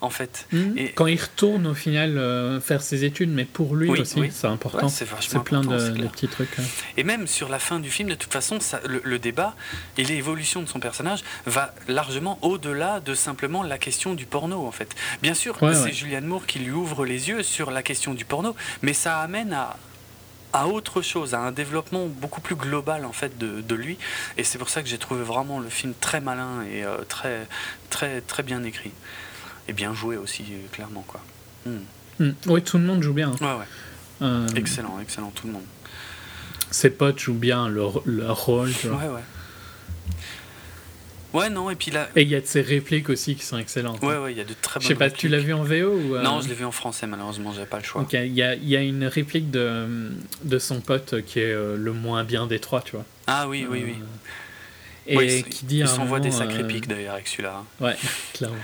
en fait. Hmm. Et Quand il retourne au final euh, faire ses études, mais pour lui aussi, c'est important. c'est plein de, petits trucs. Hein. Et même sur la fin du film, de toute façon, ça, le, débat et l'évolution de son personnage va largement au-delà de simplement la question du porno en fait. Bien sûr, c'est Julianne Moore qui lui ouvre les yeux sur la question du porno, mais ça amène à à autre chose, à un développement beaucoup plus global en fait de, de lui. Et c'est pour ça que j'ai trouvé vraiment le film très malin et euh, très, très, très bien écrit et bien joué aussi, euh, clairement. Quoi. Hmm. Hmm. Oui, tout le monde joue bien. Ouais, ouais. Euh, excellent, excellent, tout le monde. Ses potes jouent bien leur, leur rôle. Ouais, ouais. Ouais, non, et puis là. Et il y a de ces répliques aussi qui sont excellentes. Ouais, ouais, il y a de très bonnes Je sais pas, tu l'as vu en VO ou. Euh? Non, je l'ai vu en français, malheureusement, j'avais pas le choix. Ok, il y a, y a, une réplique de, de son pote qui est le moins bien des trois, tu vois. Ah oui, oui, oui. Et qui dit. Il s'envoie des sacrés pics d'ailleurs avec celui-là. Ouais, clairement.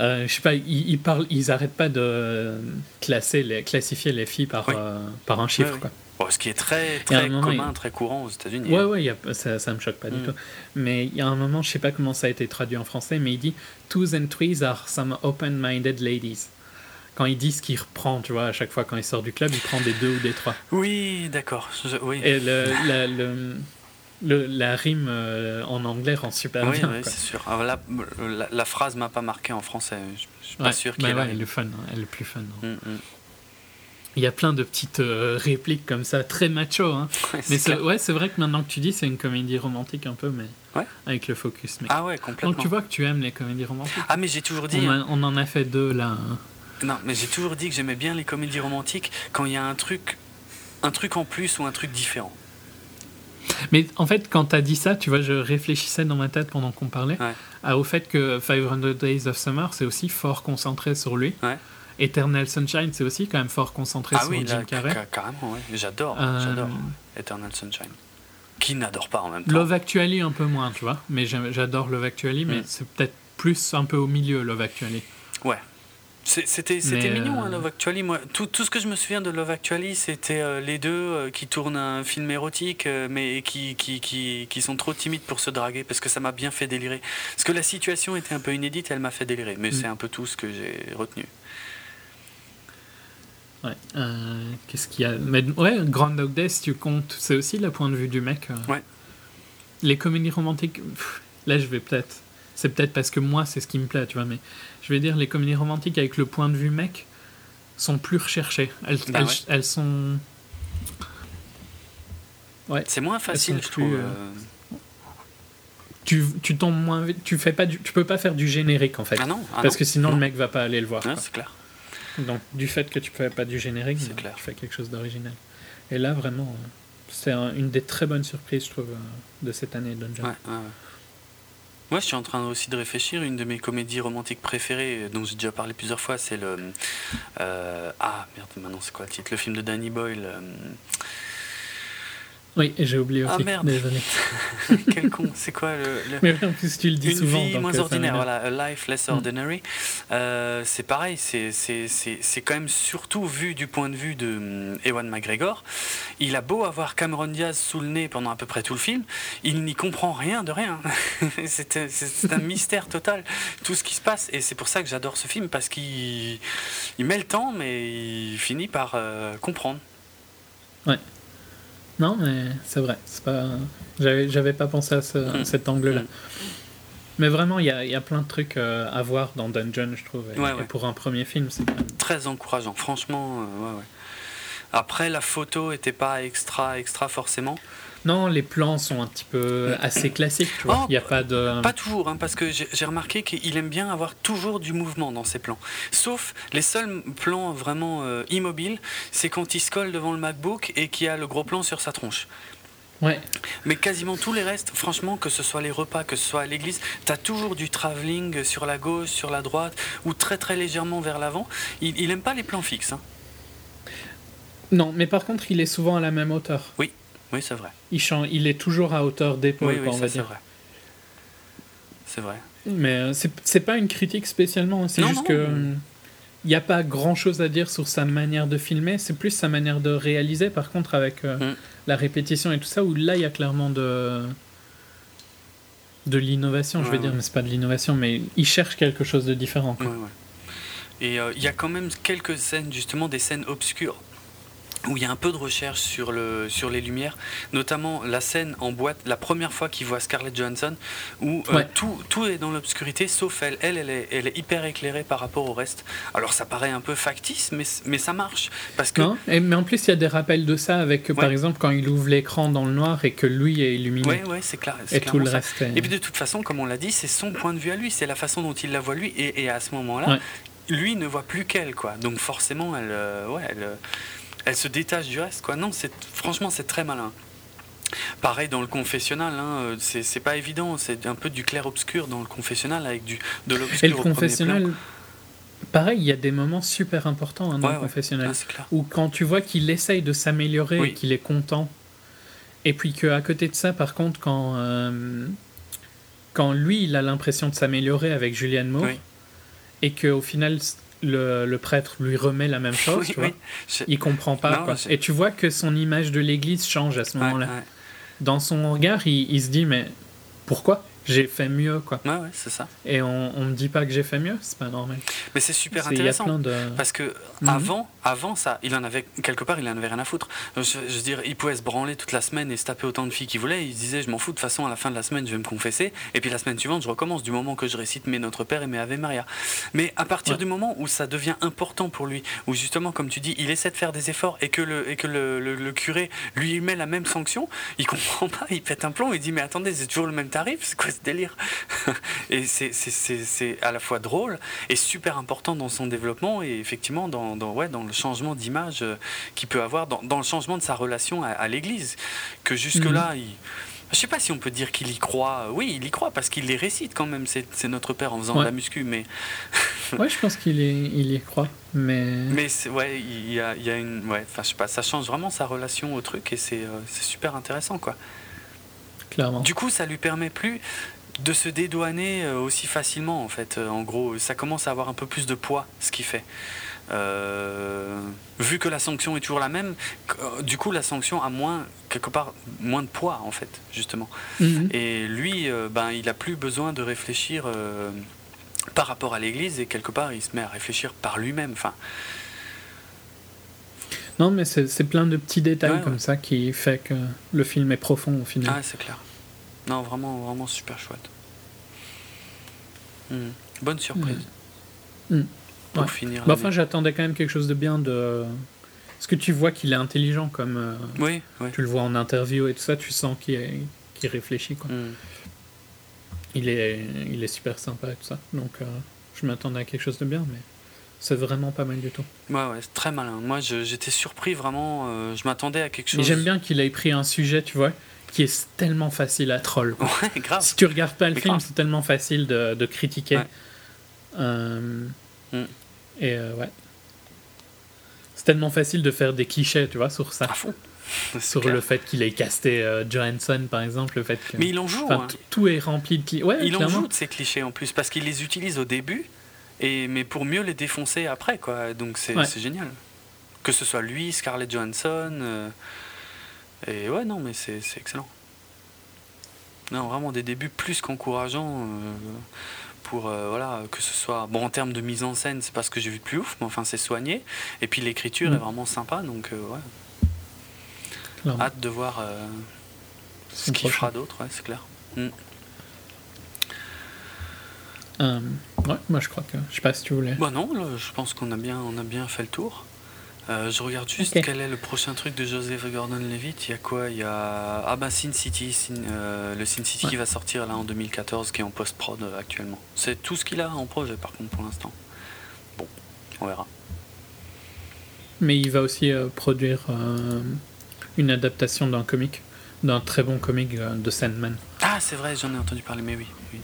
Euh, je sais pas, ils, parlent, ils arrêtent pas de classer les, classifier les filles par, euh, par un chiffre. Quoi. ce qui est très, très commun, très courant aux États-Unis. Ouais, hein. ouais, ça, ça me choque pas du mm. tout. Mais il y a un moment, je sais pas comment ça a été traduit en français, mais il dit Twos and threes are some open-minded ladies. Quand il dit ce qu'il reprend, tu vois, à chaque fois quand il sort du club, il prend des deux ou des trois. Oui, d'accord. Oui. Et le, le le, la rime euh, en anglais rend super bien. Oui, c'est sûr. Ah, la, la, phrase m'a pas marqué en français. Je, suis pas sûr qu'elle bah elle est fun. Hein. Elle est plus fun. Hein. Mm, mm. Il y a plein de petites euh, répliques comme ça, très macho. Hein. mais c'est ouais, vrai que maintenant que tu dis, c'est une comédie romantique un peu, mais avec le focus. Ah ouais, complètement. Donc tu vois que tu aimes les comédies romantiques. Ah mais j'ai toujours dit. On, en a fait deux là. Non, mais j'ai toujours dit que j'aimais bien les comédies romantiques quand il y a un truc, un truc en plus ou un truc différent. Mais en fait, quand tu as dit ça, tu vois, je réfléchissais dans ma tête pendant qu'on parlait au fait que 500 Days of Summer, c'est aussi fort concentré sur lui. Eternal Sunshine, c'est aussi quand même fort concentré ah sur Jim Carrey. Carrément, oui. J'adore, euh, j'adore Eternal Sunshine. Qui n'adore pas en même temps Love Actually, un peu moins, tu vois. Mais j'adore Love Actually, mais mm. c'est peut-être plus un peu au milieu, Love Actually. Ouais, c'était mignon, hein, euh, Love Actually. Moi, tout, tout, ce que je me souviens de Love Actually, c'était euh, les deux euh, qui tournent un film érotique, mais qui, qui, qui, qui, sont trop timides pour se draguer, parce que ça m'a bien fait délirer. Parce que la situation était un peu inédite, elle m'a fait délirer. Mais mm. c'est un peu tout ce que j'ai retenu. Ouais. Qu'est-ce qu'il y a? Mais, Ouais, Grand Dog Death, tu comptes, c'est aussi le point de vue du mec. Ouais. Les comédies romantiques, là je vais peut-être. C'est peut-être parce que moi c'est ce qui me plaît, tu vois, mais je vais dire, les comédies romantiques avec le point de vue mec sont plus recherchées. Elles, bah elles, sont. Ouais. C'est moins facile, je trouve. Euh, euh. Tu, tu tombes moins Tu fais pas du... tu peux pas faire du générique en fait. Ah non, ah parce que sinon le mec va pas aller le voir. c'est clair. Donc du fait que tu fais pas du générique, tu fais quelque chose d'original. Et là vraiment, euh, c'est une des très bonnes surprises je trouve de cette année Dungeon. Ouais, ouais, moi, je suis en train aussi de réfléchir. Une de mes comédies romantiques préférées, dont j'ai déjà parlé plusieurs fois, c'est le. Euh, ah, merde, maintenant, c'est quoi le titre? Le film de Danny Boyle. Euh, oui, j'ai oublié aussi. Ah merde Désolé. Quel con, c'est quoi le, Mais en plus, tu le dis Une souvent. Une vie moins ordinaire, voilà, A Life Less mm. Ordinary. Euh, c'est pareil, c'est quand même surtout vu du point de vue de um, Ewan McGregor. Il a beau avoir Cameron Diaz sous le nez pendant à peu près tout le film, il n'y comprend rien de rien. c'est un mystère total, tout ce qui se passe. Et c'est pour ça que j'adore ce film, parce qu'il il met le temps, mais il finit par euh, comprendre. Ouais. Non, mais c'est vrai. C'est pas. J'avais, pas pensé à, hmm. cet angle-là. Hmm. Mais vraiment, il y a, y a, plein de trucs euh, à voir dans Dungeon, je trouve. Et, pour un premier film, c'est très encourageant. Franchement, euh, ouais. Après, la photo était pas extra, extra forcément. Non, les plans sont un petit peu assez classiques, tu vois. Oh, Il y a pas de. Pas toujours, hein, parce que j'ai remarqué qu'il aime bien avoir toujours du mouvement dans ses plans. Sauf les seuls plans vraiment euh, immobiles, c'est quand il se colle devant le MacBook et qu'il a le gros plan sur sa tronche. Ouais. Mais quasiment tous les restes, franchement, que ce soit les repas, que ce soit à l'église, tu as toujours du travelling sur la gauche, sur la droite, ou très très légèrement vers l'avant. Il, il aime pas les plans fixes. Hein. Non, mais par contre, il est souvent à la même hauteur. Oui, oui, c'est vrai. Il, chante, il est toujours à hauteur d'épaule, oui, oui, C'est vrai. C'est vrai. Mais euh, c'est pas une critique spécialement, hein. c'est juste que il n'y a pas grand chose à dire sur sa manière de filmer, c'est plus sa manière de réaliser. Par contre, avec euh, mm. la répétition et tout ça, où là, il y a clairement de, de l'innovation, je vais dire, mais c'est pas de l'innovation, mais il cherche quelque chose de différent. et euh, il y a quand même quelques scènes, justement, des scènes obscures où il y a un peu de recherche sur, le, sur les lumières, notamment la scène en boîte, la première fois qu'il voit Scarlett Johansson, où euh, tout, tout, est dans l'obscurité, sauf elle. Elle, elle est, elle est, hyper éclairée par rapport au reste. Alors ça paraît un peu factice, mais, mais ça marche. Parce que... Non, et, mais en plus, il y a des rappels de ça, avec par exemple quand il ouvre l'écran dans le noir et que lui est illuminé. Oui, ouais, c'est clair. Et tout le reste. Et puis de toute façon, comme on l'a dit, c'est son point de vue à lui, c'est la façon dont il la voit lui, et, et à ce moment-là, lui ne voit plus qu'elle, quoi. Donc forcément, elle, euh, ouais, elle, elle se détache du reste. Quoi. Non, c'est franchement, c'est très malin. Pareil dans le confessionnal, hein, c'est pas évident, c'est un peu du clair-obscur dans le confessionnal avec du, de l'obscur. Et le confessionnal, pareil, il y a des moments super importants hein, dans le confessionnal. où quand tu vois qu'il essaye de s'améliorer et qu'il est content, et puis qu'à côté de ça, par contre, quand, euh, quand lui, il a l'impression de s'améliorer avec Julianne Moore, et qu'au final, le, prêtre lui remet la même chose, tu vois. Il comprend pas. quoi. Et tu vois que son image de l'Église change à ce moment-là. Dans son regard, il, se dit mais pourquoi? J'ai fait mieux quoi. Ouais, ouais, c'est ça. Et on, on me dit pas que j'ai fait mieux, c'est pas normal. Mais c'est super intéressant de... parce que mhm. avant, avant ça, il en avait quelque part, il en avait rien à foutre. Je, veux dire, il pouvait se branler toute la semaine et se taper autant de filles qu'il voulait. Il disait, je m'en fous de toute façon, à la fin de la semaine, je vais me confesser. Et puis la semaine suivante, je recommence du moment que je récite mes Notre Père et mes Ave Maria. Mais à partir du moment où ça devient important pour lui, où justement, comme tu dis, il essaie de faire des efforts et que le et que le, le, curé lui met la même sanction, il comprend pas, il pète un plomb, il dit mais attendez, c'est toujours le même tarif, c'est quoi ce délire Et c'est à la fois drôle et super important dans son développement et effectivement dans, dans ouais, dans le changement d'image euh, qu'il peut avoir, dans, dans, le changement de sa relation à, l'Église. Que jusque-là, mhm. il. Je sais pas si on peut dire qu'il y croit. Oui, il y croit parce qu'il les récite quand même. C'est notre père en faisant de la muscu, mais. ouais, je pense qu'il il y croit, mais. Mais ouais, il y a, il y a une. Ouais, enfin, je sais pas. Ça change vraiment sa relation au truc et c'est euh, super intéressant, quoi. Clairement. Du coup, ça lui permet plus de se dédouaner euh, aussi facilement en fait. En gros, ça commence à avoir un peu plus de poids ce qu'il fait. Euh, vu que la sanction est toujours la même, euh, du coup la sanction a moins quelque part moins de poids en fait justement. Mhm. Et lui, ben il a plus besoin de réfléchir par rapport à l'Église et quelque part il se met à réfléchir par lui-même. Enfin. Non, mais c'est plein de petits détails comme ça qui fait que le film est profond au final. Ah, c'est clair. Non, vraiment, vraiment super chouette. Hmm. Bonne surprise. Hmm. Hmm. Pour finir. Bah, enfin, j'attendais quand même quelque chose de bien de. Parce que tu vois qu'il est intelligent, comme. Euh, oui, Tu le vois en interview et tout ça, tu sens qu'il réfléchit, quoi. Il, est, il est super sympa et tout ça. Donc, euh, je m'attendais à quelque chose de bien, mais. C'est vraiment pas mal du tout. Ouais, ouais, c'est très malin. Moi, j'étais surpris vraiment. Euh, je m'attendais à quelque chose. J'aime bien qu'il ait pris un sujet, tu vois, qui est tellement facile à troll. Ouais, grave. Si tu regardes pas le film, c'est tellement facile de, de critiquer. Euh, mm. Et euh, ouais. C'est tellement facile de faire des clichés, tu vois, sur ça. À fond. Sur le fait qu'il ait casté euh, Johansson, par exemple, le fait que... Mais il en joue. Hein. Tout est rempli de clichés. Ouais, il en joue de ces clichés en plus, parce qu'il les utilise au début, et, mais pour mieux les défoncer après, quoi. Donc c'est génial. Que ce soit lui, Scarlett Johansson... Et ouais, non, mais c'est excellent. Non, vraiment des débuts plus qu'encourageants euh, pour euh, voilà que ce soit bon en termes de mise en scène, c'est pas ce que j'ai vu de plus ouf, mais enfin c'est soigné. Et puis l'écriture est mm. vraiment sympa, donc euh, ouais. Hâte de voir ce qu'il fera d'autre, ouais, c'est clair. Mm. ouais, moi je crois que je sais pas si tu voulais. Bah non, je pense qu'on a bien on a bien fait le tour. Euh, je regarde juste quel est le prochain truc de Joseph Gordon-Levitt. Il y a quoi? Il y a ah bah Sin City, euh, le Sin City qui va sortir là en 2014, qui est en post-prod euh, actuellement. C'est tout ce qu'il a en projet par contre pour l'instant. Bon, on verra. Mais il va aussi produire une adaptation d'un comic d'un très bon comic de Sandman. Ah, c'est vrai, j'en ai entendu parler, mais oui. oui.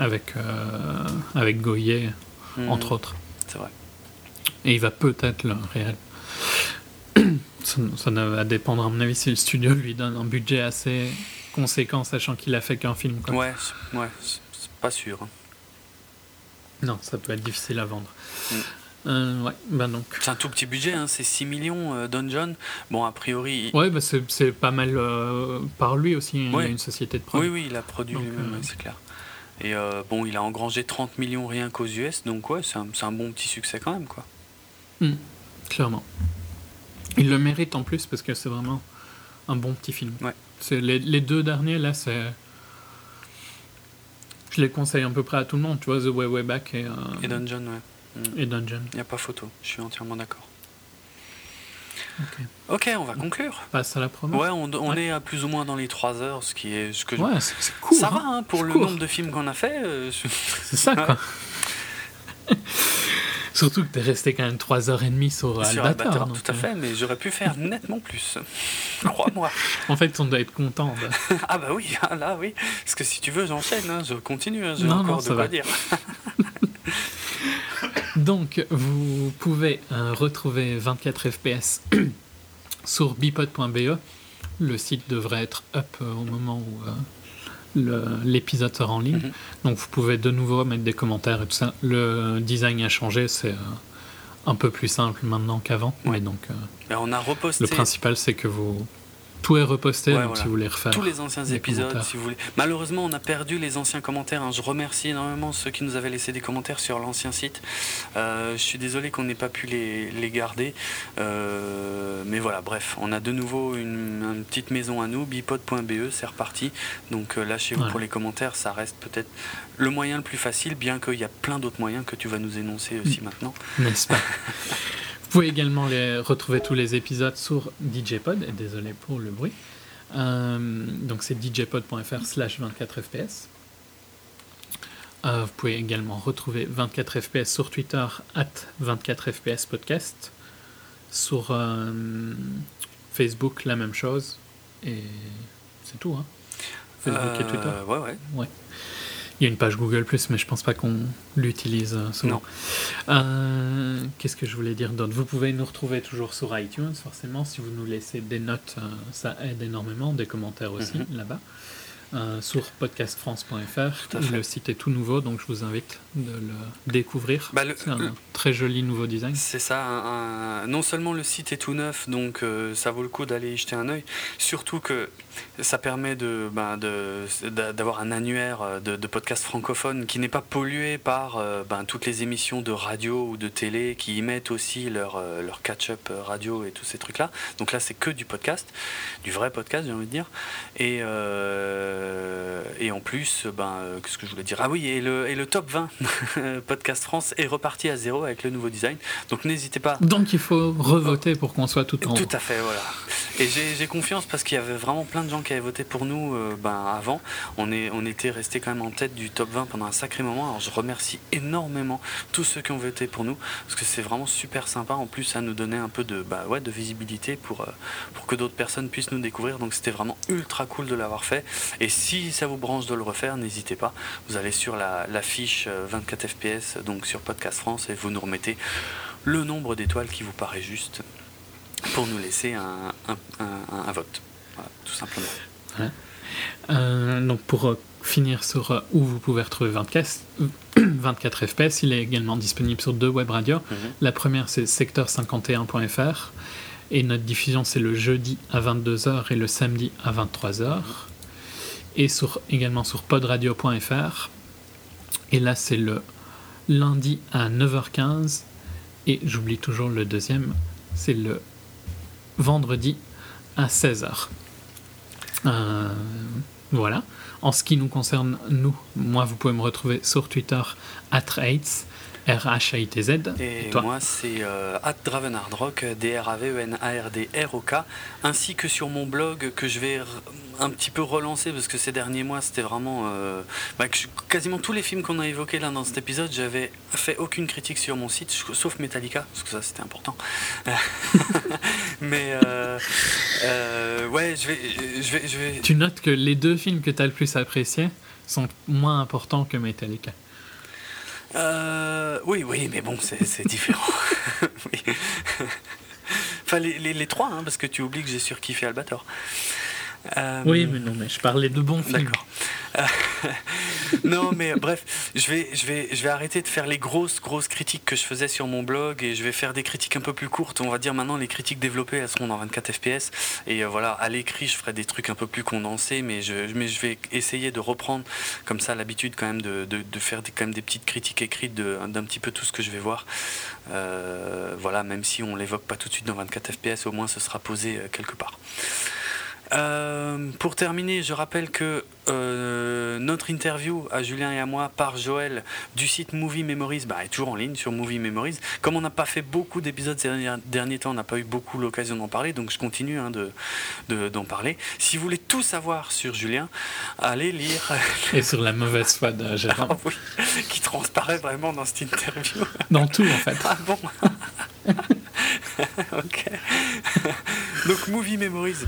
Avec, avec Goyer, hmm. entre autres. C'est vrai. Et il va peut-être le réel. ça, ça, va dépendre, à mon avis, si le studio lui donne un budget assez conséquent, sachant qu'il a fait qu'un film. Quoi. Ouais, ouais, c'est pas sûr. Hein. Non, ça peut être difficile à vendre. Mm. Euh, ouais, ben donc. C'est un tout petit budget, hein, c'est 6 millions euh, Dungeon. Bon, a priori. Ouais, bah c'est pas mal euh, par lui aussi. Il a une société de produits. Oui, oui, il a produit lui-même, c'est clair. Et bon, il a engrangé 30 millions rien qu'aux US, donc ouais, c'est un, un, bon petit succès quand même, quoi. Mm. clairement. Il le mérite en plus parce que c'est vraiment un bon petit film. Ouais. Les, les deux derniers, là, c'est je les conseille à peu près à tout le monde, tu vois, The Way Way Back et, euh, et Dungeon, ouais. Mm. Et Dungeon. Il n'y a pas photo, je suis entièrement d'accord. Ok, on va conclure. Passe à la promo. Ouais, on, est à plus ou moins dans les 3 heures, ce qui est ce que ouais, c'est cool. Ça va hein, pour le nombre de films qu'on a fait. Euh, c'est ça quoi. Surtout que t'es resté quand même 3h30 sur, sur Albator. tout à euh. fait, mais j'aurais pu faire nettement plus. Crois-moi. en fait, on doit être content. ah bah oui, là oui. Parce que si tu veux, j'enchaîne, hein, je continue, hein, j'ai encore de quoi dire. Donc, vous pouvez euh, retrouver 24 FPS sur bipod.be. Le site devrait être up euh, au moment où l'épisode sera en ligne. Mhm. Donc vous pouvez de nouveau mettre des commentaires et tout ça. Le design a changé, c'est euh, un peu plus simple maintenant qu'avant. Mais donc, euh, on a reposté. Le principal, c'est que vous tout est reposté, donc si vous voulez refaire. Tous les anciens épisodes, si vous voulez. Malheureusement, on a perdu les anciens commentaires. Hein. Je remercie énormément ceux qui nous avaient laissé des commentaires sur l'ancien site. Euh, je suis désolé qu'on n'ait pas pu les, les garder. Euh, mais voilà, bref, on a de nouveau une, petite maison à nous, bipod.be, c'est reparti. Donc euh, lâchez-vous pour les commentaires, ça reste peut-être le moyen le plus facile, bien qu'il y a plein d'autres moyens que tu vas nous énoncer aussi mm. maintenant. N'est-ce pas? pouvez également les, retrouver tous les épisodes sur DJpod, et désolé pour le bruit. Euh, donc c'est djpod.fr slash 24fps. Euh, vous pouvez également retrouver 24fps sur Twitter, at 24fps podcast. Sur euh, Facebook, la même chose. Et c'est tout, hein Facebook et Twitter. Ouais, ouais. ouais. Il y a une page Google mais je pense pas qu'on l'utilise euh, souvent. Euh, qu'est-ce que je voulais dire d'autre? Vous pouvez nous retrouver toujours sur iTunes, forcément. Si vous nous laissez des notes, euh, ça aide énormément, des commentaires aussi mhm. là-bas. Euh, sur podcastfrance.fr. Le site est tout nouveau, donc je vous invite de le découvrir. Bah, c'est un très joli nouveau design. C'est ça. non seulement le site est tout neuf, donc euh, ça vaut le coup d'aller y jeter un œil. Surtout que ça permet de, bah, d'avoir un annuaire euh, de, de podcasts francophones qui n'est pas pollué par ben, toutes les émissions de radio ou de télé qui y mettent aussi leur, leur catch-up radio et tous ces trucs-là. Donc là, c'est que du podcast, du vrai podcast, j'ai envie de dire. Et euh, et en plus, ben, euh, qu'est-ce que je voulais dire? Ah oui, et le, et le top 20 Podcast France est reparti à zéro avec le nouveau design. Donc n'hésitez pas. Donc il faut revoter pour qu'on soit tout en Tout à fait, voilà. Et j'ai confiance parce qu'il y avait vraiment plein de gens qui avaient voté pour nous euh, ben, avant. On, est, on était resté quand même en tête du top 20 pendant un sacré moment. Alors je remercie énormément tous ceux qui ont voté pour nous parce que c'est vraiment super sympa. En plus, ça nous donnait un peu de, bah, ouais, de visibilité pour, pour que d'autres personnes puissent nous découvrir. Donc c'était vraiment ultra cool de l'avoir fait. Et si ça vous branche de le refaire, n'hésitez pas. Vous allez sur la, fiche 24 euh, FPS, donc sur Podcast France, et vous nous remettez le nombre d'étoiles qui vous paraît juste pour nous laisser un, vote. tout simplement. Euh, donc pour euh, finir sur où vous pouvez retrouver 24, 24 FPS, il est également disponible sur deux web radios. Mhm. La première c'est secteur51.fr et notre diffusion c'est le jeudi à 22h et le samedi à 23h et sur, également sur podradio.fr. Et là, c'est le lundi à 9h15. Et j'oublie toujours le deuxième, c'est le vendredi à 16h. Euh, voilà. En ce qui nous concerne, nous, moi, vous pouvez me retrouver sur Twitter, at R-H-I-T-Z. Et, moi, c'est euh, Dravenardrock, D-R-A-V-E-N-A-R-D-R-O-K, ainsi que sur mon blog que je vais un petit peu relancer parce que ces derniers mois, c'était vraiment. Euh, bah, quasiment tous les films qu'on a évoqués là dans cet épisode, j'avais fait aucune critique sur mon site, sauf Metallica, parce que ça c'était important. Mais euh, euh, ouais, je vais, je, vais, je vais. Tu notes que les deux films que tu as le plus appréciés sont moins importants que Metallica. Euh, oui, oui, mais bon, c'est différent. enfin, les, les, trois, hein, parce que tu oublies que j'ai surkiffé Albator. Euh, oui, mais non, mais je parlais de bons films. D'accord. non, mais bref, je vais, je, vais, je vais arrêter de faire les grosses, grosses critiques que je faisais sur mon blog et je vais faire des critiques un peu plus courtes. On va dire maintenant, les critiques développées, elles seront dans 24 FPS. Et euh, voilà, à l'écrit, je ferai des trucs un peu plus condensés, mais je, mais je vais essayer de reprendre comme ça l'habitude quand même de, de, de, faire des, quand même des petites critiques écrites d'un petit peu tout ce que je vais voir. Euh, voilà, même si on l'évoque pas tout de suite dans 24 FPS, au moins ce sera posé quelque part. Euh, pour terminer, je rappelle que euh, notre interview à Julien et à moi par Joël du site Movie Memories bah, est toujours en ligne sur Movie Memories. Comme on n'a pas fait beaucoup d'épisodes ces derniers temps, on n'a pas eu beaucoup l'occasion d'en parler, donc je continue hein, de, d'en parler. Si vous voulez tout savoir sur Julien, allez lire. Et sur la mauvaise foi de Gérard. Ah oui, qui transparaît vraiment dans cette interview. Dans tout en fait. Ah bon Ok. donc Movie Memories.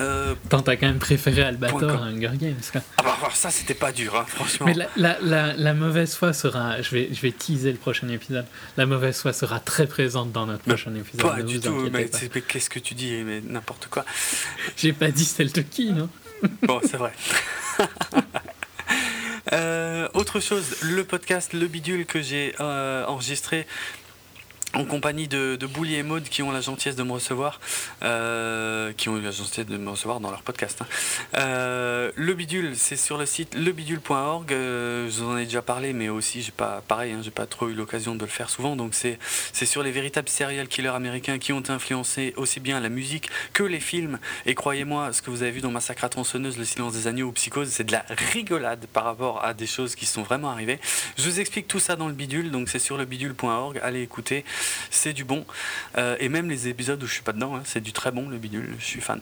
Euh, Tant t'as quand même préféré Albator à Hunger Games. Ah bah ça c'était pas dur, hein, franchement. Mais la, la, la, mauvaise foi sera, je vais, je vais teaser le prochain épisode, la mauvaise foi sera très présente dans notre prochain épisode. Pas du tout, mais, qu'est-ce que tu dis, mais n'importe quoi. J'ai pas dit celle de qui, non? Bon, c'est vrai. Euh, autre chose, le podcast Le Bidule que j'ai euh, enregistré en compagnie de, de Bouli et Maud qui ont la gentillesse de me recevoir, euh, qui ont eu la gentillesse de me recevoir dans leur podcast. Hein. Euh, le bidule, c'est sur le site lebidule.org. Euh, je vous en ai déjà parlé, mais aussi j'ai pas, pareil, hein, j'ai pas trop eu l'occasion de le faire souvent. Donc c'est, c'est sur les véritables serial killers américains qui ont influencé aussi bien la musique que les films. Et croyez-moi, ce que vous avez vu dans Massacre à tronçonneuse, Le silence des agneaux ou Psychose, c'est de la rigolade par rapport à des choses qui sont vraiment arrivées. Je vous explique tout ça dans le bidule, donc c'est sur lebidule.org. Allez écouter c'est du bon. Euh, et même les épisodes où je suis pas dedans, hein, c'est du très bon le bidule, je suis fan.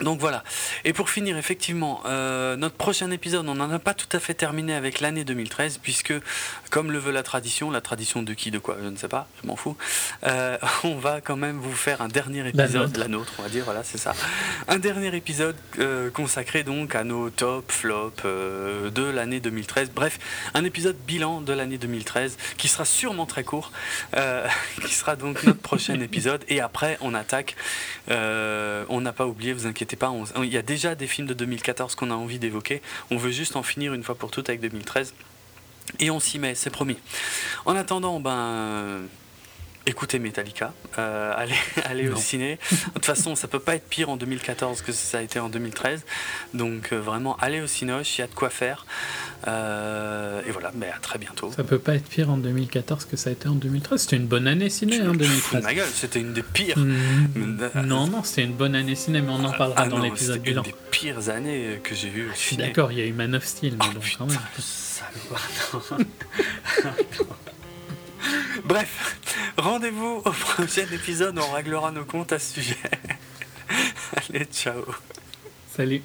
Donc voilà. Et pour finir, effectivement, euh, notre prochain épisode, on n'en a pas tout à fait terminé avec l'année 2013, puisque, comme le veut la tradition, la tradition de qui, de quoi, je ne sais pas, je m'en fous, euh, on va quand même vous faire un dernier épisode, la nôtre, on va dire, voilà, c'est ça. Un dernier épisode euh, consacré donc à nos top, flop de l'année 2013. Bref, un épisode bilan de l'année 2013 qui sera sûrement très court, qui sera donc notre prochain épisode. Et après, on attaque. on n'a pas oublié, vous inquiétez pas, il y a déjà des films de 2014 qu'on a envie d'évoquer. On veut juste en finir une fois pour toutes avec 2013. Et on s'y met, c'est promis. En attendant, ben écoutez Metallica, euh, allez, allez au ciné. De toute façon, ça peut pas être pire en 2014 que ça a été en 2013. Donc euh, vraiment, allez au cinoche, il y a de quoi faire. Euh, et voilà, mais à très bientôt. Ça peut pas être pire en 2014 que ça a été en 2013. C'était une bonne année ciné en 2013. ma gueule, c'était une des pires. Mmh. non, non, c'était une bonne année ciné, mais on en parlera ah dans l'épisode bilan. C'était une des pires années que j'ai vues. Je suis d'accord, il y a eu Man of Steel, mais oh, quand même. Bref, rendez-vous au prochain épisode, on réglera nos comptes à ce sujet. Allez, ciao. Salut.